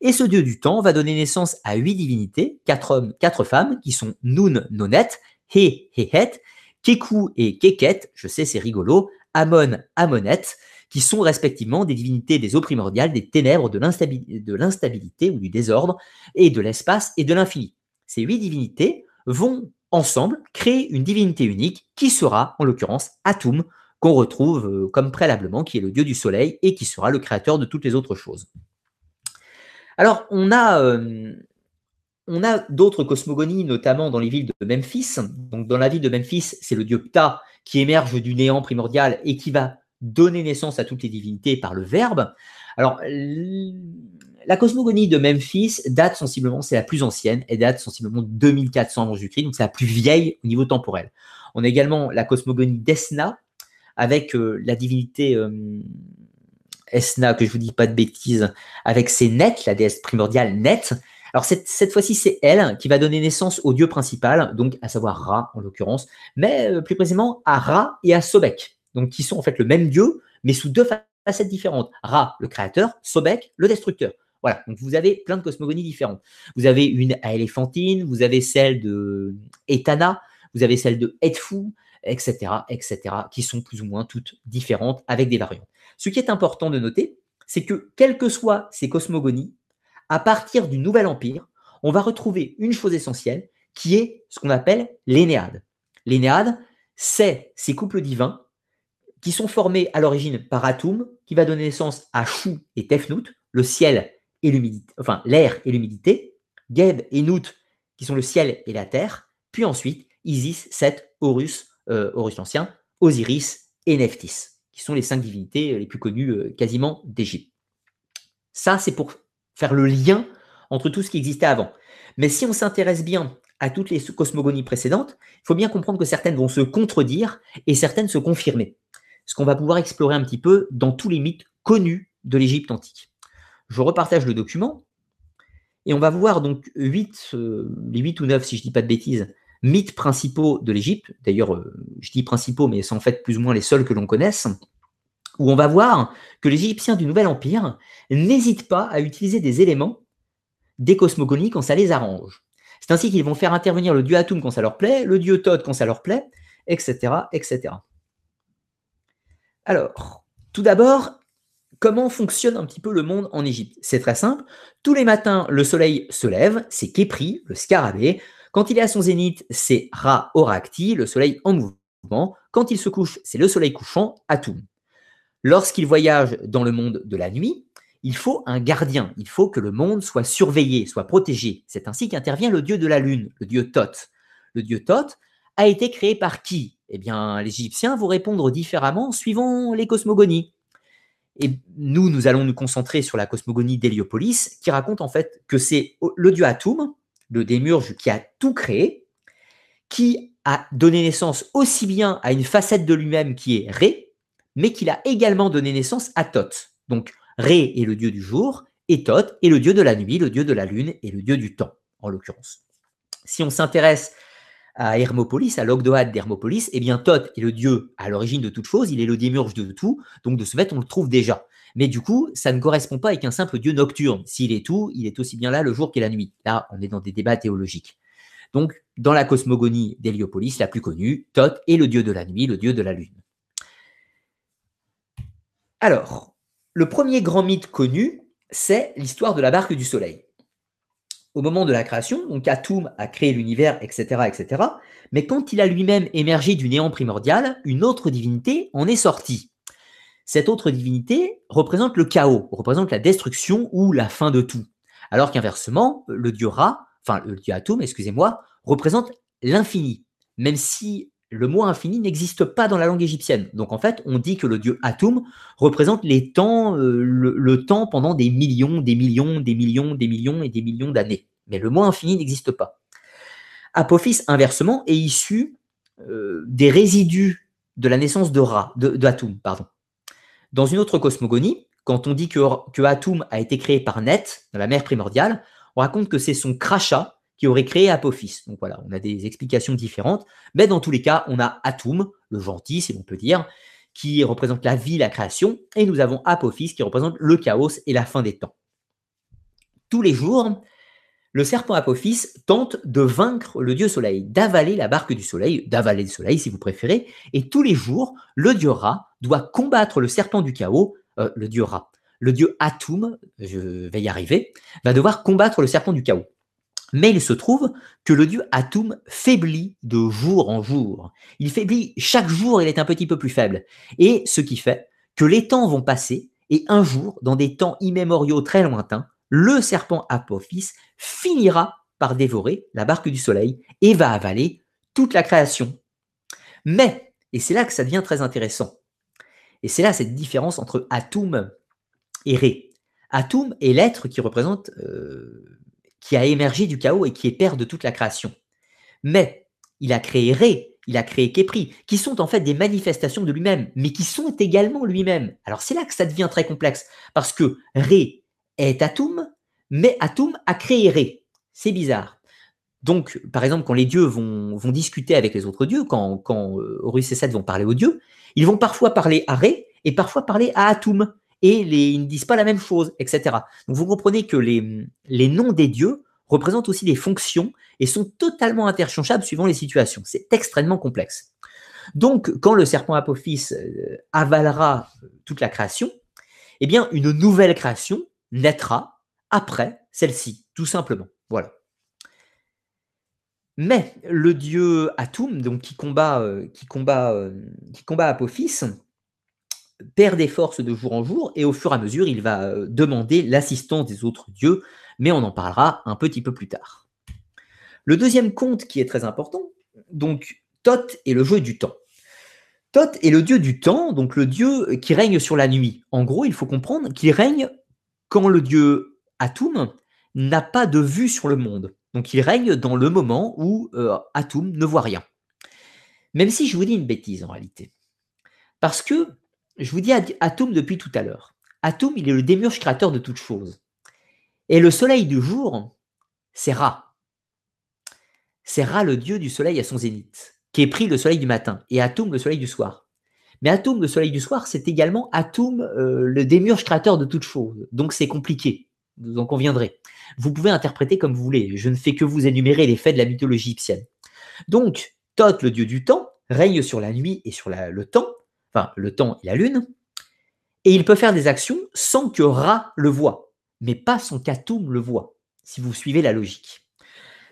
Et ce dieu du temps va donner naissance à huit divinités, quatre hommes, quatre femmes, qui sont Noun, Nonet, He, Hehet, Keku et Keket, je sais c'est rigolo, Amon, Amonet, qui sont respectivement des divinités des eaux primordiales, des ténèbres, de l'instabilité ou du désordre, et de l'espace et de l'infini. Ces huit divinités vont ensemble créer une divinité unique qui sera, en l'occurrence, Atum, qu'on retrouve euh, comme préalablement, qui est le dieu du soleil et qui sera le créateur de toutes les autres choses. Alors, on a, euh, on a d'autres cosmogonies, notamment dans les villes de Memphis. Donc, dans la ville de Memphis, c'est le dieu Ptah qui émerge du néant primordial et qui va donner naissance à toutes les divinités par le verbe. Alors, la cosmogonie de Memphis date sensiblement, c'est la plus ancienne, elle date sensiblement de 2400 avant Jésus-Christ, donc c'est la plus vieille au niveau temporel. On a également la cosmogonie d'Esna, avec euh, la divinité euh, Esna, que je vous dis pas de bêtises, avec ses Net, la déesse primordiale Net. Alors cette, cette fois-ci, c'est elle qui va donner naissance au dieu principal, donc à savoir Ra en l'occurrence, mais euh, plus précisément à Ra et à Sobek, donc qui sont en fait le même dieu, mais sous deux facettes différentes. Ra, le créateur, Sobek, le destructeur. Voilà, donc vous avez plein de cosmogonies différentes. Vous avez une à Éléphantine, vous avez celle de Etana, vous avez celle de Edfou, etc., etc., qui sont plus ou moins toutes différentes avec des variantes. Ce qui est important de noter, c'est que quelles que soient ces cosmogonies, à partir du Nouvel Empire, on va retrouver une chose essentielle qui est ce qu'on appelle l'énéade. L'énéade, c'est ces couples divins qui sont formés à l'origine par Atum, qui va donner naissance à Chou et Tefnut, le ciel l'air et l'humidité, Geb et Nout, qui sont le ciel et la terre, puis ensuite Isis, Seth, Horus, euh, Horus l'Ancien, Osiris et Nephthys, qui sont les cinq divinités les plus connues euh, quasiment d'Égypte. Ça, c'est pour faire le lien entre tout ce qui existait avant. Mais si on s'intéresse bien à toutes les cosmogonies précédentes, il faut bien comprendre que certaines vont se contredire et certaines se confirmer. Ce qu'on va pouvoir explorer un petit peu dans tous les mythes connus de l'Égypte antique. Je repartage le document et on va voir donc 8, euh, les 8 ou 9, si je ne dis pas de bêtises, mythes principaux de l'Égypte. D'ailleurs, euh, je dis principaux, mais c'est en fait plus ou moins les seuls que l'on connaisse. où on va voir que les Égyptiens du Nouvel Empire n'hésitent pas à utiliser des éléments des cosmogonies quand ça les arrange. C'est ainsi qu'ils vont faire intervenir le dieu Atum quand ça leur plaît, le dieu Thoth quand ça leur plaît, etc. etc. Alors, tout d'abord, comment fonctionne un petit peu le monde en Égypte C'est très simple. Tous les matins, le soleil se lève, c'est Képri, le scarabée. Quand il est à son zénith, c'est Ra Oracti, le soleil en mouvement. Quand il se couche, c'est le soleil couchant, Atum. Lorsqu'il voyage dans le monde de la nuit, il faut un gardien, il faut que le monde soit surveillé, soit protégé. C'est ainsi qu'intervient le dieu de la lune, le dieu Thoth. Le dieu Thoth a été créé par qui? Eh bien, les Égyptiens vont répondre différemment suivant les cosmogonies. Et nous, nous allons nous concentrer sur la cosmogonie d'Héliopolis, qui raconte en fait que c'est le dieu Atum, le démurge qui a tout créé, qui a donné naissance aussi bien à une facette de lui-même qui est Ré, mais qu'il a également donné naissance à Thoth. Donc, Ré est le dieu du jour, et Thoth est le dieu de la nuit, le dieu de la lune et le dieu du temps, en l'occurrence. Si on s'intéresse à Hermopolis, à l'Ogdoad d'Hermopolis, eh bien Thoth est le dieu à l'origine de toute chose, il est le démurge de tout, donc de ce fait on le trouve déjà. Mais du coup, ça ne correspond pas avec un simple dieu nocturne. S'il est tout, il est aussi bien là le jour qu'est la nuit. Là, on est dans des débats théologiques. Donc, dans la cosmogonie d'Héliopolis, la plus connue, Thoth est le dieu de la nuit, le dieu de la lune. Alors, le premier grand mythe connu, c'est l'histoire de la barque du soleil. Au moment de la création, donc Atum a créé l'univers, etc., etc. Mais quand il a lui-même émergé du néant primordial, une autre divinité en est sortie. Cette autre divinité représente le chaos, représente la destruction ou la fin de tout. Alors qu'inversement, le dieu Ra, enfin le dieu Atum, excusez-moi, représente l'infini, même si le mot infini n'existe pas dans la langue égyptienne. Donc en fait, on dit que le dieu Atum représente les temps, euh, le, temps pendant des millions, des millions, des millions, des millions et des millions d'années. Mais le mot infini n'existe pas. Apophis, inversement, est issu euh, des résidus de la naissance de de, pardon. Dans une autre cosmogonie, quand on dit que, que Atum a été créé par Net, dans la mer primordiale, on raconte que c'est son crachat qui aurait créé Apophis. Donc voilà, on a des explications différentes, mais dans tous les cas, on a Atum, le gentil, si l'on peut dire, qui représente la vie, la création, et nous avons Apophis qui représente le chaos et la fin des temps. Tous les jours, le serpent Apophis tente de vaincre le dieu soleil, d'avaler la barque du soleil, d'avaler le soleil si vous préférez, et tous les jours, le dieu Ra doit combattre le serpent du chaos, euh, le dieu Ra. Le dieu Atum, je vais y arriver, va devoir combattre le serpent du chaos. Mais il se trouve que le dieu Atum faiblit de jour en jour. Il faiblit chaque jour, il est un petit peu plus faible. Et ce qui fait que les temps vont passer, et un jour, dans des temps immémoriaux très lointains, le serpent Apophis finira par dévorer la barque du soleil et va avaler toute la création. Mais, et c'est là que ça devient très intéressant, et c'est là cette différence entre Atum et Ré. Atum est l'être qui représente euh, qui a émergé du chaos et qui est père de toute la création. Mais il a créé Ré, il a créé Képri, qui sont en fait des manifestations de lui-même, mais qui sont également lui-même. Alors c'est là que ça devient très complexe, parce que Ré est Atum, mais Atum a créé Ré. C'est bizarre. Donc, par exemple, quand les dieux vont, discuter avec les autres dieux, quand, quand euh, Horus et Seth vont parler aux dieux, ils vont parfois parler à Ré et parfois parler à Atum et ils ne disent pas la même chose, etc. Donc vous comprenez que les, les noms des dieux représentent aussi des fonctions et sont totalement interchangeables suivant les situations. C'est extrêmement complexe. Donc, quand le serpent Apophis euh, avalera euh, toute la création, eh bien, une nouvelle création naîtra après celle-ci, tout simplement. Voilà. Mais le dieu Atum, donc qui combat, euh, qui combat, qui combat Apophis, perd des forces de jour en jour et au fur et à mesure, il va euh, demander l'assistance des autres dieux, mais on en parlera un petit peu plus tard. Le deuxième conte qui est très important, donc Thoth est le jeu du temps. Thoth est le dieu du temps, donc le dieu qui règne sur la nuit. En gros, il faut comprendre qu'il règne quand le dieu Atum n'a pas de vue sur le monde. Donc il règne dans le moment où euh, Atum ne voit rien. Même si je vous dis une bêtise en réalité. Parce que je vous dis Atum depuis tout à l'heure. Atum, il est le démurge créateur de toutes choses. Et le soleil du jour, c'est Ra. C'est Ra, le dieu du soleil à son zénith, qui est pris le soleil du matin, et Atum, le soleil du soir. Mais Atum, le soleil du soir, c'est également Atum, euh, le démiurge créateur de toutes choses. Donc c'est compliqué, vous en conviendrez. Vous pouvez interpréter comme vous voulez. Je ne fais que vous énumérer les faits de la mythologie égyptienne. Donc, Thoth, le dieu du temps, règne sur la nuit et sur le temps, le temps et la lune, et il peut faire des actions sans que Ra le voie, mais pas sans qu'Atum le voie, si vous suivez la logique.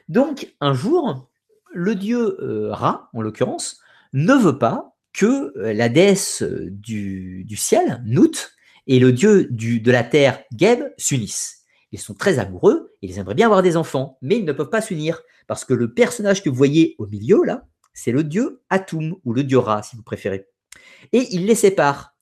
Donc, un jour, le dieu euh, Ra, en l'occurrence, ne veut pas que euh, la déesse euh, du, ciel, Nout, et le dieu de la terre, Geb, s'unissent. Ils sont très amoureux ils aimeraient bien avoir des enfants, mais ils ne peuvent pas s'unir parce que le personnage que vous voyez au milieu, là, c'est le dieu Atum, ou le dieu Ra, si vous préférez. Et il les sépare.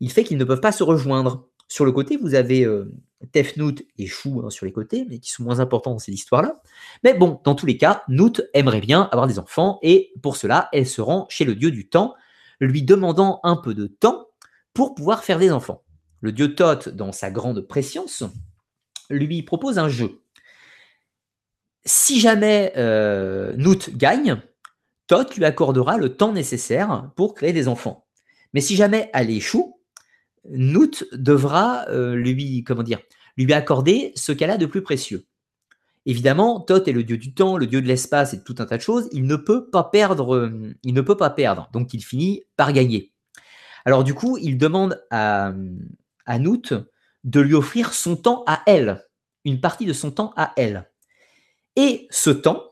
Il fait qu'ils ne peuvent pas se rejoindre. Sur le côté, vous avez euh, Tefnout et Chou hein, sur les côtés, mais qui sont moins importants dans cette histoire-là. Mais bon, dans tous les cas, Nout aimerait bien avoir des enfants, et pour cela, elle se rend chez le dieu du temps, lui demandant un peu de temps pour pouvoir faire des enfants. Le dieu Thoth, dans sa grande préscience, lui propose un jeu. Si jamais euh, Nout gagne, Thoth lui accordera le temps nécessaire pour créer des enfants. Mais si jamais elle échoue, Nout devra euh, lui, comment dire, lui accorder ce qu'elle a de plus précieux. Évidemment, Thoth est le dieu du temps, le dieu de l'espace et tout un tas de choses. Il ne peut pas perdre. Euh, il ne peut pas perdre. Donc, il finit par gagner. Alors, du coup, il demande à, à Nout de lui offrir son temps à elle, une partie de son temps à elle. Et ce temps,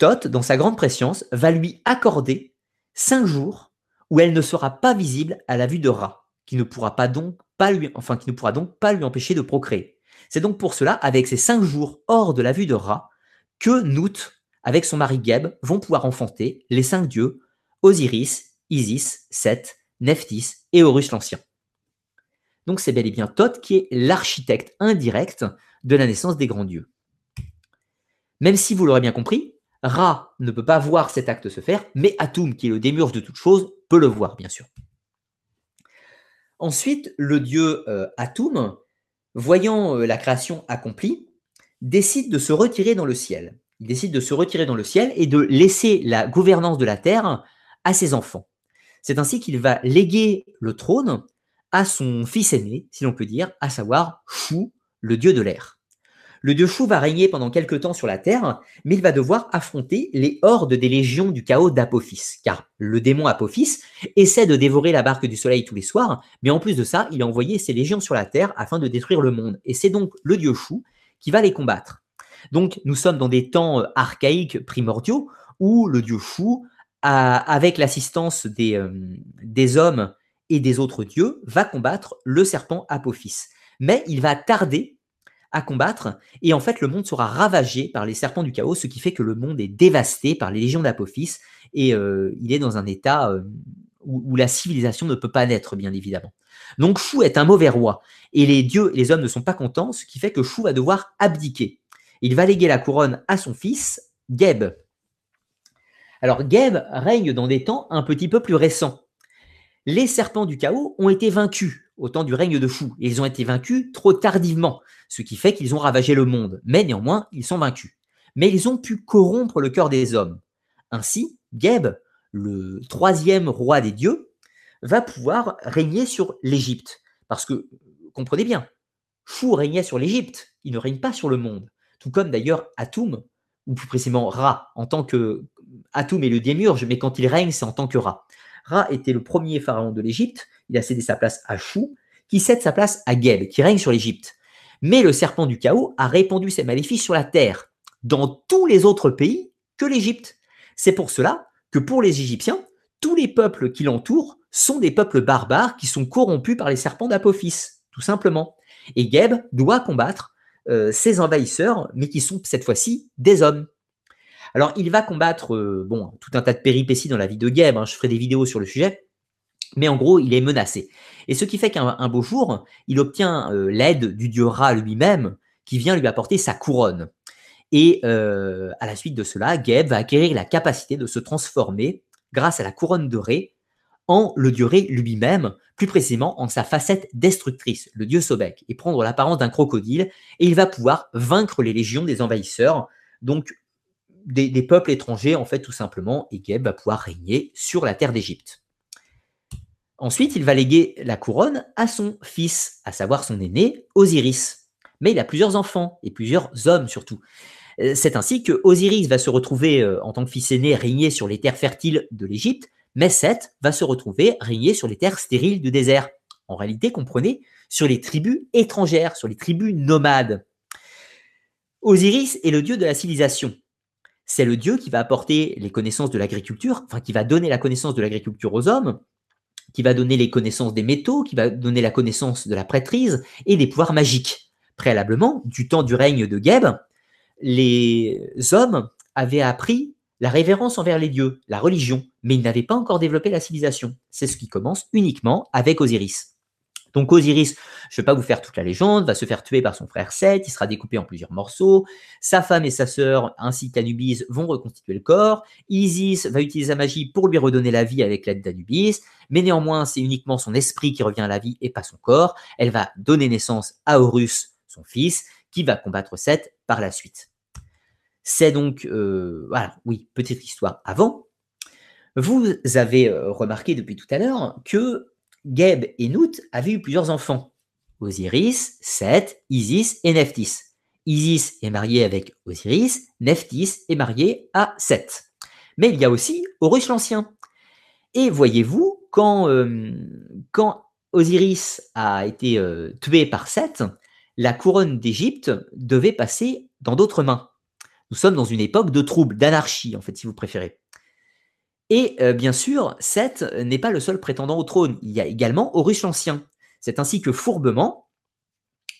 Thoth, dans sa grande préscience, va lui accorder cinq jours où elle ne sera pas visible à la vue de Ra qui ne pourra donc pas lui, enfin, qui ne pourra donc pas lui empêcher de procréer. C'est donc pour cela, avec ces cinq jours hors de la vue de Ra, que Nout, avec son mari Geb, vont pouvoir enfanter les cinq dieux Osiris, Isis, Seth, Nephthys et Horus l'Ancien. Donc c'est bel et bien Thoth qui est l'architecte indirect de la naissance des grands dieux. Même si vous l'aurez bien compris, Ra ne peut pas voir cet acte se faire, mais Atum, qui est le démurge de toutes choses, peut le voir, bien sûr. Ensuite, le dieu euh, Atum, voyant euh, la création accomplie, décide de se retirer dans le ciel. Il décide de se retirer dans le ciel et de laisser la gouvernance de la terre à ses enfants. C'est ainsi qu'il va léguer le trône à son fils aîné, si l'on peut dire, à savoir Chou, le dieu de l'air. Le dieu Chou va régner pendant quelque temps sur la terre, mais il va devoir affronter les hordes des légions du chaos d'Apophis, car le démon Apophis essaie de dévorer la barque du soleil tous les soirs, mais en plus de ça, il a envoyé ses légions sur la terre afin de détruire le monde. Et c'est donc le dieu Chou qui va les combattre. Donc nous sommes dans des temps euh, archaïques primordiaux où le dieu Chou, avec l'assistance euh, des hommes et des autres dieux, va combattre le serpent Apophis. Mais il va tarder à combattre. Et en fait, le monde sera ravagé par les serpents du chaos, ce qui fait que le monde est dévasté par les légions d'Apophis et euh, il est dans un état euh, où, la civilisation ne peut pas naître, bien évidemment. Donc Chou est un mauvais roi et les dieux et les hommes ne sont pas contents, ce qui fait que Chou va devoir abdiquer. Il va léguer la couronne à son fils, Geb. Alors Geb règne dans des temps un petit peu plus récents. Les serpents du chaos ont été vaincus au temps du règne de Chou et ils ont été vaincus trop tardivement ce qui fait qu'ils ont ravagé le monde, mais néanmoins, ils sont vaincus. Mais ils ont pu corrompre le cœur des hommes. Ainsi, Geb, le troisième roi des dieux, va pouvoir régner sur l'Égypte. Parce que, comprenez bien, Chou régnait sur l'Égypte, il ne règne pas sur le monde. Tout comme d'ailleurs Atum, ou plus précisément Ra, en tant que Atum est le démiurge, mais quand il règne, c'est en tant que Ra. Ra était le premier pharaon de l'Égypte, il a cédé sa place à Chou, qui cède sa place à Geb, qui règne sur l'Égypte. Mais le serpent du chaos a répandu ses maléfices sur la terre, dans tous les autres pays que l'Égypte. C'est pour cela que pour les Égyptiens, tous les peuples qui l'entourent sont des peuples barbares qui sont corrompus par les serpents d'Apophis, tout simplement. Et Geb doit combattre euh, ces envahisseurs, mais qui sont cette fois-ci des hommes. Alors, il va combattre euh, bon, tout un tas de péripéties dans la vie de Geb, hein, je ferai des vidéos sur le sujet, mais en gros, il est menacé. Et ce qui fait qu'un beau jour, il obtient euh, l'aide du dieu Ra lui-même, qui vient lui apporter sa couronne. Et euh, à la suite de cela, Geb va acquérir la capacité de se transformer, grâce à la couronne de Ré, en le dieu Ré lui-même, plus précisément en sa facette destructrice, le dieu Sobek, et prendre l'apparence d'un crocodile, et il va pouvoir vaincre les légions des envahisseurs, donc des, des peuples étrangers, en fait, tout simplement, et Geb va pouvoir régner sur la terre d'Égypte. Ensuite, il va léguer la couronne à son fils, à savoir son aîné, Osiris. Mais il a plusieurs enfants, et plusieurs hommes surtout. Euh, c'est ainsi que Osiris va se retrouver, euh, en tant que fils aîné, régner sur les terres fertiles de l'Égypte, mais Seth va se retrouver régner sur les terres stériles du désert. En réalité, comprenez, sur les tribus étrangères, sur les tribus nomades. Osiris est le dieu de la civilisation. C'est le dieu qui va apporter les connaissances de l'agriculture, enfin qui va donner la connaissance de l'agriculture aux hommes, qui va donner les connaissances des métaux, qui va donner la connaissance de la prêtrise et des pouvoirs magiques. Préalablement, du temps du règne de Geb, les hommes avaient appris la révérence envers les dieux, la religion, mais ils n'avaient pas encore développé la civilisation. C'est ce qui commence uniquement avec Osiris. Donc Osiris, je ne vais pas vous faire toute la légende, va se faire tuer par son frère Seth, il sera découpé en plusieurs morceaux, sa femme et sa sœur ainsi qu'Anubis vont reconstituer le corps, Isis va utiliser sa magie pour lui redonner la vie avec l'aide d'Anubis, mais néanmoins c'est uniquement son esprit qui revient à la vie et pas son corps, elle va donner naissance à Horus, son fils, qui va combattre Seth par la suite. C'est donc, euh, voilà, oui, petite histoire avant. Vous avez euh, remarqué depuis tout à l'heure que Geb et Nout avaient eu plusieurs enfants. Osiris, Seth, Isis et Nephthys. Isis est mariée avec Osiris, Nephthys est mariée à Seth. Mais il y a aussi Horus l'Ancien. Et voyez-vous, quand, euh, Osiris a été euh, tué par Seth, la couronne d'Égypte devait passer dans d'autres mains. Nous sommes dans une époque de troubles, d'anarchie, en fait, si vous préférez. Et euh, bien sûr, Seth n'est pas le seul prétendant au trône. Il y a également Horus l'Ancien. C'est ainsi que fourbement,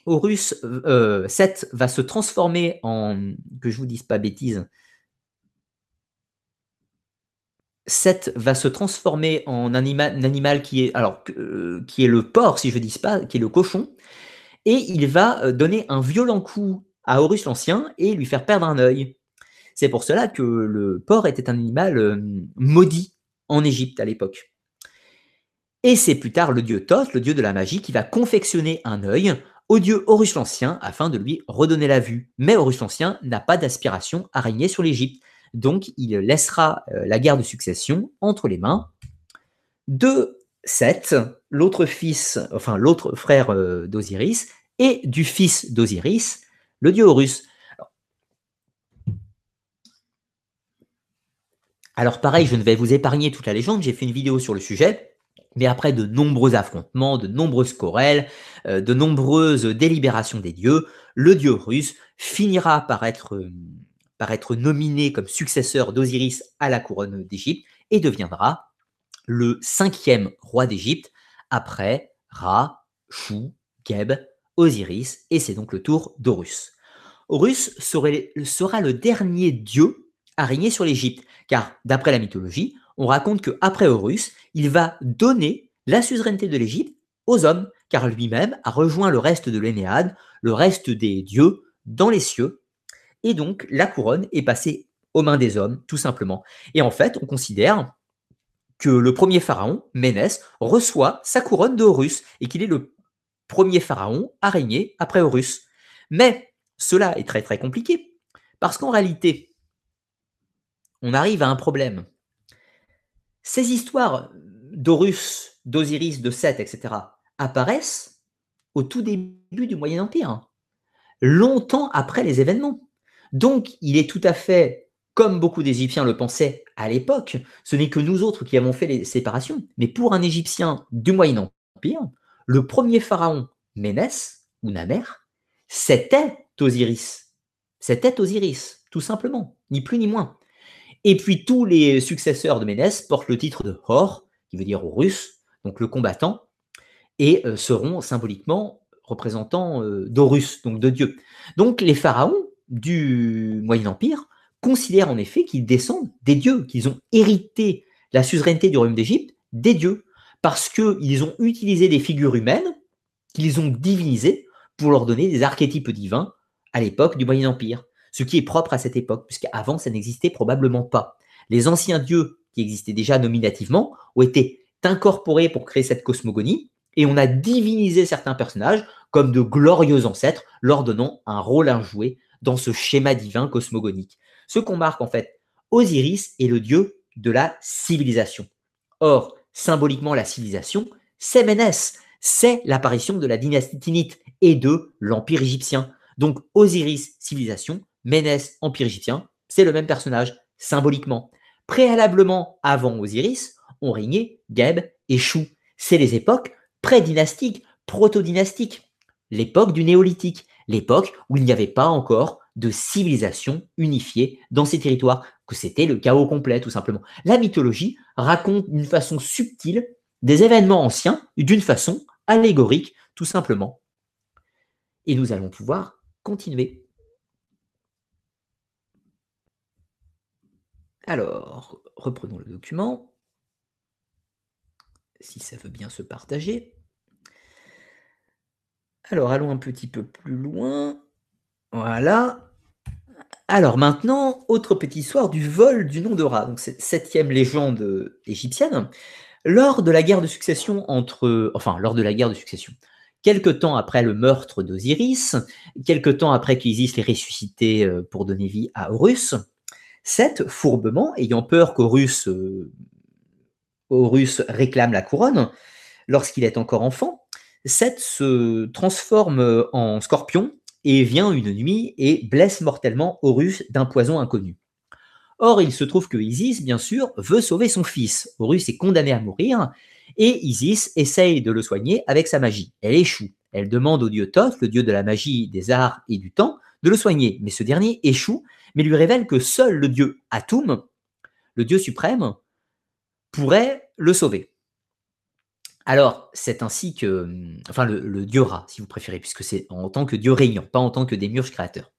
Horus, euh, Seth va se transformer en, que je vous dise pas bêtise, Seth va se transformer en un animal qui est, alors, euh, qui est le porc, si je ne dis pas, qui est le cochon, et il va donner un violent coup à Horus l'Ancien et lui faire perdre un œil. C'est pour cela que le porc était un animal euh, maudit en Égypte à l'époque. Et c'est plus tard le dieu Thoth, le dieu de la magie, qui va confectionner un œil au dieu Horus l'Ancien afin de lui redonner la vue. Mais Horus l'Ancien n'a pas d'aspiration à régner sur l'Égypte. Donc il laissera euh, la guerre de succession entre les mains de Seth, l'autre fils, enfin l'autre frère euh, d'Osiris, et du fils d'Osiris, le dieu Horus. Alors pareil, je ne vais vous épargner toute la légende, j'ai fait une vidéo sur le sujet, mais après de nombreux affrontements, de nombreuses querelles, euh, de nombreuses délibérations des dieux, le dieu russe finira par être, euh, par être nominé comme successeur d'Osiris à la couronne d'Égypte et deviendra le cinquième roi d'Égypte après Ra, Chou, Geb, Osiris, et c'est donc le tour d'Horus. Horus sera le dernier dieu à régner sur l'Égypte, car d'après la mythologie, on raconte qu'après Horus, il va donner la suzeraineté de l'Égypte aux hommes, car lui-même a rejoint le reste de l'Énéade, le reste des dieux, dans les cieux, et donc la couronne est passée aux mains des hommes, tout simplement. Et en fait, on considère que le premier pharaon, Ménès, reçoit sa couronne de Horus, et qu'il est le premier pharaon à régner après Horus. Mais cela est très très compliqué, parce qu'en réalité, on arrive à un problème. Ces histoires d'Horus, d'Osiris, de Seth, etc., apparaissent au tout début du Moyen Empire, longtemps après les événements. Donc, il est tout à fait, comme beaucoup d'Égyptiens le pensaient à l'époque, ce n'est que nous autres qui avons fait les séparations. Mais pour un Égyptien du Moyen Empire, le premier pharaon, Ménès, ou Namer, c'était Osiris. C'était Osiris, tout simplement, ni plus ni moins. Et puis tous les successeurs de Ménès portent le titre de Hor, qui veut dire Horus, donc le combattant, et euh, seront symboliquement représentants euh, d'Horus, donc de Dieu. Donc les pharaons du Moyen Empire considèrent en effet qu'ils descendent des dieux, qu'ils ont hérité la suzeraineté du royaume d'Égypte des dieux, parce qu'ils ont utilisé des figures humaines qu'ils ont divinisées pour leur donner des archétypes divins à l'époque du Moyen Empire ce qui est propre à cette époque, puisqu'avant, ça n'existait probablement pas. Les anciens dieux, qui existaient déjà nominativement, ont été incorporés pour créer cette cosmogonie, et on a divinisé certains personnages comme de glorieux ancêtres, leur donnant un rôle à jouer dans ce schéma divin cosmogonique. Ce qu'on marque en fait, Osiris est le dieu de la civilisation. Or, symboliquement la civilisation, c'est Ménès, c'est l'apparition de la dynastie Tinite et de l'Empire égyptien. Donc Osiris, civilisation, Ménès, Empire égyptien, c'est le même personnage, symboliquement. Préalablement, avant Osiris, ont régné Geb et Chou. C'est les époques pré-dynastiques, proto-dynastiques, l'époque du néolithique, l'époque où il n'y avait pas encore de civilisation unifiée dans ces territoires, que c'était le chaos complet tout simplement. La mythologie raconte d'une façon subtile des événements anciens d'une façon allégorique tout simplement. Et nous allons pouvoir continuer. Alors, reprenons le document, si ça veut bien se partager. Alors, allons un petit peu plus loin. Voilà. Alors maintenant, autre petite histoire du vol du nom de Ra. Donc, cette septième légende égyptienne. Lors de la guerre de succession entre... Enfin, lors de la guerre de succession. Quelque temps après le meurtre d'Osiris, quelque temps après qu'Isis l'ait ressuscité euh, pour donner vie à Horus, Seth, fourbement, ayant peur qu'Horus euh, réclame la couronne, lorsqu'il est encore enfant, Seth se transforme en scorpion et vient une nuit et blesse mortellement Horus d'un poison inconnu. Or, il se trouve que Isis, bien sûr, veut sauver son fils. Horus est condamné à mourir et Isis essaye de le soigner avec sa magie. Elle échoue. Elle demande au dieu Thoth, le dieu de la magie, des arts et du temps, de le soigner. Mais ce dernier échoue, mais lui révèle que seul le dieu Atum, le dieu suprême, pourrait le sauver. Alors, c'est ainsi que, enfin, le, dieu Ra, si vous préférez, puisque c'est en tant que dieu régnant, pas en tant que démiurge créateur.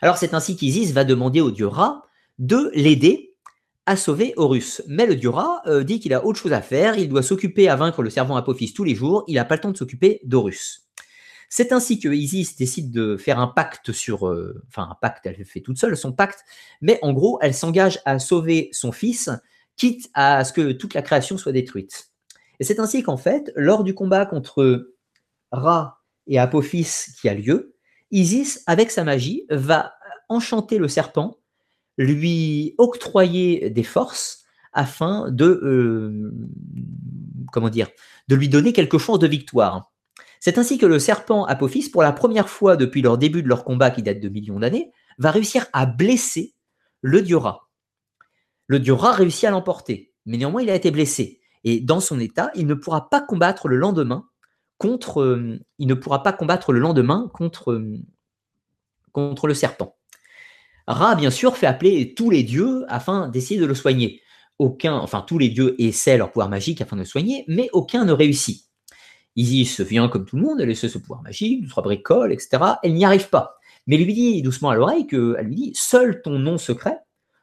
Alors, c'est ainsi qu'Isis va demander au dieu Ra de l'aider à sauver Horus. Mais le dieu Ra euh, dit qu'il a autre chose à faire, il doit s'occuper à vaincre le servant Apophis tous les jours, il n'a pas le temps de s'occuper d'Horus. C'est ainsi que Isis décide de faire un pacte sur, euh, enfin un pacte, elle fait toute seule son pacte, mais en gros, elle s'engage à sauver son fils, quitte à ce que toute la création soit détruite. Et c'est ainsi qu'en fait, lors du combat contre Ra et Apophis qui a lieu, Isis, avec sa magie, va enchanter le serpent, lui octroyer des forces afin de, euh, comment dire, de lui donner quelque chose de victoire. C'est ainsi que le serpent Apophis, pour la première fois depuis leur début de leur combat qui date de millions d'années, va réussir à blesser le dieu Ra. Le dieu Ra réussit à l'emporter, mais néanmoins il a été blessé. Et dans son état, il ne pourra pas combattre le lendemain contre, euh, il ne pourra pas combattre le lendemain euh, contre le serpent. Ra, bien sûr, fait appeler tous les dieux afin d'essayer de le soigner. Aucun, enfin tous les dieux essaient leur pouvoir magique afin de le soigner, mais aucun ne réussit. Isis vient comme tout le monde, elle essaie ce pouvoir magique, trois bricoles, etc. Elle n'y arrive pas. Mais lui dit doucement à l'oreille qu'elle lui dit Seul ton nom secret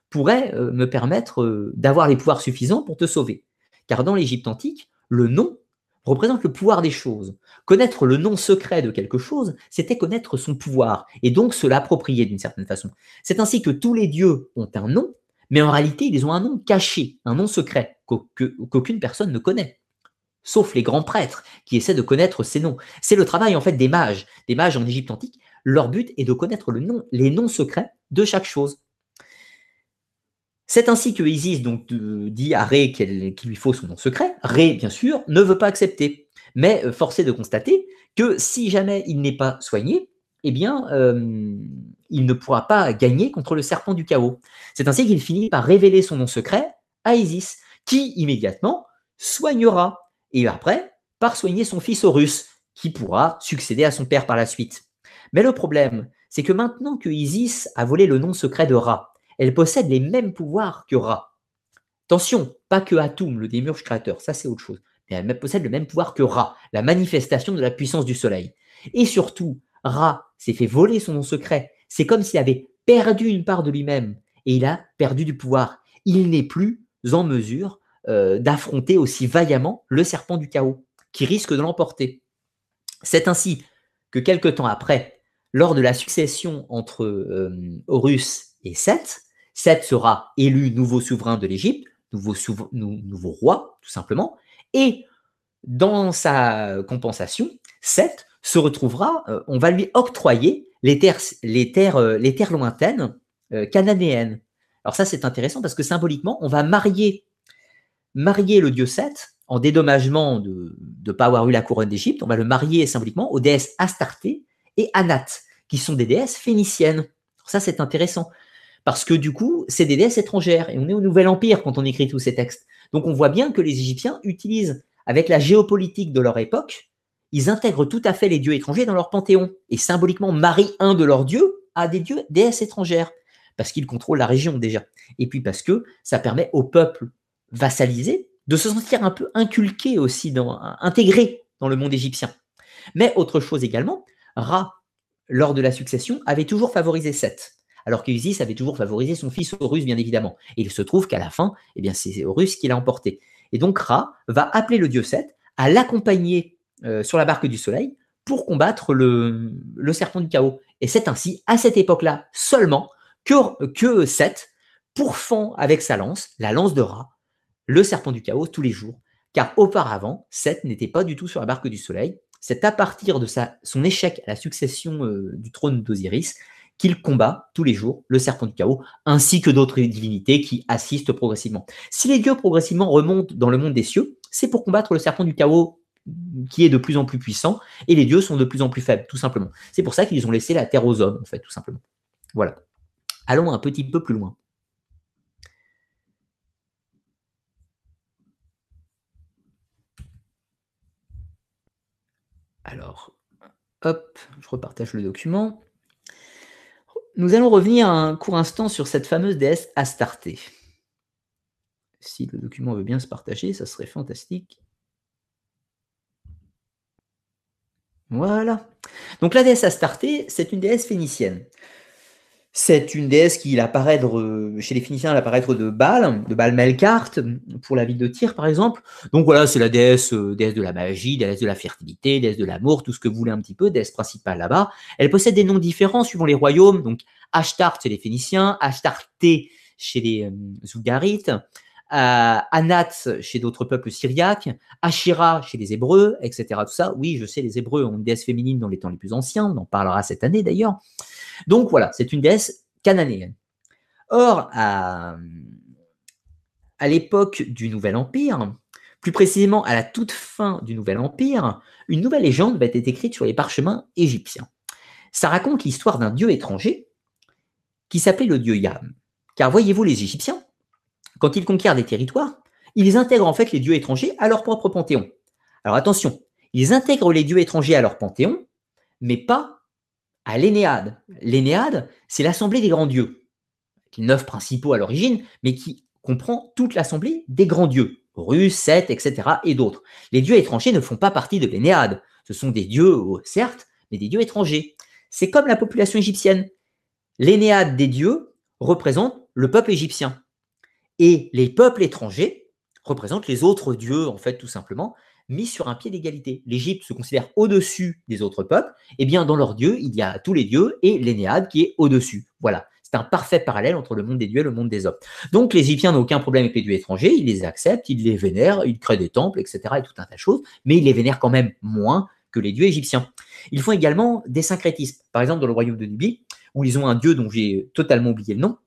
pourrait euh, me permettre d'avoir les pouvoirs suffisants pour te sauver. Car dans l'Égypte antique, le nom représente le pouvoir des choses. Connaître le nom secret de quelque chose, c'était connaître son pouvoir, et donc se l'approprier d'une certaine façon. C'est ainsi que tous les dieux ont un nom, mais en réalité, ils ont un nom caché, un nom secret, qu'aucune personne ne connaît. Sauf les grands prêtres, qui essaient de connaître ces noms. C'est le travail en fait des mages. Des mages en Égypte antique, leur but est de connaître le nom, les noms secrets de chaque chose. C'est ainsi que Isis donc, dit à Ré qu'il lui faut son nom secret. Ré, bien sûr, ne veut pas accepter. Mais euh, forcé de constater que si jamais il n'est pas soigné, eh bien, euh, il ne pourra pas gagner contre le serpent du chaos. C'est ainsi qu'il finit par révéler son nom secret à Isis, qui immédiatement soignera, et après, par soigner son fils Horus, qui pourra succéder à son père par la suite. Mais le problème, c'est que maintenant que Isis a volé le nom secret de Ra, elle possède les mêmes pouvoirs que Ra. Attention, pas que Atum, le démiurge créateur, ça c'est autre chose. Mais elle possède le même pouvoir que Ra, la manifestation de la puissance du soleil. Et surtout, Ra s'est fait voler son nom secret. C'est comme s'il avait perdu une part de lui-même et il a perdu du pouvoir. Il n'est plus en mesure euh, d'affronter aussi vaillamment le serpent du chaos, qui risque de l'emporter. C'est ainsi que quelque temps après, lors de la succession entre euh, Horus et Seth, Seth sera élu nouveau souverain de l'Égypte, nouveau, roi, tout simplement. Et dans sa compensation, Seth se retrouvera, euh, on va lui octroyer les terres, les terres, lointaines cananéennes. Alors ça, c'est intéressant parce que symboliquement, on va marier, marier le dieu Seth en dédommagement de ne pas avoir eu la couronne d'Égypte, on va le marier symboliquement aux déesses Astarté et Anat, qui sont des déesses phéniciennes. Ça, c'est intéressant. Parce que du coup, c'est des déesses étrangères. Et on est au Nouvel Empire quand on écrit tous ces textes. Donc on voit bien que les Égyptiens utilisent, avec la géopolitique de leur époque, ils intègrent tout à fait les dieux étrangers dans leur panthéon. Et symboliquement marient un de leurs dieux à des dieux, déesses étrangères. Parce qu'ils contrôlent la région déjà. Et puis parce que ça permet au peuple vassalisé de se sentir un peu inculqué aussi, dans, intégré dans le monde égyptien. Mais autre chose également, Ra, lors de la succession, avait toujours favorisé Seth, alors qu'Isis avait toujours favorisé son fils Horus, bien évidemment. Et il se trouve qu'à la fin, eh bien, c'est Horus qui l'a emporté. Et donc Ra va appeler le dieu Seth à l'accompagner euh, sur la barque du soleil pour combattre le, le serpent du chaos. Et c'est ainsi, à cette époque-là seulement, que, que Seth pourfend avec sa lance, la lance de Ra, le serpent du chaos tous les jours. Car auparavant, Seth n'était pas du tout sur la barque du soleil. C'est à partir de son échec à la succession euh, du trône d'Osiris qu'il combat tous les jours le serpent du chaos, ainsi que d'autres divinités qui assistent progressivement. Si les dieux progressivement remontent dans le monde des cieux, c'est pour combattre le serpent du chaos qui est de plus en plus puissant, et les dieux sont de plus en plus faibles, tout simplement. C'est pour ça qu'ils ont laissé la terre aux hommes, en fait, tout simplement. Voilà. Allons un petit peu plus loin. Alors, hop, je repartage le document. Nous allons revenir un court instant sur cette fameuse déesse Astarté. Si le document veut bien se partager, ça serait fantastique. Voilà. Donc la déesse Astarté, c'est une déesse phénicienne. C'est une déesse qui apparaît chez les Phéniciens, elle apparaît de Baal, de Baal Melkart, pour la ville de Tyr par exemple. Donc voilà, c'est la déesse, euh, déesse de la magie, déesse de la fertilité, déesse de l'amour, tout ce que vous voulez un petit peu, déesse principale là-bas. Elle possède des noms différents suivant les royaumes. Donc Ashtart chez les Phéniciens, Ashtarté chez les Zougarites, Anat chez d'autres peuples syriaques, Ashira chez les Hébreux, etc. Tout ça, oui, je sais, les Hébreux ont une déesse féminine dans les temps les plus anciens, on en parlera cette année d'ailleurs. Donc voilà, c'est une déesse cananéenne. Or, à, l'époque du Nouvel Empire, plus précisément à la toute fin du Nouvel Empire, une nouvelle légende va être écrite sur les parchemins égyptiens. Ça raconte l'histoire d'un dieu étranger qui s'appelait le dieu Yam. Car voyez-vous, les Égyptiens, quand ils conquièrent des territoires, ils intègrent en fait les dieux étrangers à leur propre panthéon. Alors attention, ils intègrent les dieux étrangers à leur panthéon, mais pas à l'Énéade. L'Énéade, c'est l'assemblée des grands dieux, neuf principaux à l'origine, mais qui comprend toute l'assemblée des grands dieux, Horus, Seth, etc. et d'autres. Les dieux étrangers ne font pas partie de l'Énéade. Ce sont des dieux, oh, certes, mais des dieux étrangers. C'est comme la population égyptienne. L'Énéade des dieux représente le peuple égyptien. Et les peuples étrangers représentent les autres dieux, en fait, tout simplement mis sur un pied d'égalité. L'Égypte se considère au-dessus des autres peuples. Et eh bien, dans leurs dieux, il y a tous les dieux et l'Énéade qui est au-dessus. Voilà. C'est un parfait parallèle entre le monde des dieux et le monde des hommes. Donc, les Égyptiens n'ont aucun problème avec les dieux étrangers. Ils les acceptent, ils les vénèrent, ils créent des temples, etc. et tout un tas de choses. Mais ils les vénèrent quand même moins que les dieux égyptiens. Ils font également des syncrétismes. Par exemple, dans le royaume de Nubie, où ils ont un dieu dont j'ai totalement oublié le nom,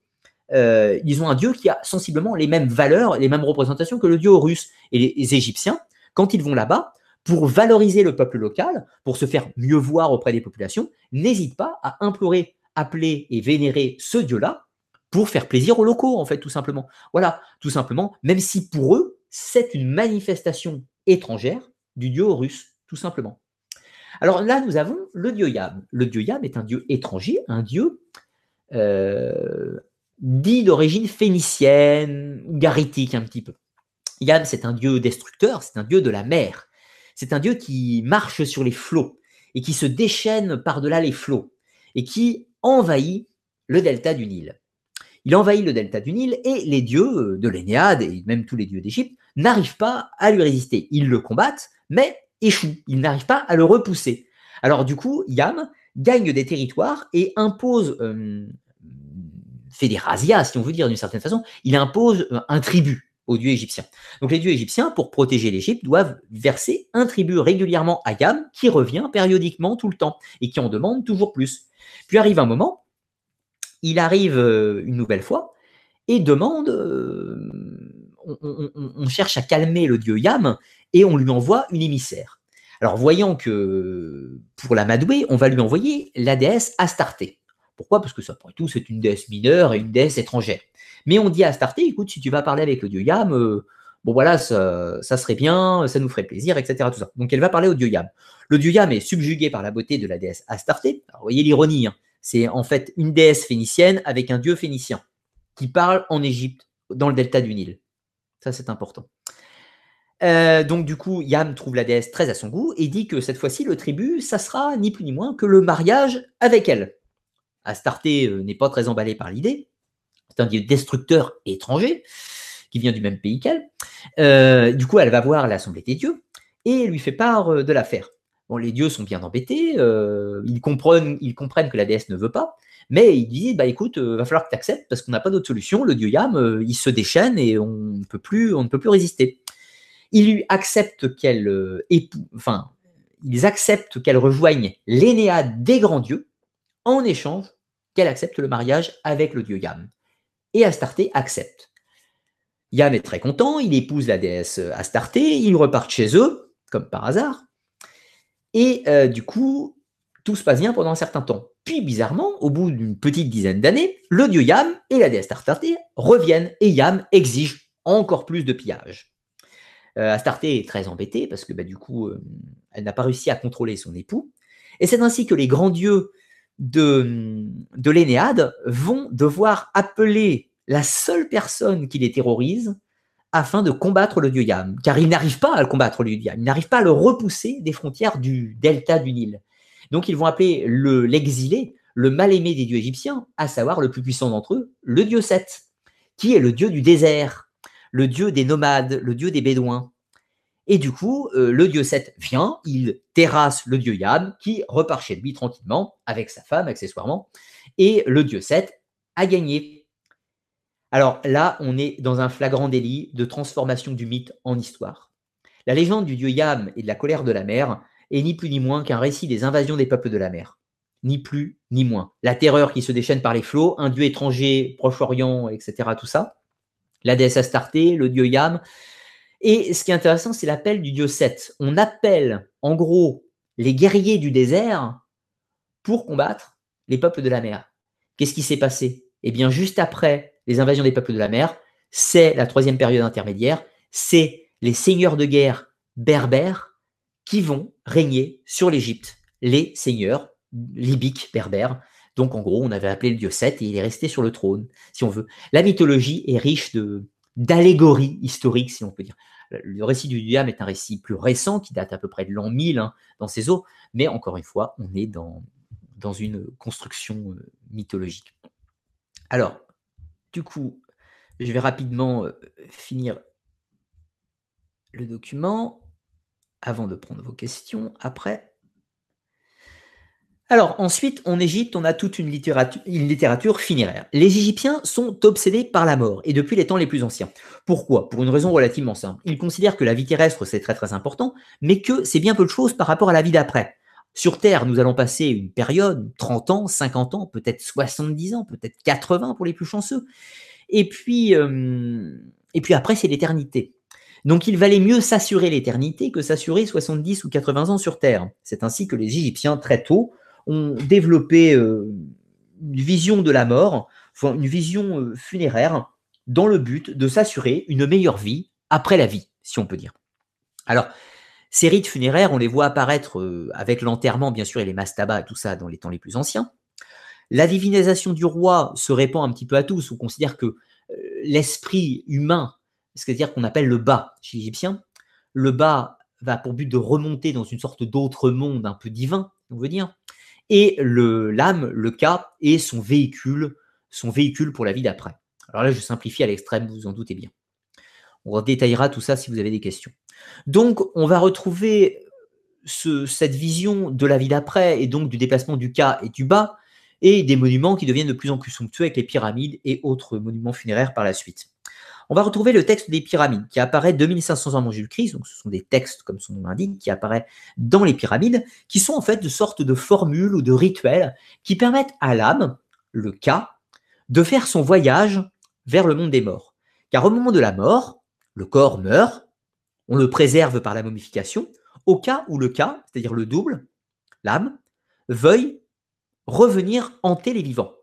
euh, ils ont un dieu qui a sensiblement les mêmes valeurs, les mêmes représentations que le dieu Horus. Et les Égyptiens quand ils vont là-bas, pour valoriser le peuple local, pour se faire mieux voir auprès des populations, n'hésitent pas à implorer, appeler et vénérer ce dieu-là pour faire plaisir aux locaux, en fait, tout simplement. Voilà, tout simplement, même si pour eux, c'est une manifestation étrangère du dieu Horus, tout simplement. Alors là, nous avons le dieu Yam. Le dieu Yam est un dieu étranger, un dieu euh, dit d'origine phénicienne, garitique un petit peu. Yam, c'est un dieu destructeur, c'est un dieu de la mer. C'est un dieu qui marche sur les flots et qui se déchaîne par-delà les flots et qui envahit le delta du Nil. Il envahit le delta du Nil et les dieux de l'Énéade et même tous les dieux d'Égypte n'arrivent pas à lui résister. Ils le combattent, mais échouent. Ils n'arrivent pas à le repousser. Alors du coup, Yam gagne des territoires et impose, euh, fait des razzias, si on veut dire d'une certaine façon, il impose un tribut aux dieux égyptiens. Donc les dieux égyptiens, pour protéger l'Égypte, doivent verser un tribut régulièrement à Yam, qui revient périodiquement tout le temps et qui en demande toujours plus. Puis arrive un moment, il arrive euh, une nouvelle fois et demande, euh, on, cherche à calmer le dieu Yam et on lui envoie une émissaire. Alors, voyant que pour la Madoué, on va lui envoyer la déesse Astarté. Pourquoi? Parce que ça, après tout, c'est une déesse mineure et une déesse étrangère. Mais on dit à Astarté, écoute, si tu vas parler avec le dieu Yam, euh, bon voilà, ça, serait bien, ça nous ferait plaisir, etc. Donc elle va parler au dieu Yam. Le dieu Yam est subjugué par la beauté de la déesse Astarté. vous voyez l'ironie, hein. c'est en fait une déesse phénicienne avec un dieu phénicien qui parle en Égypte, dans le delta du Nil. Ça, c'est important. Euh, donc du coup, Yam trouve la déesse très à son goût et dit que cette fois-ci, le tribut, ça sera ni plus ni moins que le mariage avec elle. Astarté euh, n'est pas très emballé par l'idée. C'est un dieu destructeur étranger qui vient du même pays qu'elle. Euh, du coup, elle va voir l'Assemblée des dieux et lui fait part euh, de l'affaire. Bon, les dieux sont bien embêtés, ils, comprennent, ils que la déesse ne veut pas, mais ils disent bah écoute, va falloir que tu acceptes parce qu'on n'a pas d'autre solution. Le dieu Yam, il se déchaîne et on ne peut plus, on ne peut plus résister. Ils lui acceptent qu'elle ils acceptent qu'elle rejoigne l'énéade des grands dieux en échange qu'elle accepte le mariage avec le dieu Yam. Et Astarté accepte. Yam est très content, il épouse la déesse Astarté, ils repartent chez eux, comme par hasard. Et euh, du coup, tout se passe bien pendant un certain temps. Puis, bizarrement, au bout d'une petite dizaine d'années, le dieu Yam et la déesse Astarté reviennent et Yam exige encore plus de pillage. Euh, Astarté est très embêtée parce que bah, du coup, euh, elle n'a pas réussi à contrôler son époux. Et c'est ainsi que les grands dieux de, de l'Énéade vont devoir appeler la seule personne qui les terrorise afin de combattre le dieu Yam, car ils n'arrivent pas à le combattre, le dieu Yam, ils n'arrivent pas à le repousser des frontières du delta du Nil. Donc ils vont appeler l'exilé, le, mal-aimé des dieux égyptiens, à savoir le plus puissant d'entre eux, le dieu Seth, qui est le dieu du désert, le dieu des nomades, le dieu des bédouins. Et du coup, euh, le dieu Seth vient, il terrasse le dieu Yam, qui repart chez lui tranquillement, avec sa femme accessoirement, et le dieu Seth a gagné. Alors là, on est dans un flagrant délit de transformation du mythe en histoire. La légende du dieu Yam et de la colère de la mer est ni plus ni moins qu'un récit des invasions des peuples de la mer. Ni plus ni moins. La terreur qui se déchaîne par les flots, un dieu étranger, Proche-Orient, etc. Tout ça. La déesse Astarté, le dieu Yam. Et ce qui est intéressant, c'est l'appel du dieu Seth. On appelle, en gros, les guerriers du désert pour combattre les peuples de la mer. Qu'est-ce qui s'est passé? Eh bien, juste après les invasions des peuples de la mer, c'est la troisième période intermédiaire, c'est les seigneurs de guerre berbères qui vont régner sur l'Égypte, les seigneurs libyques berbères. Donc en gros, on avait appelé le dieu Seth et il est resté sur le trône, si on veut. La mythologie est riche de d'allégories historiques, si on peut dire. Le récit du Diam est un récit plus récent qui date à peu près de l'an 1000 hein, dans ses eaux, mais encore une fois, on est dans, dans une construction euh, mythologique. Alors, du coup, je vais rapidement euh, finir le document avant de prendre vos questions après. Alors ensuite, en Égypte, on a toute une littérature, une funéraire. Les Égyptiens sont obsédés par la mort, et depuis les temps les plus anciens. Pourquoi? Pour une raison relativement simple. Ils considèrent que la vie terrestre, c'est très très important, mais que c'est bien peu de choses par rapport à la vie d'après. Sur Terre, nous allons passer une période, 30 ans, 50 ans, peut-être 70 ans, peut-être 80 pour les plus chanceux. Et puis, euh, et puis après, c'est l'éternité. Donc il valait mieux s'assurer l'éternité que s'assurer 70 ou 80 ans sur Terre. C'est ainsi que les Égyptiens, très tôt, ont développé euh, une vision de la mort, une vision euh, funéraire, dans le but de s'assurer une meilleure vie après la vie, si on peut dire. Alors, ces rites funéraires, on les voit apparaître euh, avec l'enterrement, bien sûr, et les mastabas, tout ça, dans les temps les plus anciens. La divinisation du roi se répand un petit peu à tous. On considère que l'esprit humain, c'est-à-dire qu'on appelle le bas chez l'Égyptien, le bas va pour but de remonter dans une sorte d'autre monde un peu divin, on veut dire, et le l'âme, le cas, est son véhicule, son véhicule pour la vie d'après. Alors là, je simplifie à l'extrême, vous vous en doutez bien. On détaillera tout ça si vous avez des questions. Donc, on va retrouver cette vision de la vie d'après et donc du déplacement du cas et du bas et des monuments qui deviennent de plus en plus somptueux avec les pyramides et autres monuments funéraires par la suite. On va retrouver le texte des pyramides qui apparaît 2500 ans avant Jésus-Christ, donc ce sont des textes, comme son nom l'indique, qui apparaissent dans les pyramides, qui sont en fait de sortes de formules ou de rituels qui permettent à l'âme, le cas, de faire son voyage vers le monde des morts. Car au moment de la mort, Le corps meurt, on le préserve par la momification, au cas où le cas, c'est-à-dire le double, l'âme, veuille revenir hanter les vivants.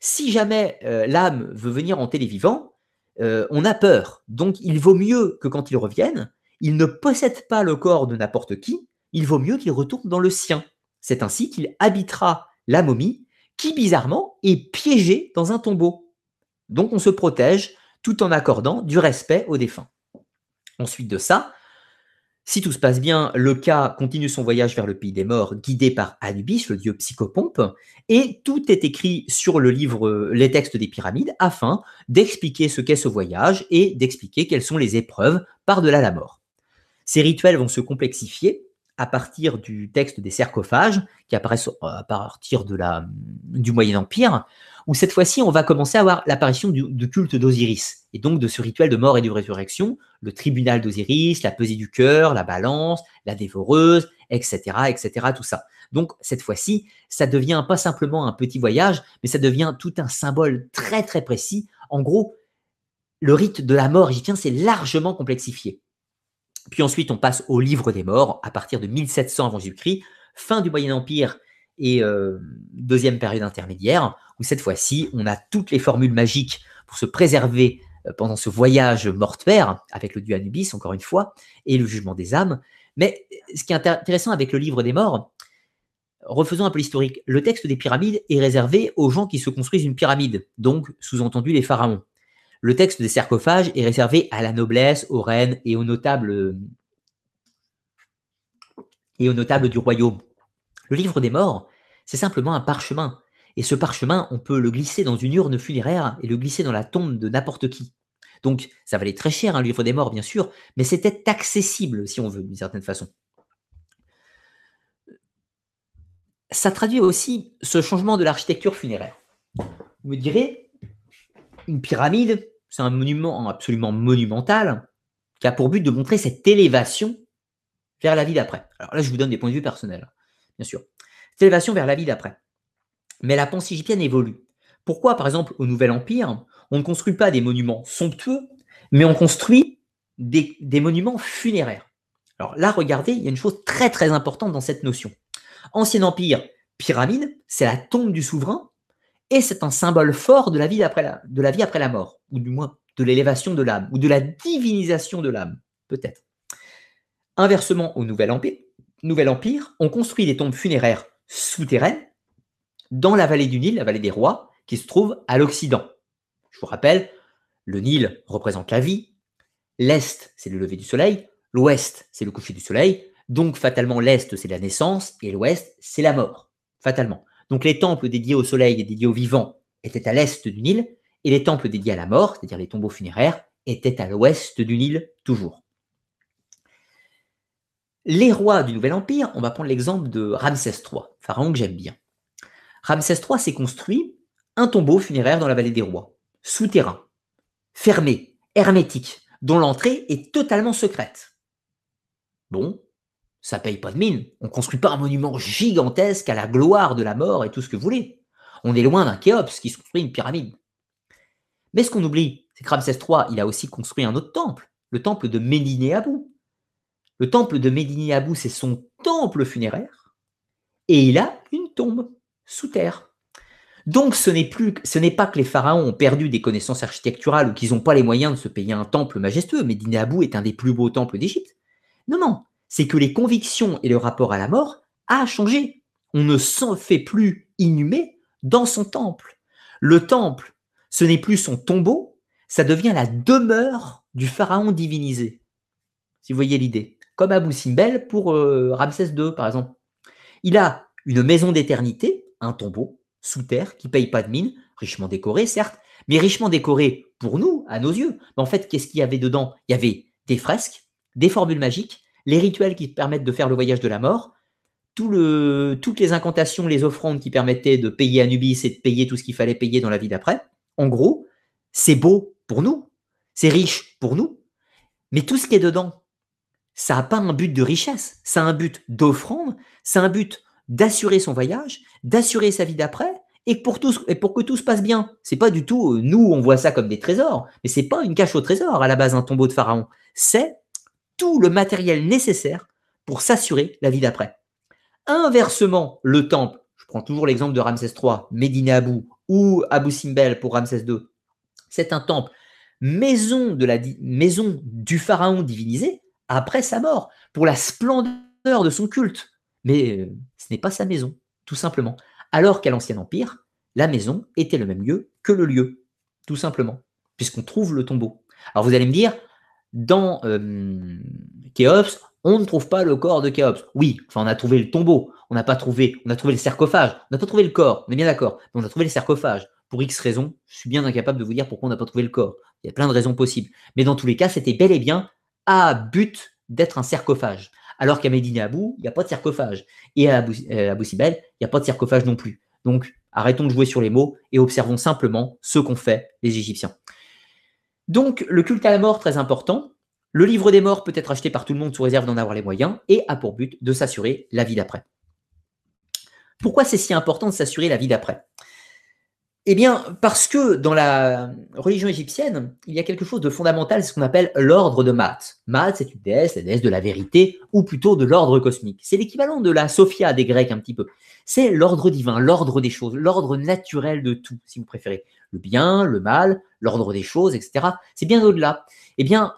Si jamais euh, l'âme veut venir hanter les vivants, euh, on a peur. Donc il vaut mieux que quand il revienne, il ne possède pas le corps de n'importe qui, il vaut mieux qu'il retourne dans le sien. C'est ainsi qu'il habitera la momie qui, bizarrement, est piégée dans un tombeau. Donc on se protège tout en accordant du respect aux défunts. Ensuite de ça, si tout se passe bien, le cas continue son voyage vers le pays des morts, guidé par Anubis, le dieu psychopompe, et tout est écrit sur le livre Les textes des pyramides afin d'expliquer ce qu'est ce voyage et d'expliquer quelles sont les épreuves par-delà la mort. Ces rituels vont se complexifier à partir du texte des sarcophages, qui apparaissent à partir du Moyen Empire, où cette fois-ci, on va commencer à avoir l'apparition du, culte d'Osiris, et donc de ce rituel de mort et de résurrection, le tribunal d'Osiris, la pesée du cœur, la balance, la dévoreuse, etc., etc., tout ça. Donc, cette fois-ci, ça devient pas simplement un petit voyage, mais ça devient tout un symbole très, très précis. En gros, le rite de la mort égyptien s'est largement complexifié. Puis ensuite, on passe au livre des morts à partir de 1700 avant Jésus-Christ, fin du Moyen Empire et euh, deuxième période intermédiaire, où cette fois-ci, on a toutes les formules magiques pour se préserver euh, pendant ce voyage mortuaire avec le dieu Anubis, encore une fois, et le jugement des âmes. Mais ce qui est intéressant avec le livre des morts, refaisons un peu l'historique, le texte des pyramides est réservé aux gens qui se construisent une pyramide, donc sous-entendu les pharaons. Le texte des sarcophages est réservé à la noblesse, aux reines et aux notables et aux notables du royaume. Le livre des morts, c'est simplement un parchemin. Et ce parchemin, on peut le glisser dans une urne funéraire et le glisser dans la tombe de n'importe qui. Donc, ça valait très cher, un livre des morts, bien sûr, mais c'était accessible, si on veut, d'une certaine façon. Ça traduit aussi ce changement de l'architecture funéraire. Vous me direz, une pyramide, c'est un monument absolument monumental qui a pour but de montrer cette élévation vers la vie d'après. Alors là, je vous donne des points de vue personnels, bien sûr. Cette élévation vers la vie d'après. Mais la pensée égyptienne évolue. Pourquoi, par exemple, au Nouvel Empire, on ne construit pas des monuments somptueux, mais on construit des, monuments funéraires? Alors là, regardez, il y a une chose très très importante dans cette notion. Ancien Empire, pyramide, c'est la tombe du souverain et c'est un symbole fort de la vie après la mort, ou du moins de l'élévation de l'âme, ou de la divinisation de l'âme, peut-être. Inversement au Nouvel Empire, Nouvel Empire, on construit des tombes funéraires souterraines dans la vallée du Nil, la vallée des rois, qui se trouve à l'Occident. Je vous rappelle, le Nil représente la vie, l'Est, c'est le lever du soleil, l'Ouest, c'est le coucher du soleil, donc fatalement l'Est, c'est la naissance, et l'Ouest, c'est la mort, fatalement. Donc les temples dédiés au soleil et dédiés aux vivants étaient à l'est du Nil, et les temples dédiés à la mort, c'est-à-dire les tombeaux funéraires, étaient à l'ouest du Nil toujours. Les rois du Nouvel Empire, on va prendre l'exemple de Ramsès III, pharaon que j'aime bien. Ramsès III s'est construit un tombeau funéraire dans la vallée des rois, souterrain, fermé, hermétique, dont l'entrée est totalement secrète. Bon, ça paye pas de mine. On construit pas un monument gigantesque à la gloire de la mort et tout ce que vous voulez. On est loin d'un Khéops qui construit une pyramide. Mais ce qu'on oublie, c'est que Ramsès III, il a aussi construit un autre temple, le temple de Médiné-Abou. Le temple de Médiné-Abou, c'est son temple funéraire, et il a une tombe sous terre. Donc ce n'est pas que les pharaons ont perdu des connaissances architecturales ou qu'ils n'ont pas les moyens de se payer un temple majestueux. Médiné-Abou est un des plus beaux temples d'Égypte. Non, non, c'est que les convictions et le rapport à la mort a changé. On ne s'en fait plus inhumer dans son temple. Le temple, ce n'est plus son tombeau, ça devient la demeure du pharaon divinisé. Si vous voyez l'idée. Comme Abou Simbel pour euh, Ramsès II, par exemple. Il a une maison d'éternité, un tombeau, sous terre, qui paye pas de mine, richement décoré, certes, mais richement décoré pour nous, à nos yeux. Mais en fait, qu'est-ce qu'il y avait dedans? Il y avait des fresques, des formules magiques, les rituels qui permettent de faire le voyage de la mort, toutes les incantations, les offrandes qui permettaient de payer Anubis et de payer tout ce qu'il fallait payer dans la vie d'après. En gros, c'est beau pour nous, c'est riche pour nous, mais tout ce qui est dedans, ça n'a pas un but de richesse, ça a un but d'offrande, c'est un but d'assurer son voyage, d'assurer sa vie d'après et pour, et pour que tout se passe bien. C'est pas du tout, euh, nous, on voit ça comme des trésors, mais c'est pas une cache au trésor à la base, un tombeau de pharaon. C'est tout le matériel nécessaire pour s'assurer la vie d'après. Inversement, le temple, je prends toujours l'exemple de Ramsès III, Médine Abou ou Abou Simbel pour Ramsès II, c'est un temple, maison, de la, maison du pharaon divinisé après sa mort, pour la splendeur de son culte. Mais euh, ce n'est pas sa maison, tout simplement. Alors qu'à l'Ancien Empire, la maison était le même lieu que le lieu, tout simplement, puisqu'on trouve le tombeau. Alors vous allez me dire, dans euh, Khéops, on ne trouve pas le corps de Khéops. Oui, enfin on a trouvé le tombeau, on n'a pas trouvé, on a trouvé le sarcophage, on n'a pas trouvé le corps, on est bien d'accord, mais on a trouvé le sarcophage. Pour X raisons, je suis bien incapable de vous dire pourquoi on n'a pas trouvé le corps. Il y a plein de raisons possibles. Mais dans tous les cas, c'était bel et bien à but d'être un sarcophage. Alors qu'à Médine Abou, il n'y a pas de sarcophage. Et à Abou, euh, Sibel, il n'y a pas de sarcophage non plus. Donc, arrêtons de jouer sur les mots et observons simplement ce qu'ont fait les Égyptiens. Donc, le culte à la mort, très important. Le livre des morts peut être acheté par tout le monde sous réserve d'en avoir les moyens et a pour but de s'assurer la vie d'après. Pourquoi c'est si important de s'assurer la vie d'après? Eh bien, parce que dans la religion égyptienne, il y a quelque chose de fondamental, ce qu'on appelle l'ordre de Maat. Maat, c'est une déesse, la déesse de la vérité, ou plutôt de l'ordre cosmique. C'est l'équivalent de la Sophia des Grecs un petit peu. C'est l'ordre divin, l'ordre des choses, l'ordre naturel de tout, si vous préférez. Le bien, le mal, l'ordre des choses, etc. C'est bien au-delà. Eh bien,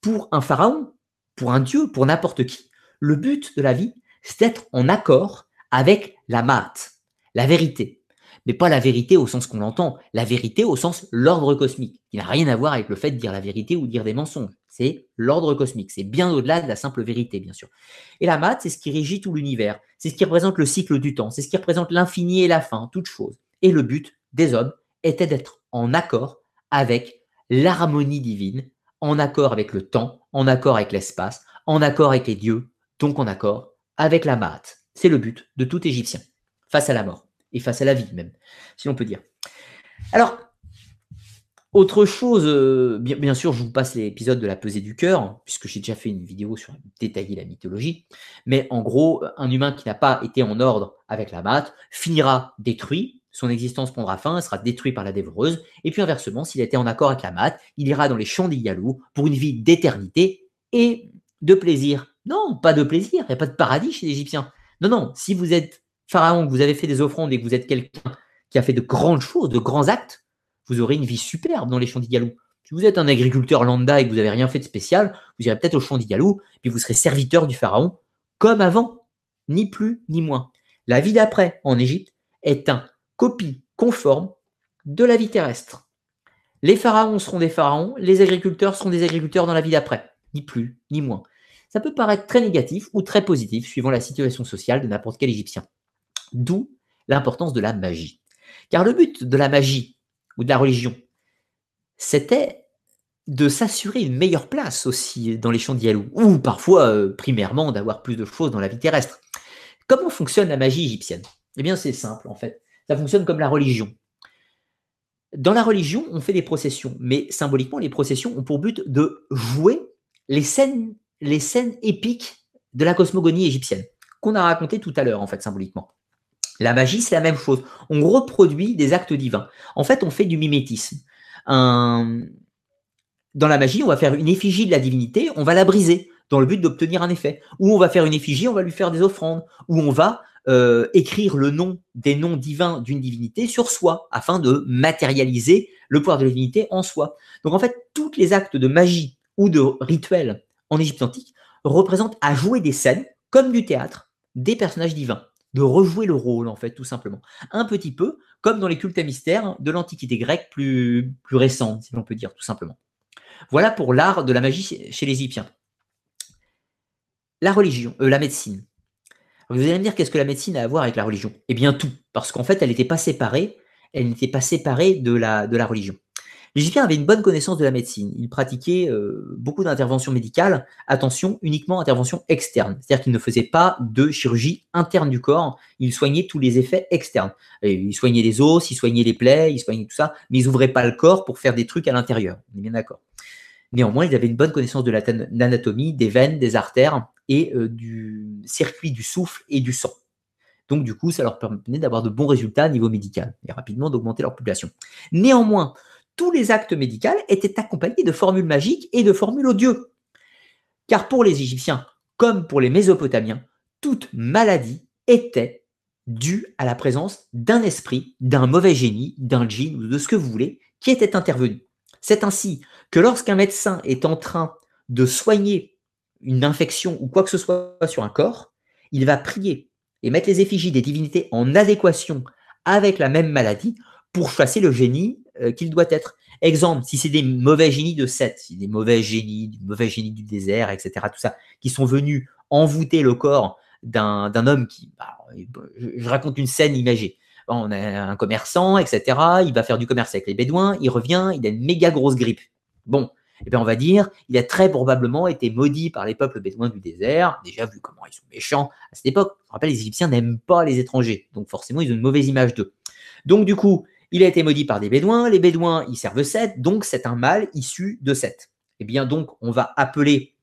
pour un pharaon, pour un dieu, pour n'importe qui, le but de la vie, c'est d'être en accord avec la Maat, la vérité mais pas la vérité au sens qu'on l'entend, la vérité au sens l'ordre cosmique, qui n'a rien à voir avec le fait de dire la vérité ou de dire des mensonges. C'est l'ordre cosmique, c'est bien au-delà de la simple vérité, bien sûr. Et la maths, c'est ce qui régit tout l'univers, c'est ce qui représente le cycle du temps, c'est ce qui représente l'infini et la fin, toute chose. Et le but des hommes était d'être en accord avec l'harmonie divine, en accord avec le temps, en accord avec l'espace, en accord avec les dieux, donc en accord avec la maths. C'est le but de tout Égyptien face à la mort et face à la vie même, si l'on peut dire. Alors, autre chose, euh, bien, sûr, je vous passe l'épisode de la pesée du cœur, puisque j'ai déjà fait une vidéo sur détailler la mythologie, mais en gros, un humain qui n'a pas été en ordre avec la maths finira détruit, son existence prendra fin, sera détruit par la dévoreuse, et puis inversement, s'il était en accord avec la maths, il ira dans les champs d'Iyalou pour une vie d'éternité et de plaisir. Non, pas de plaisir, il n'y a pas de paradis chez les Égyptiens. Non, non, si vous êtes Pharaon, que vous avez fait des offrandes et que vous êtes quelqu'un qui a fait de grandes choses, de grands actes, vous aurez une vie superbe dans les champs d'Igalou. Si vous êtes un agriculteur lambda et que vous n'avez rien fait de spécial, vous irez peut-être au champ d'Igalou, puis vous serez serviteur du Pharaon, comme avant, ni plus ni moins. La vie d'après en Égypte est un copie conforme de la vie terrestre. Les pharaons seront des pharaons, les agriculteurs seront des agriculteurs dans la vie d'après, ni plus ni moins. Ça peut paraître très négatif ou très positif suivant la situation sociale de n'importe quel Égyptien. D'où l'importance de la magie. Car le but de la magie ou de la religion, c'était de s'assurer une meilleure place aussi dans les champs d'Yalou, ou parfois, euh, primairement, d'avoir plus de choses dans la vie terrestre. Comment fonctionne la magie égyptienne? Eh bien, c'est simple, en fait. Ça fonctionne comme la religion. Dans la religion, on fait des processions, mais symboliquement, les processions ont pour but de jouer les scènes, les scènes épiques de la cosmogonie égyptienne, qu'on a raconté tout à l'heure, en fait, symboliquement. La magie, c'est la même chose. On reproduit des actes divins. En fait, on fait du mimétisme. Dans la magie, on va faire une effigie de la divinité, on va la briser dans le but d'obtenir un effet. Ou on va faire une effigie, on va lui faire des offrandes. Ou on va euh, écrire le nom des noms divins d'une divinité sur soi, afin de matérialiser le pouvoir de la divinité en soi. Donc en fait, tous les actes de magie ou de rituel en Égypte antique représentent à jouer des scènes, comme du théâtre, des personnages divins de rejouer le rôle, en fait, tout simplement. Un petit peu comme dans les cultes à mystère de l'Antiquité grecque plus, récente, si l'on peut dire, tout simplement. Voilà pour l'art de la magie chez les Égyptiens. La religion, euh, la médecine. Vous allez me dire qu'est-ce que la médecine a à voir avec la religion? Eh bien tout, parce qu'en fait, elle n'était pas séparée, elle n'était pas séparée de la religion. L'Égyptien avait une bonne connaissance de la médecine. Il pratiquait euh, beaucoup d'interventions médicales. Attention, uniquement interventions externes. C'est-à-dire qu'il ne faisait pas de chirurgie interne du corps. Il soignait tous les effets externes. il soignait les os, il soignait les plaies, il soignait tout ça. Mais il n'ouvrait pas le corps pour faire des trucs à l'intérieur. On est bien d'accord. Néanmoins, il avait une bonne connaissance de l'anatomie, des veines, des artères et euh, du circuit du souffle et du sang. Donc, du coup, ça leur permettait d'avoir de bons résultats à niveau médical et rapidement d'augmenter leur population. Néanmoins, tous les actes médicaux étaient accompagnés de formules magiques et de formules odieux. Car pour les Égyptiens, comme pour les Mésopotamiens, toute maladie était due à la présence d'un esprit, d'un mauvais génie, d'un djinn ou de ce que vous voulez, qui était intervenu. C'est ainsi que lorsqu'un médecin est en train de soigner une infection ou quoi que ce soit sur un corps, il va prier et mettre les effigies des divinités en adéquation avec la même maladie pour chasser le génie euh, qu'il doit être. Exemple, si c'est des mauvais génies de Seth, si des mauvais génies, mauvais génies du désert, etc., tout ça, qui sont venus envoûter le corps d'un homme qui, bah, je raconte une scène imagée. On a un commerçant, etc. Il va faire du commerce avec les Bédouins. Il revient, il a une méga grosse grippe. Bon, eh bien, on va dire, il a très probablement été maudit par les peuples bédouins du désert, déjà vu comment ils sont méchants à cette époque. Je rappelle, les Égyptiens n'aiment pas les étrangers, donc forcément, ils ont une mauvaise image d'eux. Donc, du coup, il a été maudit par des Bédouins, les Bédouins, ils servent Seth, donc c'est un mâle issu de Seth. Eh bien, donc, on va appeler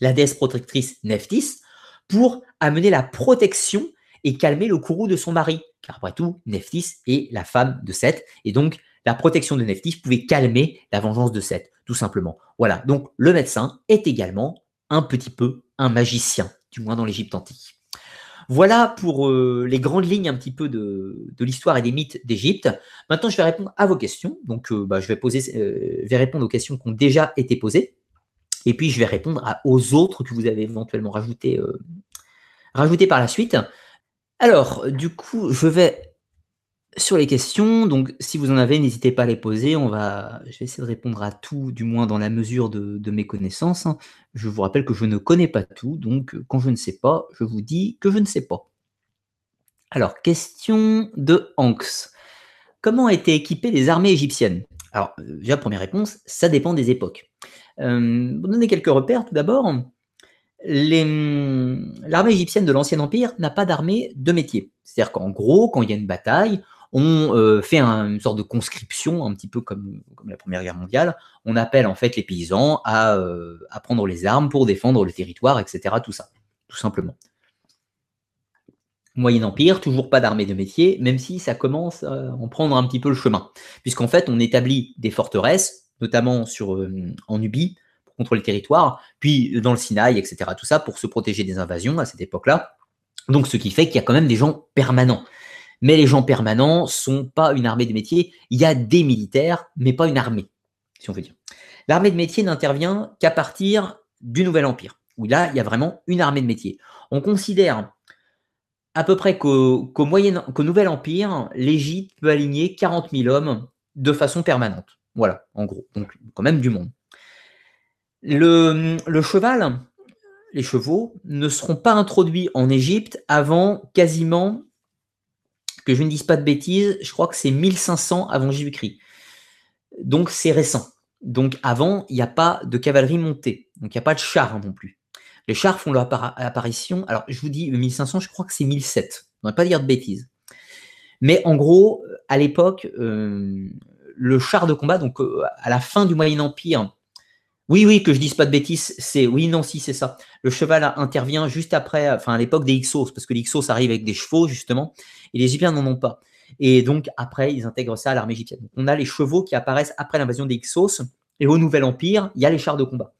la déesse protectrice Nephthys pour amener la protection et calmer le courroux de son mari. Car après tout, Nephthys est la femme de Seth, et donc la protection de Nephthys pouvait calmer la vengeance de Seth, tout simplement. Voilà, donc le médecin est également un petit peu un magicien, du moins dans l'Égypte antique. Voilà pour euh, les grandes lignes un petit peu de, l'histoire et des mythes d'Égypte. Maintenant, je vais répondre à vos questions. Donc, euh, bah, je vais, poser, euh, vais répondre aux questions qui ont déjà été posées. Et puis, je vais répondre aux autres que vous avez éventuellement rajoutées rajouté par la suite. Alors, du coup, je vais sur les questions, donc si vous en avez, n'hésitez pas à les poser. On va, je vais essayer de répondre à tout, du moins dans la mesure de, mes connaissances. Je vous rappelle que je ne connais pas tout, donc quand je ne sais pas, je vous dis que je ne sais pas. Alors, question de Hanks. Comment étaient équipées les armées égyptiennes? Alors, déjà, première réponse, ça dépend des époques. Euh, pour donner quelques repères, tout d'abord, l'armée égyptienne de l'Ancien Empire n'a pas d'armée de métier. C'est-à-dire qu'en gros, quand il y a une bataille, on euh, fait une sorte de conscription, un petit peu comme, la Première Guerre mondiale. On appelle en fait les paysans euh, à, prendre les armes pour défendre le territoire, etc. Tout ça, tout simplement. Moyen Empire, toujours pas d'armée de métier, même si ça commence à en prendre un petit peu le chemin. Puisqu'en fait, on établit des forteresses, notamment euh, en Nubie, pour contrôler le territoire, puis dans le Sinaï, etc. Tout ça pour se protéger des invasions à cette époque-là. Donc, ce qui fait qu'il y a quand même des gens permanents. Mais les gens permanents sont pas une armée de métier. Il y a des militaires, mais pas une armée, si on veut dire. L'armée de métier n'intervient qu'à partir du Nouvel Empire, où là, il y a vraiment une armée de métier. On considère à peu près qu'au Nouvel Empire, l'Égypte peut aligner 40 000 hommes de façon permanente. Voilà, en gros. Donc, quand même du monde. Le, le cheval, les chevaux, ne seront pas introduits en Égypte avant quasiment que je ne dise pas de bêtises, je crois que c'est 1500 avant Jésus-Christ. Donc c'est récent. Donc avant, il n'y a pas de cavalerie montée. Donc il n'y a pas de chars non plus. Les chars font leur apparition. Alors je vous dis 1500, je crois que c'est 1007. On ne va pas dire de bêtises. Mais en gros, à l'époque, euh, le char de combat, donc euh, à la fin du Moyen Empire, oui, oui, que je dise pas de bêtises, c'est oui, non, si, c'est ça. Le cheval intervient juste après, enfin à l'époque des Ixos, parce que les Ixos arrivent avec des chevaux, justement, et les Égyptiens n'en ont pas. Et donc après, ils intègrent ça à l'armée égyptienne. on a les chevaux qui apparaissent après l'invasion des Ixos, et au Nouvel Empire, il y a les chars de combat.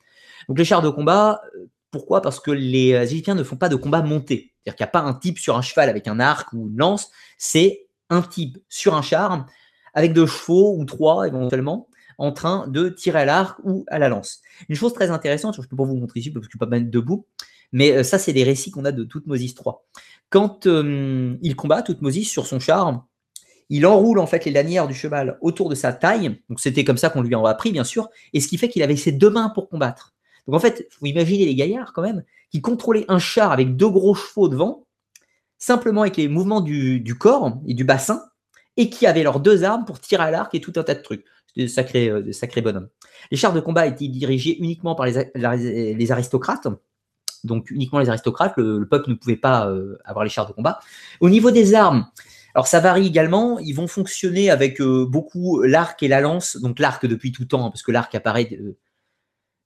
Donc les chars de combat, euh, pourquoi? Parce que les euh, Égyptiens ne font pas de combat monté. C'est-à-dire qu'il n'y a pas un type sur un cheval avec un arc ou une lance, c'est un type sur un char avec deux chevaux ou trois éventuellement en train de tirer à l'arc ou à la lance. Une chose très intéressante, je ne peux pas vous montrer ici parce que je ne peux pas mettre debout, mais euh, ça, c'est des récits qu'on a de Toutmosis 3. Quand euh, il combat Toutmosis sur son char, il enroule en fait les lanières du cheval autour de sa taille. Donc c'était comme ça qu'on lui a appris, bien sûr. Et ce qui fait qu'il avait ses deux mains pour combattre. Donc en fait, vous imaginez les gaillards quand même qui contrôlaient un char avec deux gros chevaux devant, simplement avec les mouvements du corps et du bassin, et qui avaient leurs deux armes pour tirer à l'arc et tout un tas de trucs. C'était euh, de sacrés bonhommes. Les chars de combat étaient dirigés uniquement par les, aristocrates. Donc uniquement les aristocrates, le, peuple ne pouvait pas euh, avoir les chars de combat. Au niveau des armes, alors ça varie également, ils vont fonctionner avec euh, beaucoup l'arc et la lance, donc l'arc depuis tout temps, parce que l'arc apparaît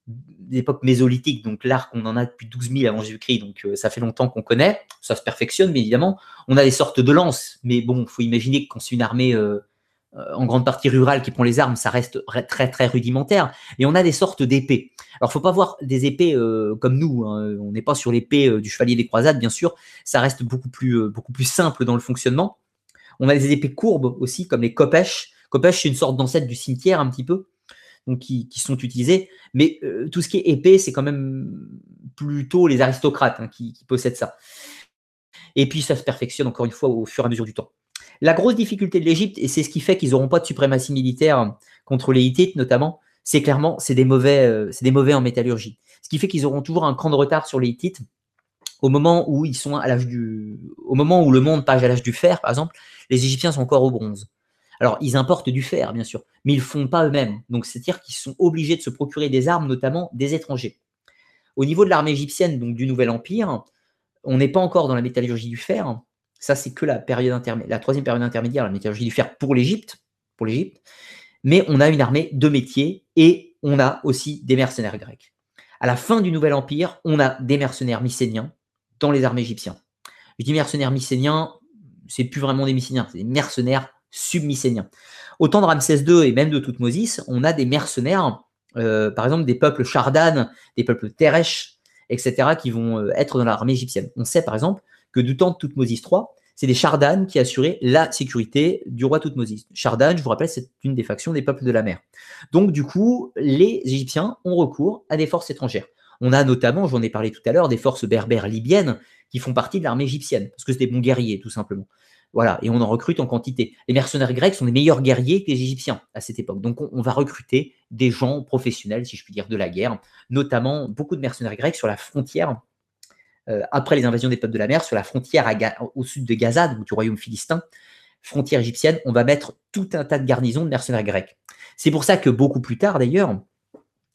d'époque mésolithique, donc l'arc, on en a depuis 12 000 avant Jésus-Christ, donc ça fait longtemps qu'on connaît, ça se perfectionne, mais évidemment. On a des sortes de lances, mais bon, il faut imaginer que quand c'est une armée en grande partie rurale qui prend les armes, ça reste très très rudimentaire. Et on a des sortes d'épées. Alors, faut pas voir des épées euh, comme nous. Hein. On n'est pas sur l'épée euh, du chevalier des croisades, bien sûr. Ça reste beaucoup plus simple dans le fonctionnement. On a des épées courbes aussi, comme les kopèches. Kopèches, c'est une sorte d'ancêtre du cimetière un petit peu, qui, sont utilisés. Mais tout ce qui est épée, c'est quand même plutôt les aristocrates hein, qui possèdent ça. Et puis ça se perfectionne encore une fois au fur et à mesure du temps. La grosse difficulté de l'Égypte, et c'est ce qui fait qu'ils n'auront pas de suprématie militaire contre les Hittites notamment, c'est clairement c'est des mauvais, euh, c'est des mauvais en métallurgie. Ce qui fait qu'ils auront toujours un cran de retard sur les Hittites au moment où ils sont à l'âge du, au moment où le monde passe à l'âge du fer, par exemple, les Égyptiens sont encore au bronze. Alors, ils importent du fer, bien sûr, mais ils ne font pas eux-mêmes. Donc, c'est-à-dire qu'ils sont obligés de se procurer des armes, notamment des étrangers. Au niveau de l'armée égyptienne, donc du Nouvel Empire, on n'est pas encore dans la métallurgie du fer, ça, c'est que la période intermédiaire, la troisième période intermédiaire, la métallurgie du fer pour l'Égypte, pour l'Égypte. Mais on a une armée de métiers et on a aussi des mercenaires grecs. À la fin du Nouvel Empire, on a des mercenaires mycéniens dans les armées égyptiennes. Je dis mercenaires mycéniens, c'est plus vraiment des mycéniens, c'est des mercenaires submycéniens. Au temps de Ramsès II et même de Toutmosis, on a des mercenaires, euh, par exemple des peuples chardanes, des peuples teresh, etc., qui vont euh, être dans l'armée égyptienne. On sait par exemple que du temps de Toutmosis III, c'est des Chardanes qui assuraient la sécurité du roi Toutmosis. Chardane, je vous rappelle, c'est une des factions des peuples de la mer. Donc, du coup, les Égyptiens ont recours à des forces étrangères. On a notamment, j'en ai parlé tout à l'heure, des forces berbères libyennes qui font partie de l'armée égyptienne, parce que c'est des bons guerriers, tout simplement. Voilà, et on en recrute en quantité. Les mercenaires grecs sont des meilleurs guerriers que les Égyptiens à cette époque. Donc, on, on va recruter des gens professionnels, si je puis dire, de la guerre, notamment beaucoup de mercenaires grecs sur la frontière euh, après les invasions des peuples de la mer, sur la frontière au sud de Gaza, du royaume philistin, frontière égyptienne, on va mettre tout un tas de garnisons de mercenaires grecs. C'est pour ça que beaucoup plus tard, d'ailleurs,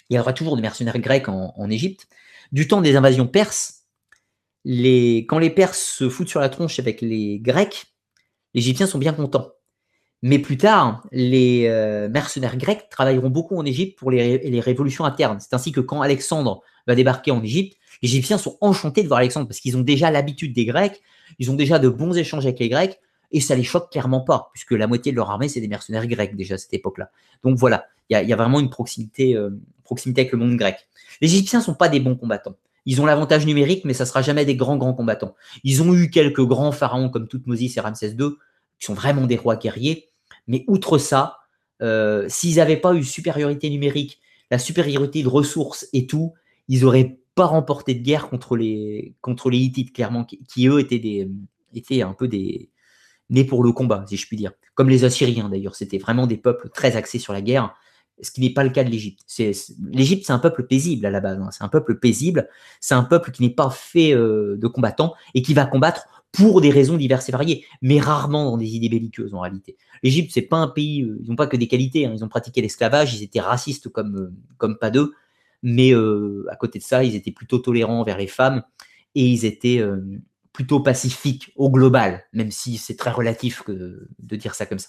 il y aura toujours des mercenaires grecs en, Égypte. Du temps des invasions perses, quand les Perses se foutent sur la tronche avec les Grecs, les Égyptiens sont bien contents. Mais plus tard, les euh, mercenaires grecs travailleront beaucoup en Égypte pour les révolutions internes. C'est ainsi que quand Alexandre va débarquer en Égypte, les Égyptiens sont enchantés de voir Alexandre parce qu'ils ont déjà l'habitude des Grecs, ils ont déjà de bons échanges avec les Grecs, et ça les choque clairement pas, puisque la moitié de leur armée, c'est des mercenaires grecs déjà à cette époque-là. Donc voilà, il y, a vraiment une proximité, euh, proximité avec le monde grec. Les Égyptiens sont pas des bons combattants. Ils ont l'avantage numérique, mais ça sera jamais des grands, grands combattants. Ils ont eu quelques grands pharaons comme Toutmosis et Ramsès II, qui sont vraiment des rois guerriers, mais outre ça, euh, s'ils n'avaient pas eu supériorité numérique, la supériorité de ressources et tout, ils auraient pas remporté de guerre contre les, contre les Hittites, clairement, qui, eux étaient, des, étaient un peu des nés pour le combat, si je puis dire. Comme les Assyriens d'ailleurs, c'était vraiment des peuples très axés sur la guerre, ce qui n'est pas le cas de l'Égypte. L'Égypte, c'est un peuple paisible à la base, hein. c'est un peuple paisible, c'est un peuple qui n'est pas fait euh, de combattants et qui va combattre pour des raisons diverses et variées, mais rarement dans des idées belliqueuses en réalité. L'Égypte, c'est pas un pays, euh, ils n'ont pas que des qualités, hein. ils ont pratiqué l'esclavage, ils étaient racistes comme, euh, comme pas d'eux, mais euh, à côté de ça, ils étaient plutôt tolérants envers les femmes et ils étaient euh, plutôt pacifiques au global, même si c'est très relatif de dire ça comme ça.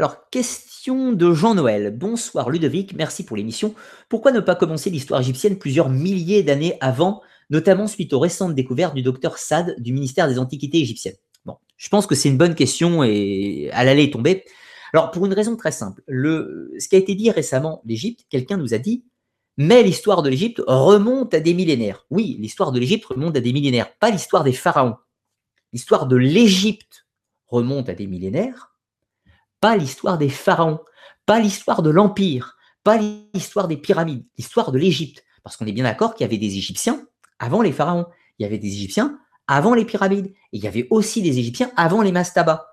Alors, question de Jean-Noël. Bonsoir Ludovic, merci pour l'émission. Pourquoi ne pas commencer l'histoire égyptienne plusieurs milliers d'années avant, notamment suite aux récentes découvertes du docteur Sad du ministère des Antiquités égyptiennes? Bon, je pense que c'est une bonne question et elle allait tomber. Alors, pour une raison très simple, le, ce qui a été dit récemment l'Égypte, quelqu'un nous a dit, mais l'histoire de l'Égypte remonte à des millénaires. Oui, l'histoire de l'Égypte remonte à des millénaires, pas l'histoire des pharaons. L'histoire de l'Égypte remonte à des millénaires, pas l'histoire des pharaons, pas l'histoire de l'Empire, pas l'histoire des pyramides, l'histoire de l'Égypte. Parce qu'on est bien d'accord qu'il y avait des Égyptiens avant les pharaons, il y avait des Égyptiens avant les pyramides, et il y avait aussi des Égyptiens avant les mastabas.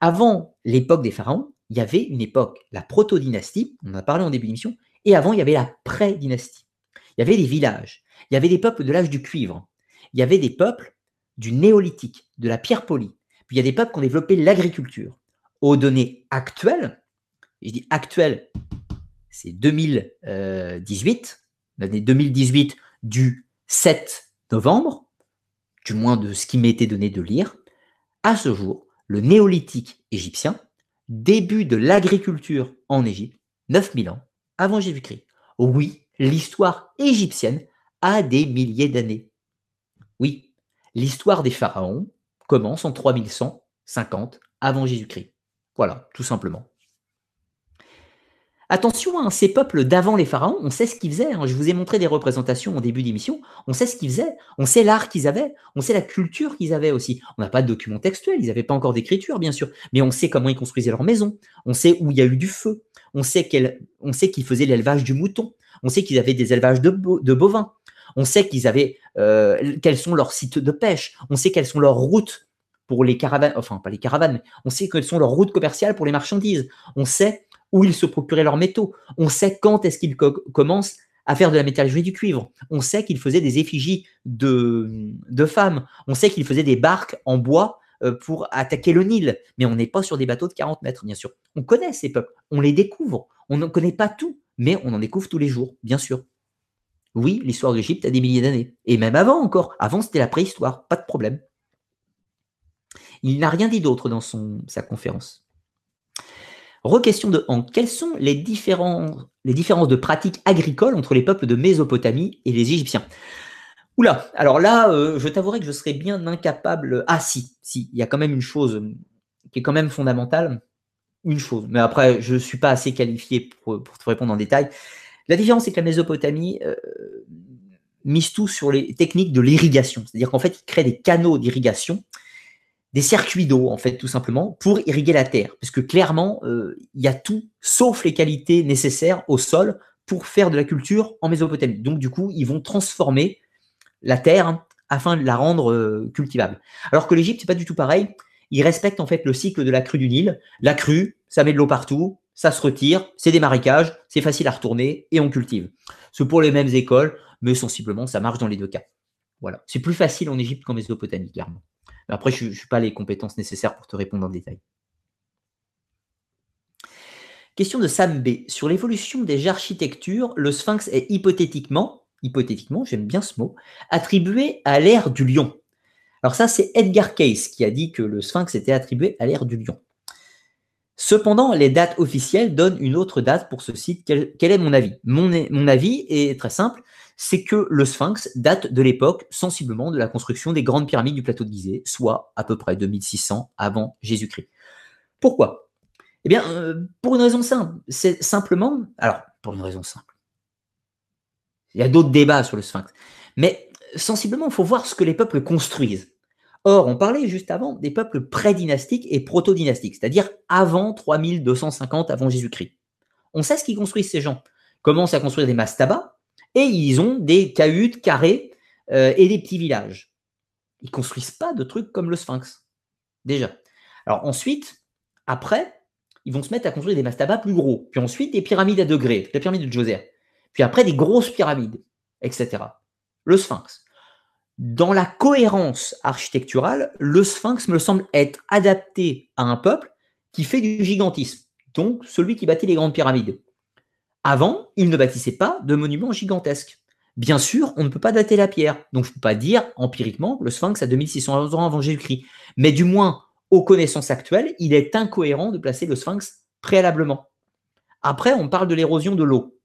Avant l'époque des pharaons, il y avait une époque, la proto-dynastie, on en a parlé en début d'émission, et avant, il y avait la pré-dynastie. Il y avait des villages, il y avait des peuples de l'âge du cuivre, il y avait des peuples du néolithique, de la pierre polie, puis il y a des peuples qui ont développé l'agriculture. Aux données actuelles, je dis actuelles, c'est 2018, l'année 2018 du 7 novembre, du moins de ce qui été donné de lire, à ce jour, le néolithique égyptien, début de l'agriculture en Égypte, 9000 ans avant Jésus-Christ. Oui, l'histoire égyptienne a des milliers d'années. Oui, l'histoire des pharaons commence en 3150 avant Jésus-Christ. Voilà, tout simplement. Attention, hein, ces peuples d'avant les pharaons, on sait ce qu'ils faisaient. Hein. Je vous ai montré des représentations au début d'émission. On sait ce qu'ils faisaient. On sait l'art qu'ils avaient. On sait la culture qu'ils avaient aussi. On n'a pas de documents textuels. Ils n'avaient pas encore d'écriture, bien sûr. Mais on sait comment ils construisaient leur maison. On sait où il y a eu du feu. On sait qu'ils faisaient l'élevage du mouton. On sait qu'ils avaient des élevages de, bovins. On sait qu'ils avaient euh, quels sont leurs sites de pêche. On sait quelles sont leurs routes pour les caravanes. Enfin, pas les caravanes. Mais on sait quelles sont leurs routes commerciales pour les marchandises. On sait où ils se procuraient leurs métaux. On sait quand est-ce qu'ils commencent à faire de la métallurgie du cuivre. On sait qu'ils faisaient des effigies de, de femmes. On sait qu'ils faisaient des barques en bois euh, pour attaquer le Nil. Mais on n'est pas sur des bateaux de 40 mètres, bien sûr. On connaît ces peuples, on les découvre. On ne connaît pas tout, mais on en découvre tous les jours, bien sûr. Oui, l'histoire d'Égypte a des milliers d'années. Et même avant encore. Avant, c'était la préhistoire, pas de problème. Il n'a rien dit d'autre dans sa conférence. Requestion de Hank. Quelles sont les, les différences de pratiques agricoles entre les peuples de Mésopotamie et les Égyptiens? Oula, alors là, euh, je t'avouerai que je serais bien incapable. Ah si, si, il y a quand même une chose qui est quand même fondamentale. Une chose, mais après, je ne suis pas assez qualifié pour, te répondre en détail. La différence, c'est que la Mésopotamie euh, mise tout sur les techniques de l'irrigation. C'est-à-dire qu'en fait, il crée des canaux d'irrigation des circuits d'eau, en fait, tout simplement, pour irriguer la terre. Parce que clairement, euh, il y a tout, sauf les qualités nécessaires au sol pour faire de la culture en Mésopotamie. Donc, du coup, ils vont transformer la terre afin de la rendre euh, cultivable. Alors que l'Égypte, c'est pas du tout pareil. Ils respectent en fait le cycle de la crue du Nil. La crue, ça met de l'eau partout, ça se retire, c'est des marécages, c'est facile à retourner et on cultive. C'est pour les mêmes écoles, mais sensiblement, ça marche dans les deux cas. Voilà. C'est plus facile en Égypte qu'en Mésopotamie, clairement. Après, je n'ai pas les compétences nécessaires pour te répondre en détail. Question de Sam B. Sur l'évolution des architectures, le sphinx est hypothétiquement, hypothétiquement, j'aime bien ce mot, attribué à l'ère du lion. Alors ça, c'est Edgar Cayce qui a dit que le sphinx était attribué à l'ère du lion. Cependant, les dates officielles donnent une autre date pour ce site. Quel, est mon avis? Mon avis est très simple c'est que le sphinx date de l'époque sensiblement de la construction des grandes pyramides du plateau de Gizeh, soit à peu près 2600 avant Jésus-Christ. Pourquoi? Eh bien, euh, pour une raison simple. C'est simplement, alors, pour une raison simple. Il y a d'autres débats sur le sphinx. Mais sensiblement, il faut voir ce que les peuples construisent. Or, on parlait juste avant des peuples pré-dynastiques et proto-dynastiques, c'est-à-dire avant 3250 avant Jésus-Christ. On sait ce qu'ils construisent ces gens. Commencent à construire des mastabas, et ils ont des cahutes carrées euh, et des petits villages. Ils construisent pas de trucs comme le Sphinx, déjà. Alors ensuite, après, ils vont se mettre à construire des mastabas plus gros, puis ensuite des pyramides à degrés, la pyramide de Djoser, puis après des grosses pyramides, etc. Le Sphinx. Dans la cohérence architecturale, le Sphinx me semble être adapté à un peuple qui fait du gigantisme, donc celui qui bâtit les grandes pyramides. Avant, ils ne bâtissaient pas de monuments gigantesques. Bien sûr, on ne peut pas dater la pierre, donc je ne peux pas dire empiriquement le sphinx a 2600 ans avant Jésus-Christ. Mais du moins, aux connaissances actuelles, il est incohérent de placer le sphinx préalablement. Après, on parle de l'érosion de l'eau.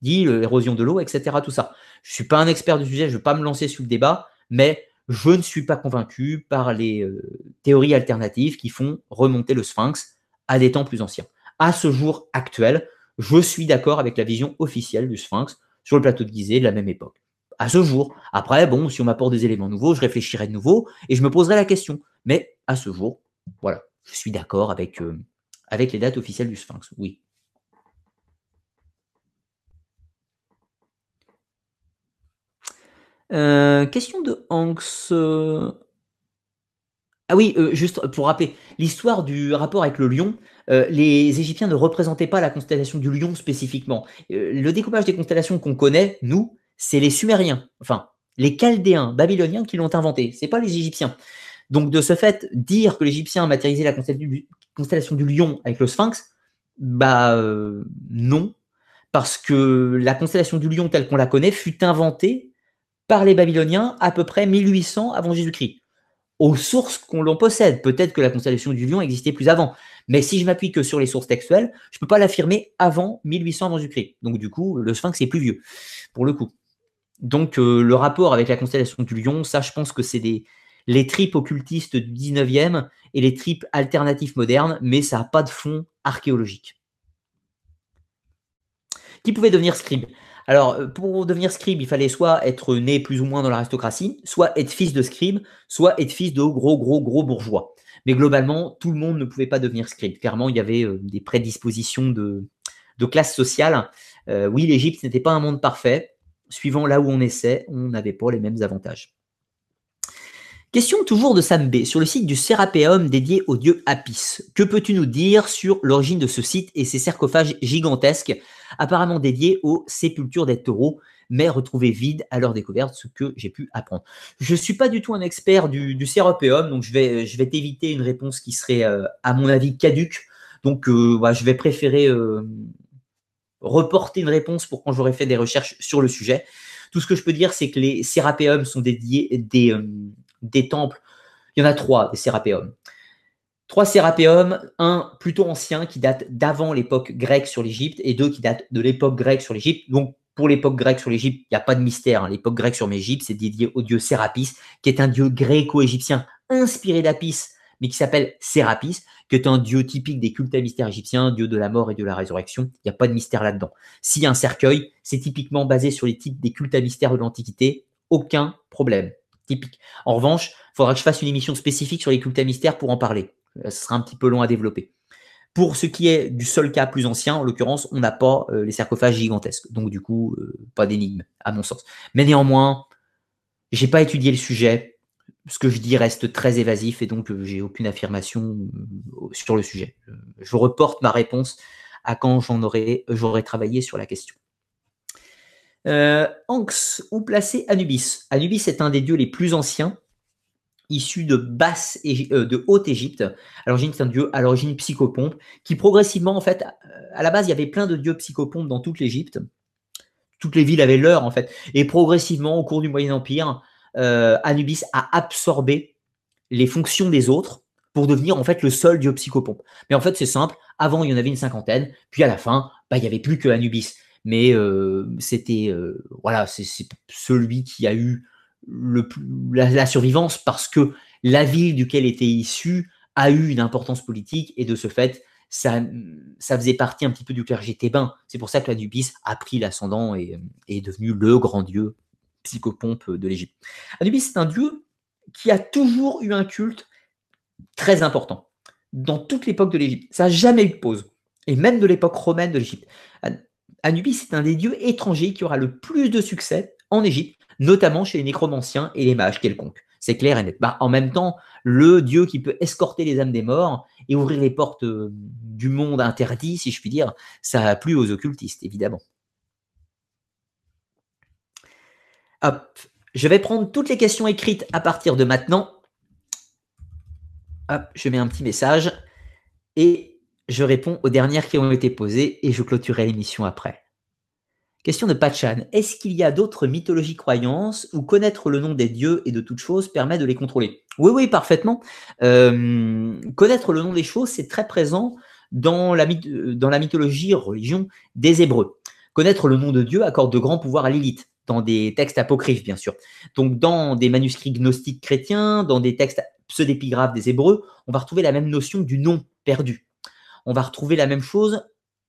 Dit l'érosion de l'eau, etc. Tout ça. Je ne suis pas un expert du sujet, je ne vais pas me lancer sur le débat, mais je ne suis pas convaincu par les euh, théories alternatives qui font remonter le sphinx à des temps plus anciens. À ce jour actuel, je suis d'accord avec la vision officielle du Sphinx sur le plateau de Gizeh de la même époque. À ce jour. Après, bon, si on m'apporte des éléments nouveaux, je réfléchirai de nouveau et je me poserai la question. Mais à ce jour, voilà, je suis d'accord avec, euh, avec les dates officielles du Sphinx, oui. Euh, question de Hanks. Euh, ah oui, euh, juste pour rappeler, l'histoire du rapport avec le lion, euh, les Égyptiens ne représentaient pas la constellation du lion spécifiquement. Euh, le découpage des constellations qu'on connaît, nous, c'est les Sumériens, enfin, les Chaldéens, Babyloniens qui l'ont inventé, c'est pas les Égyptiens. Donc de ce fait, dire que l'Égyptien a matérialisé la constellation du lion avec le sphinx, bah non, parce que la constellation du lion telle qu'on la connaît fut inventée par les Babyloniens à peu près 1800 avant Jésus-Christ aux sources qu'on l'on possède. Peut-être que la constellation du lion existait plus avant. Mais si je m'appuie que sur les sources textuelles, je ne peux pas l'affirmer avant 1800 avant Jésus-Christ. Donc du coup, le sphinx est plus vieux, pour le coup. Donc euh, le rapport avec la constellation du lion, ça je pense que c'est des, les tripes occultistes du 19e et les tripes alternatifs modernes, mais ça n'a pas de fond archéologique. Qui pouvait devenir scribe? Alors, euh, pour devenir scribe, il fallait soit être né plus ou moins dans l'aristocratie, soit être fils de scribe, soit être fils de gros, gros, gros bourgeois. Mais globalement, tout le monde ne pouvait pas devenir scribe. Clairement, il y avait euh, des prédispositions de, classe sociale. Euh, oui, l'Égypte n'était pas un monde parfait. Suivant là où on essaie, on n'avait pas les mêmes avantages. Question toujours de Sam B. Sur le site du Sérapéum dédié au dieu Apis, que peux-tu nous dire sur l'origine de ce site et ses sarcophages gigantesques apparemment dédié aux sépultures des taureaux, mais retrouvés vides à leur découverte, ce que j'ai pu apprendre. Je ne suis pas du tout un expert du, du donc je vais, je t'éviter une réponse qui serait, euh, à mon avis, caduque. Donc, euh, je vais préférer euh, reporter une réponse pour quand j'aurai fait des recherches sur le sujet. Tout ce que je peux dire, c'est que les sérapéums sont dédiés des, des temples. Il y en a trois, des sérapéums. Trois sérapéums, un plutôt ancien qui date d'avant l'époque grecque sur l'Égypte et deux qui datent de l'époque grecque sur l'Égypte. Donc pour l'époque grecque sur l'Égypte, il n'y a pas de mystère. Hein. L'époque grecque sur l'Égypte, c'est dédié au dieu Sérapis, qui est un dieu gréco-égyptien inspiré d'Apis, mais qui s'appelle Sérapis, qui est un dieu typique des cultes à mystère égyptiens, dieu de la mort et de la résurrection. Il n'y a pas de mystère là-dedans. S'il y a un cercueil, c'est typiquement basé sur les types des cultes à mystère de l'Antiquité. Aucun problème. En revanche, il faudra que je fasse une émission spécifique sur les cultes à mystère pour en parler. Euh, ce sera un petit peu long à développer. Pour ce qui est du seul cas plus ancien, en l'occurrence, on n'a pas euh, les sarcophages gigantesques. Donc, du coup, euh, pas d'énigme, à mon sens. Mais néanmoins, j'ai pas étudié le sujet. Ce que je dis reste très évasif et donc j'ai aucune affirmation sur le sujet. Je reporte ma réponse à quand j'en aurai, j'aurai travaillé sur la question. Anx, où placer Anubis Anubis est un des dieux les plus anciens issu de basse euh, de haute Égypte. À l'origine, c'est un dieu à l'origine psychopompe qui progressivement, en fait, euh, à la base, il y avait plein de dieux psychopompes dans toute l'Égypte. Toutes les villes avaient leur, en fait. Et progressivement, au cours du Moyen Empire, euh, Anubis a absorbé les fonctions des autres pour devenir en fait le seul dieu psychopompe. Mais en fait, c'est simple. Avant, il y en avait une cinquantaine. Puis à la fin, bah, il n'y avait plus que Anubis. Mais c'était c'est celui qui a eu la, survivance parce que la ville duquel était issu a eu une importance politique et de ce fait, ça, ça faisait partie un petit peu du clergé thébain. C'est pour ça que l'Anubis a pris l'ascendant et, est devenu le grand dieu psychopompe de l'Égypte. Anubis, c'est un dieu qui a toujours eu un culte très important dans toute l'époque de l'Égypte. Ça n'a jamais eu de pause. Et même de l'époque romaine de l'Égypte. Anubis, c'est un des dieux étrangers qui aura le plus de succès en Égypte notamment chez les nécromanciens et les mages quelconques. C'est clair et net. Bah, en même temps, le dieu qui peut escorter les âmes des morts et ouvrir les portes euh, du monde interdit, si je puis dire, ça a plu aux occultistes, évidemment. Hop, je vais prendre toutes les questions écrites à partir de maintenant. Je mets un petit message et je réponds aux dernières qui ont été posées et je clôturerai l'émission après. Question de Pachan. Est-ce qu'il y a d'autres mythologies croyances où connaître le nom des dieux et de toutes choses permet de les contrôler? Oui, oui, parfaitement. Euh, connaître le nom des choses, c'est très présent dans la, mythologie, religion des Hébreux. Connaître le nom de Dieu accorde de grands pouvoirs à Lilith, dans des textes apocryphes, bien sûr. Donc, dans des manuscrits gnostiques chrétiens, dans des textes pseudépigraphes des Hébreux, on va retrouver la même notion du nom perdu. On va retrouver la même chose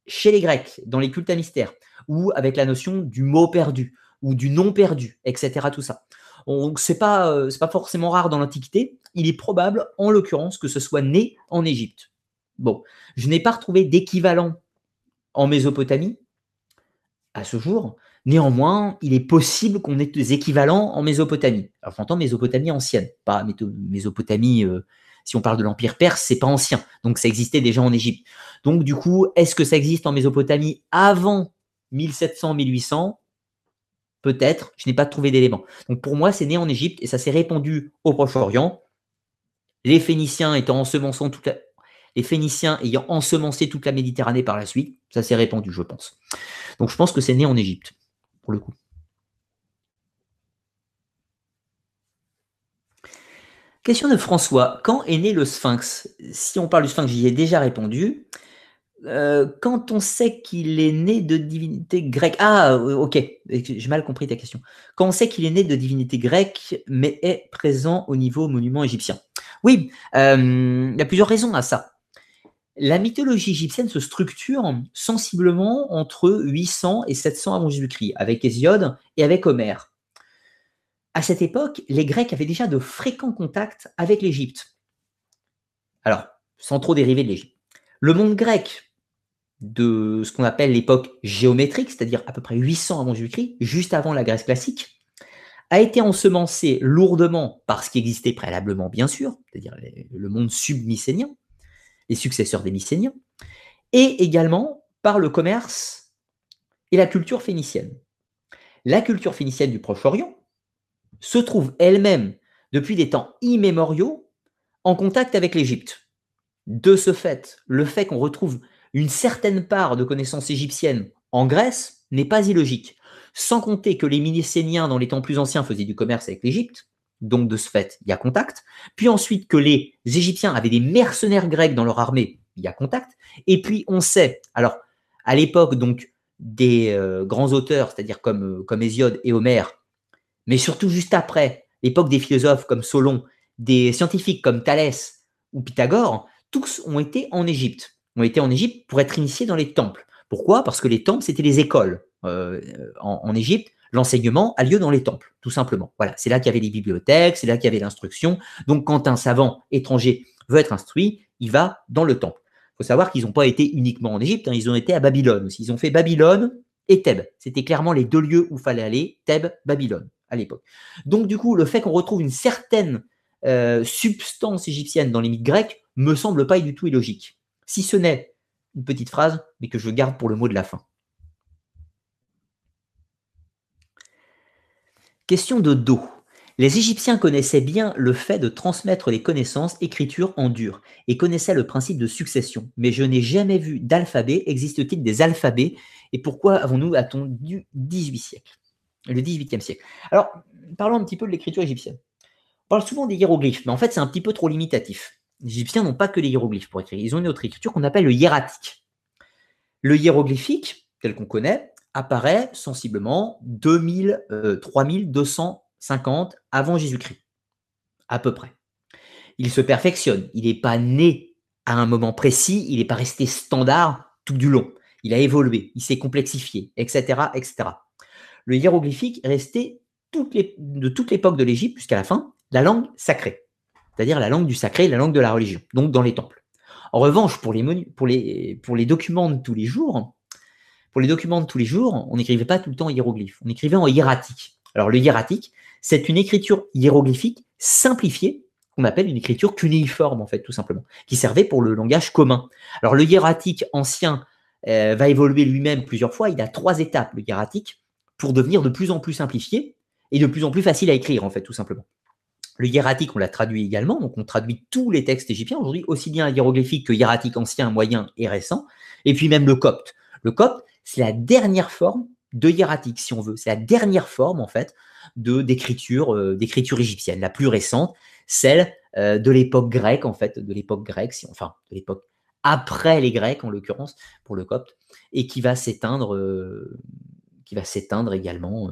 chez les Grecs, dans les cultes à mystère ou avec la notion du mot perdu ou du nom perdu, etc. Tout ça. Ce n'est pas, euh, pas forcément rare dans l'Antiquité. Il est probable, en l'occurrence, que ce soit né en Égypte. Bon, je n'ai pas retrouvé d'équivalent en Mésopotamie à ce jour. Néanmoins, il est possible qu'on ait des équivalents en Mésopotamie. Alors, j'entends Mésopotamie ancienne, pas Mésopotamie. Euh, si on parle de l'Empire perse, c'est pas ancien. Donc, ça existait déjà en Égypte. Donc, du coup, est-ce que ça existe en Mésopotamie avant 1700-1800, peut-être, je n'ai pas trouvé d'éléments. Donc pour moi, c'est né en Égypte et ça s'est répandu au Proche-Orient. Les Phéniciens étant toute la... les Phéniciens ayant ensemencé toute la Méditerranée par la suite, ça s'est répandu, je pense. Donc je pense que c'est né en Égypte, pour le coup. Question de François. Quand est né le sphinx? Si on parle du sphinx, j'y ai déjà répondu. Euh, quand on sait qu'il est né de divinité grecque. Ah, euh, ok, j'ai mal compris ta question. Quand on sait qu'il est né de divinité grecque, mais est présent au niveau monument égyptien. Oui, euh, il y a plusieurs raisons à ça. La mythologie égyptienne se structure sensiblement entre 800 et 700 avant Jésus-Christ, avec Hésiode et avec Homère. À cette époque, les Grecs avaient déjà de fréquents contacts avec l'Égypte. Alors, sans trop dériver de l'Égypte. Le monde grec de ce qu'on appelle l'époque géométrique, c'est-à-dire à peu près 800 avant Jésus-Christ, juste avant la Grèce classique, a été ensemencé lourdement par ce qui existait préalablement, bien sûr, c'est-à-dire le monde submycénien, les successeurs des mycéniens, et également par le commerce et la culture phénicienne. La culture phénicienne du Proche-Orient se trouve elle-même, depuis des temps immémoriaux, en contact avec l'Égypte. De ce fait, le fait qu'on retrouve une certaine part de connaissances égyptiennes en Grèce n'est pas illogique. Sans compter que les Mycéniens, dans les temps plus anciens, faisaient du commerce avec l'Égypte, donc de ce fait, il y a contact. Puis ensuite que les Égyptiens avaient des mercenaires grecs dans leur armée, il y a contact. Et puis on sait, alors à l'époque donc des euh, grands auteurs, c'est-à-dire comme, euh, comme Hésiode et Homère, mais surtout juste après, l'époque des philosophes comme Solon, des scientifiques comme Thalès ou Pythagore, tous ont été en Égypte ont été en Égypte pour être initiés dans les temples. Pourquoi? Parce que les temples, c'était les écoles. Euh, en, Égypte, l'enseignement a lieu dans les temples, tout simplement. Voilà, c'est là qu'il y avait les bibliothèques, c'est là qu'il y avait l'instruction. Donc, quand un savant étranger veut être instruit, il va dans le temple. Il faut savoir qu'ils n'ont pas été uniquement en Égypte, hein, ils ont été à Babylone aussi. Ils ont fait Babylone et Thèbes. C'était clairement les deux lieux où fallait aller, Thèbes, Babylone, à l'époque. Donc, du coup, le fait qu'on retrouve une certaine euh, substance égyptienne dans les mythes grecs me semble pas du tout illogique si ce n'est une petite phrase, mais que je garde pour le mot de la fin. Question de dos. Les Égyptiens connaissaient bien le fait de transmettre les connaissances écriture en dur et connaissaient le principe de succession. Mais je n'ai jamais vu d'alphabet. Existe-t-il des alphabets? Et pourquoi avons-nous attendu 18 siècles? Le 18e siècle. Alors, parlons un petit peu de l'écriture égyptienne. On parle souvent des hiéroglyphes, mais en fait, c'est un petit peu trop limitatif les Égyptiens n'ont pas que les hiéroglyphes pour écrire. Ils ont une autre écriture qu'on appelle le hiératique. Le hiéroglyphique, tel qu'on connaît, apparaît sensiblement 2000, 3250 euh, avant Jésus-Christ, à peu près. Il se perfectionne. Il n'est pas né à un moment précis, il n'est pas resté standard tout du long. Il a évolué, il s'est complexifié, etc., etc. Le hiéroglyphique est resté de toute l'époque de l'Égypte jusqu'à la fin la langue sacrée c'est-à-dire la langue du sacré, la langue de la religion, donc dans les temples. En revanche, pour les, documents de tous les jours, pour les documents de tous les jours, on n'écrivait pas tout le temps hiéroglyphe, on écrivait en hiératique. Alors le hiératique, c'est une écriture hiéroglyphique simplifiée, qu'on appelle une écriture cunéiforme en fait, tout simplement, qui servait pour le langage commun. Alors le hiératique ancien euh, va évoluer lui-même plusieurs fois, il a trois étapes, le hiératique, pour devenir de plus en plus simplifié et de plus en plus facile à écrire en fait, tout simplement. Le hiératique, on l'a traduit également, donc on traduit tous les textes égyptiens aujourd'hui, aussi bien hiéroglyphique que hiératique ancien, moyen et récent, et puis même le copte. Le copte, c'est la dernière forme de hiératique, si on veut. C'est la dernière forme, en fait, de d'écriture euh, d'écriture égyptienne, la plus récente, celle euh, de l'époque grecque, en fait, de l'époque grecque, si, enfin, de l'époque après les Grecs, en l'occurrence, pour le copte, et qui va s'éteindre, euh, va s'éteindre également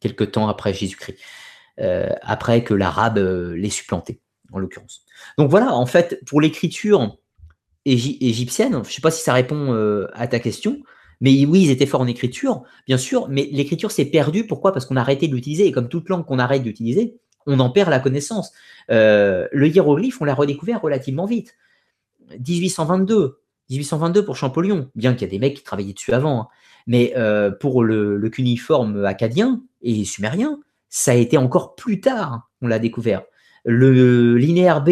quelque temps après Jésus-Christ. Euh, après que l'arabe euh, l'ait supplanté, en l'occurrence. Donc voilà, en fait, pour l'écriture égyptienne, je ne sais pas si ça répond euh, à ta question, mais oui, ils étaient forts en écriture, bien sûr, mais l'écriture s'est perdue. Pourquoi? Parce qu'on a arrêté de l'utiliser. Et comme toute langue qu'on arrête d'utiliser, on en perd la connaissance. le hiéroglyphe, on l'a redécouvert relativement vite. 1822, 1822 pour Champollion, bien qu'il y ait des mecs qui travaillaient dessus avant. Hein. Mais pour le, cuniforme acadien et sumérien, ça a été encore plus tard, on l'a découvert. Le linéaire B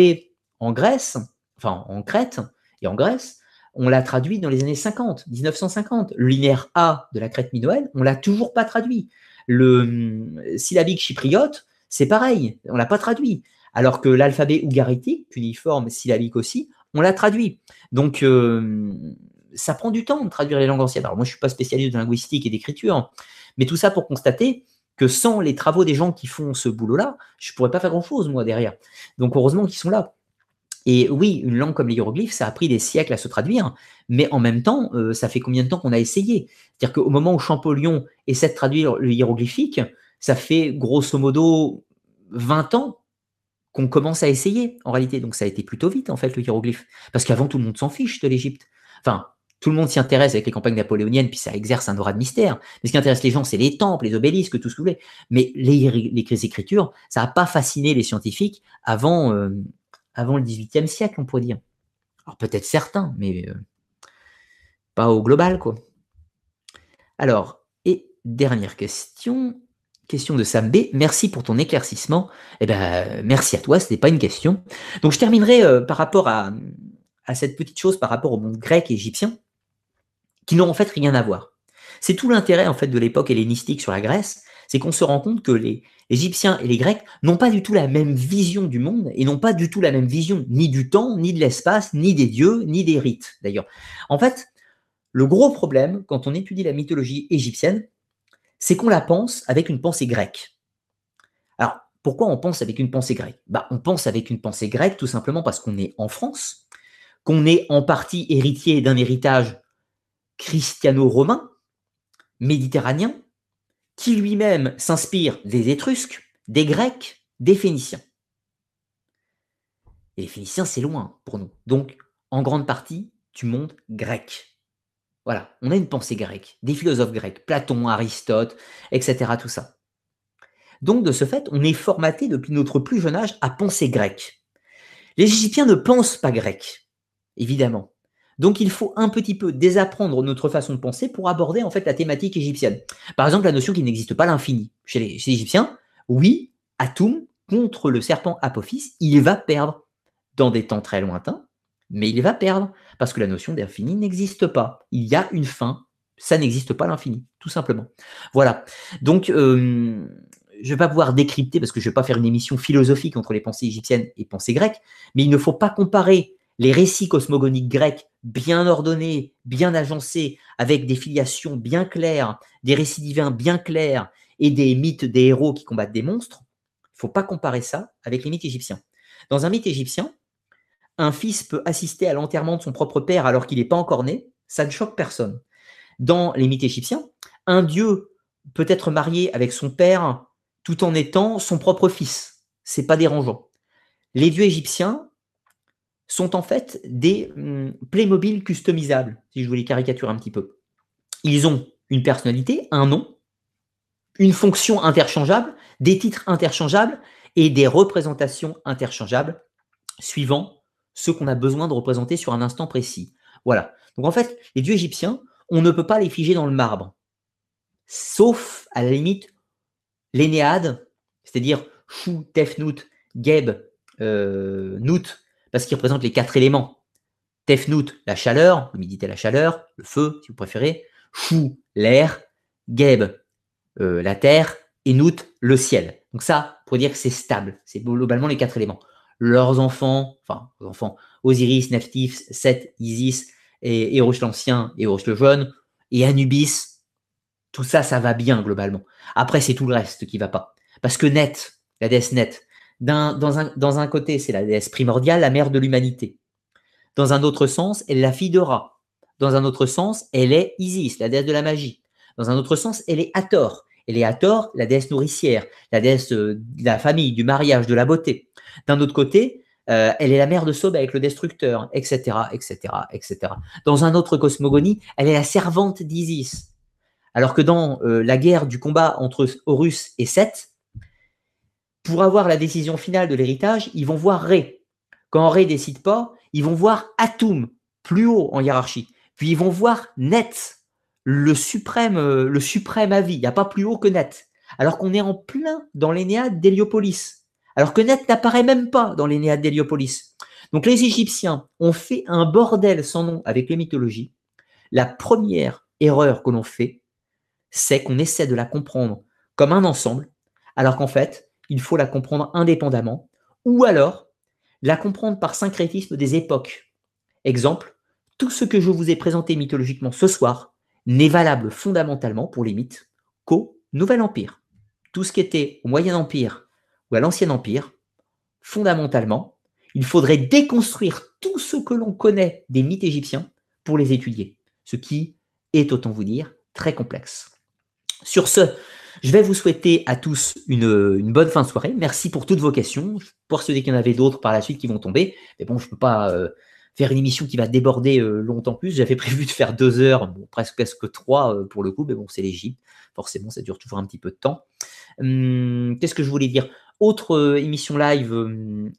en Grèce, enfin en Crète et en Grèce, on l'a traduit dans les années 50, 1950. Le linéaire A de la Crète minoenne, on l'a toujours pas traduit. Le hum, syllabique chypriote, c'est pareil, on l'a pas traduit. Alors que l'alphabet ougaritique, uniforme syllabique aussi, on l'a traduit. Donc, euh, ça prend du temps de traduire les langues anciennes. Alors, moi, je suis pas spécialiste de linguistique et d'écriture, mais tout ça pour constater que sans les travaux des gens qui font ce boulot-là, je ne pourrais pas faire grand-chose, moi, derrière. Donc, heureusement qu'ils sont là. Et oui, une langue comme les hiéroglyphes, ça a pris des siècles à se traduire, mais en même temps, euh, ça fait combien de temps qu'on a essayé? C'est-à-dire qu'au moment où Champollion essaie de traduire le hiéroglyphique, ça fait grosso modo 20 ans qu'on commence à essayer, en réalité. Donc ça a été plutôt vite, en fait, le hiéroglyphe. Parce qu'avant, tout le monde s'en fiche de l'Égypte. Enfin, tout le monde s'y intéresse avec les campagnes napoléoniennes, puis ça exerce un aura de mystère. Mais ce qui intéresse les gens, c'est les temples, les obélisques, tout ce que vous voulez. Mais les, écritures, ça n'a pas fasciné les scientifiques avant, euh, avant le XVIIIe siècle, on pourrait dire. Alors peut-être certains, mais euh, pas au global, quoi. Alors, et dernière question, question de Sam B. Merci pour ton éclaircissement. Eh ben, merci à toi, ce n'est pas une question. Donc je terminerai euh, par rapport à, à cette petite chose, par rapport au monde grec et égyptien, qui n'ont en fait rien à voir. C'est tout l'intérêt en fait de l'époque hellénistique sur la Grèce, c'est qu'on se rend compte que les Égyptiens et les Grecs n'ont pas du tout la même vision du monde et n'ont pas du tout la même vision ni du temps, ni de l'espace, ni des dieux, ni des rites d'ailleurs. En fait, le gros problème quand on étudie la mythologie égyptienne, c'est qu'on la pense avec une pensée grecque. Alors, pourquoi on pense avec une pensée grecque? Bah, On pense avec une pensée grecque tout simplement parce qu'on est en France, qu'on est en partie héritier d'un héritage christiano-romain, méditerranéen, qui lui-même s'inspire des Étrusques, des Grecs, des Phéniciens. Et les Phéniciens, c'est loin pour nous. Donc, en grande partie, du monde grec. Voilà, on a une pensée grecque, des philosophes grecs, Platon, Aristote, etc. Tout ça. Donc, de ce fait, on est formaté depuis notre plus jeune âge à penser grec. Les Égyptiens ne pensent pas grec, évidemment. Donc il faut un petit peu désapprendre notre façon de penser pour aborder en fait la thématique égyptienne. Par exemple, la notion qu'il n'existe pas l'infini. Chez les, Égyptiens, oui, Atum, contre le serpent Apophis, il va perdre dans des temps très lointains, mais il va perdre parce que la notion d'infini n'existe pas. Il y a une fin, ça n'existe pas l'infini, tout simplement. Voilà. Donc, euh, je ne vais pas pouvoir décrypter parce que je ne vais pas faire une émission philosophique entre les pensées égyptiennes et pensées grecques, mais il ne faut pas comparer les récits cosmogoniques grecs bien ordonnés, bien agencés, avec des filiations bien claires, des récits divins bien clairs et des mythes des héros qui combattent des monstres, il ne faut pas comparer ça avec les mythes égyptiens. Dans un mythe égyptien, un fils peut assister à l'enterrement de son propre père alors qu'il n'est pas encore né, ça ne choque personne. Dans les mythes égyptiens, un dieu peut être marié avec son père tout en étant son propre fils. C'est pas dérangeant. Les dieux égyptiens sont en fait des hum, Playmobil customisables, si je voulais caricaturer un petit peu. Ils ont une personnalité, un nom, une fonction interchangeable, des titres interchangeables et des représentations interchangeables suivant ce qu'on a besoin de représenter sur un instant précis. Voilà. Donc en fait, les dieux égyptiens, on ne peut pas les figer dans le marbre. Sauf, à la limite, l'énéade, c'est-à-dire Chou, Tefnout, Geb, euh, Nout, parce qu'il représente les quatre éléments. Tefnout, la chaleur, l'humidité, la chaleur, le feu, si vous préférez. Chou, l'air. Geb, euh, la terre. Et Nout, le ciel. Donc ça, pour dire que c'est stable. C'est globalement les quatre éléments. Leurs enfants, enfin, enfants, Osiris, Nephthys, Seth, Isis, et l'Ancien et Eros le Jeune, et Anubis, tout ça, ça va bien globalement. Après, c'est tout le reste qui va pas. Parce que Net, la déesse Net, dans, un, côté, c'est la déesse primordiale, la mère de l'humanité. Dans un autre sens, elle est la fille de Ra. Dans un autre sens, elle est Isis, la déesse de la magie. Dans un autre sens, elle est Hathor. Elle est Hathor, la déesse nourricière, la déesse euh, de la famille, du mariage, de la beauté. D'un autre côté, euh, elle est la mère de Sob avec le destructeur, etc., etc., etc. Dans un autre cosmogonie, elle est la servante d'Isis. Alors que dans euh, la guerre du combat entre Horus et Seth, pour avoir la décision finale de l'héritage, ils vont voir Ré. Quand Ré décide pas, ils vont voir Atum, plus haut en hiérarchie. Puis ils vont voir Net, le suprême, euh, le suprême avis. Il n'y a pas plus haut que Net. Alors qu'on est en plein dans l'énéade d'Héliopolis. Alors que Net n'apparaît même pas dans l'énéade d'Héliopolis. Donc les Égyptiens ont fait un bordel sans nom avec les mythologies. La première erreur que l'on fait, c'est qu'on essaie de la comprendre comme un ensemble, alors qu'en fait, il faut la comprendre indépendamment, ou alors la comprendre par syncrétisme des époques. Exemple, tout ce que je vous ai présenté mythologiquement ce soir n'est valable fondamentalement pour les mythes qu'au Nouvel Empire. tout ce qui était au Moyen Empire ou à l'Ancien Empire, fondamentalement, il faudrait déconstruire tout ce que l'on connaît des mythes égyptiens pour les étudier, ce qui est, autant vous dire, très complexe. Sur ce, je vais vous souhaiter à tous une, bonne fin de soirée. Merci pour toutes vos questions. Pour ceux qu'il y en avait d'autres par la suite qui vont tomber, mais bon, je ne peux pas euh, faire une émission qui va déborder euh, longtemps plus. J'avais prévu de faire deux heures, presque, presque trois euh, pour le coup, mais bon, c'est l'Égypte. Forcément, ça dure toujours un petit peu de temps. Hum, qu'est-ce que je voulais dire? Autre émission live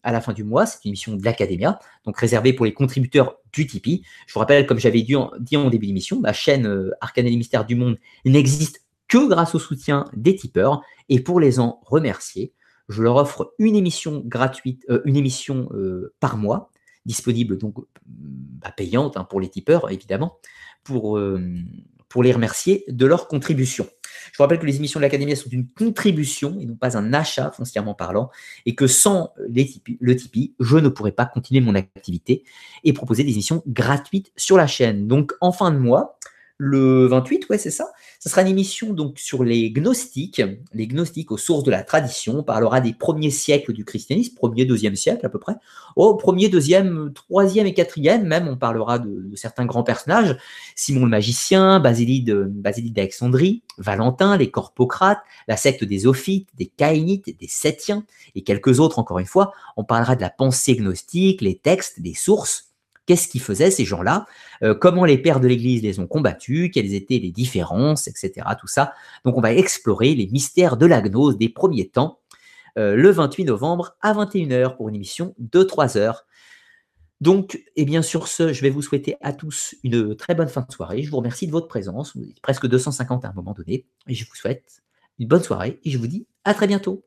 à la fin du mois, c'est une émission de l'Academia, donc réservée pour les contributeurs du Tipeee. Je vous rappelle, comme j'avais dit en, début d'émission, ma chaîne Arcane et les mystères du monde n'existe que grâce au soutien des tipeurs. Et pour les en remercier, je leur offre une émission gratuite, euh, une émission euh, par mois, disponible donc bah, payante hein, pour les tipeurs évidemment, pour, euh, pour les remercier de leur contribution. Je vous rappelle que les émissions de l'Académie sont une contribution et non pas un achat foncièrement parlant, et que sans le Tipeee, je ne pourrais pas continuer mon activité et proposer des émissions gratuites sur la chaîne. Donc en fin de mois, le 28, ouais, c'est ça. Ce sera une émission donc sur les gnostiques, les gnostiques aux sources de la tradition. On parlera des premiers siècles du christianisme, premier, deuxième siècle à peu près. Au premier, deuxième, troisième et quatrième même, on parlera de, certains grands personnages. Simon le magicien, Basilide, d'Alexandrie, Valentin, les Corpocrates, la secte des Ophites, des Caïnites, des Septiens et quelques autres encore une fois. On parlera de la pensée gnostique, les textes, des sources Qu'est-ce qu'ils faisaient ces gens-là euh, Comment les pères de l'Église les ont combattus Quelles étaient les différences, etc. Tout ça. Donc on va explorer les mystères de la gnose des premiers temps euh, le 28 novembre à 21h pour une émission de 3 heures. Donc, et eh bien sur ce, je vais vous souhaiter à tous une très bonne fin de soirée. Je vous remercie de votre présence. Vous êtes presque 250 à un moment donné. Et je vous souhaite une bonne soirée et je vous dis à très bientôt.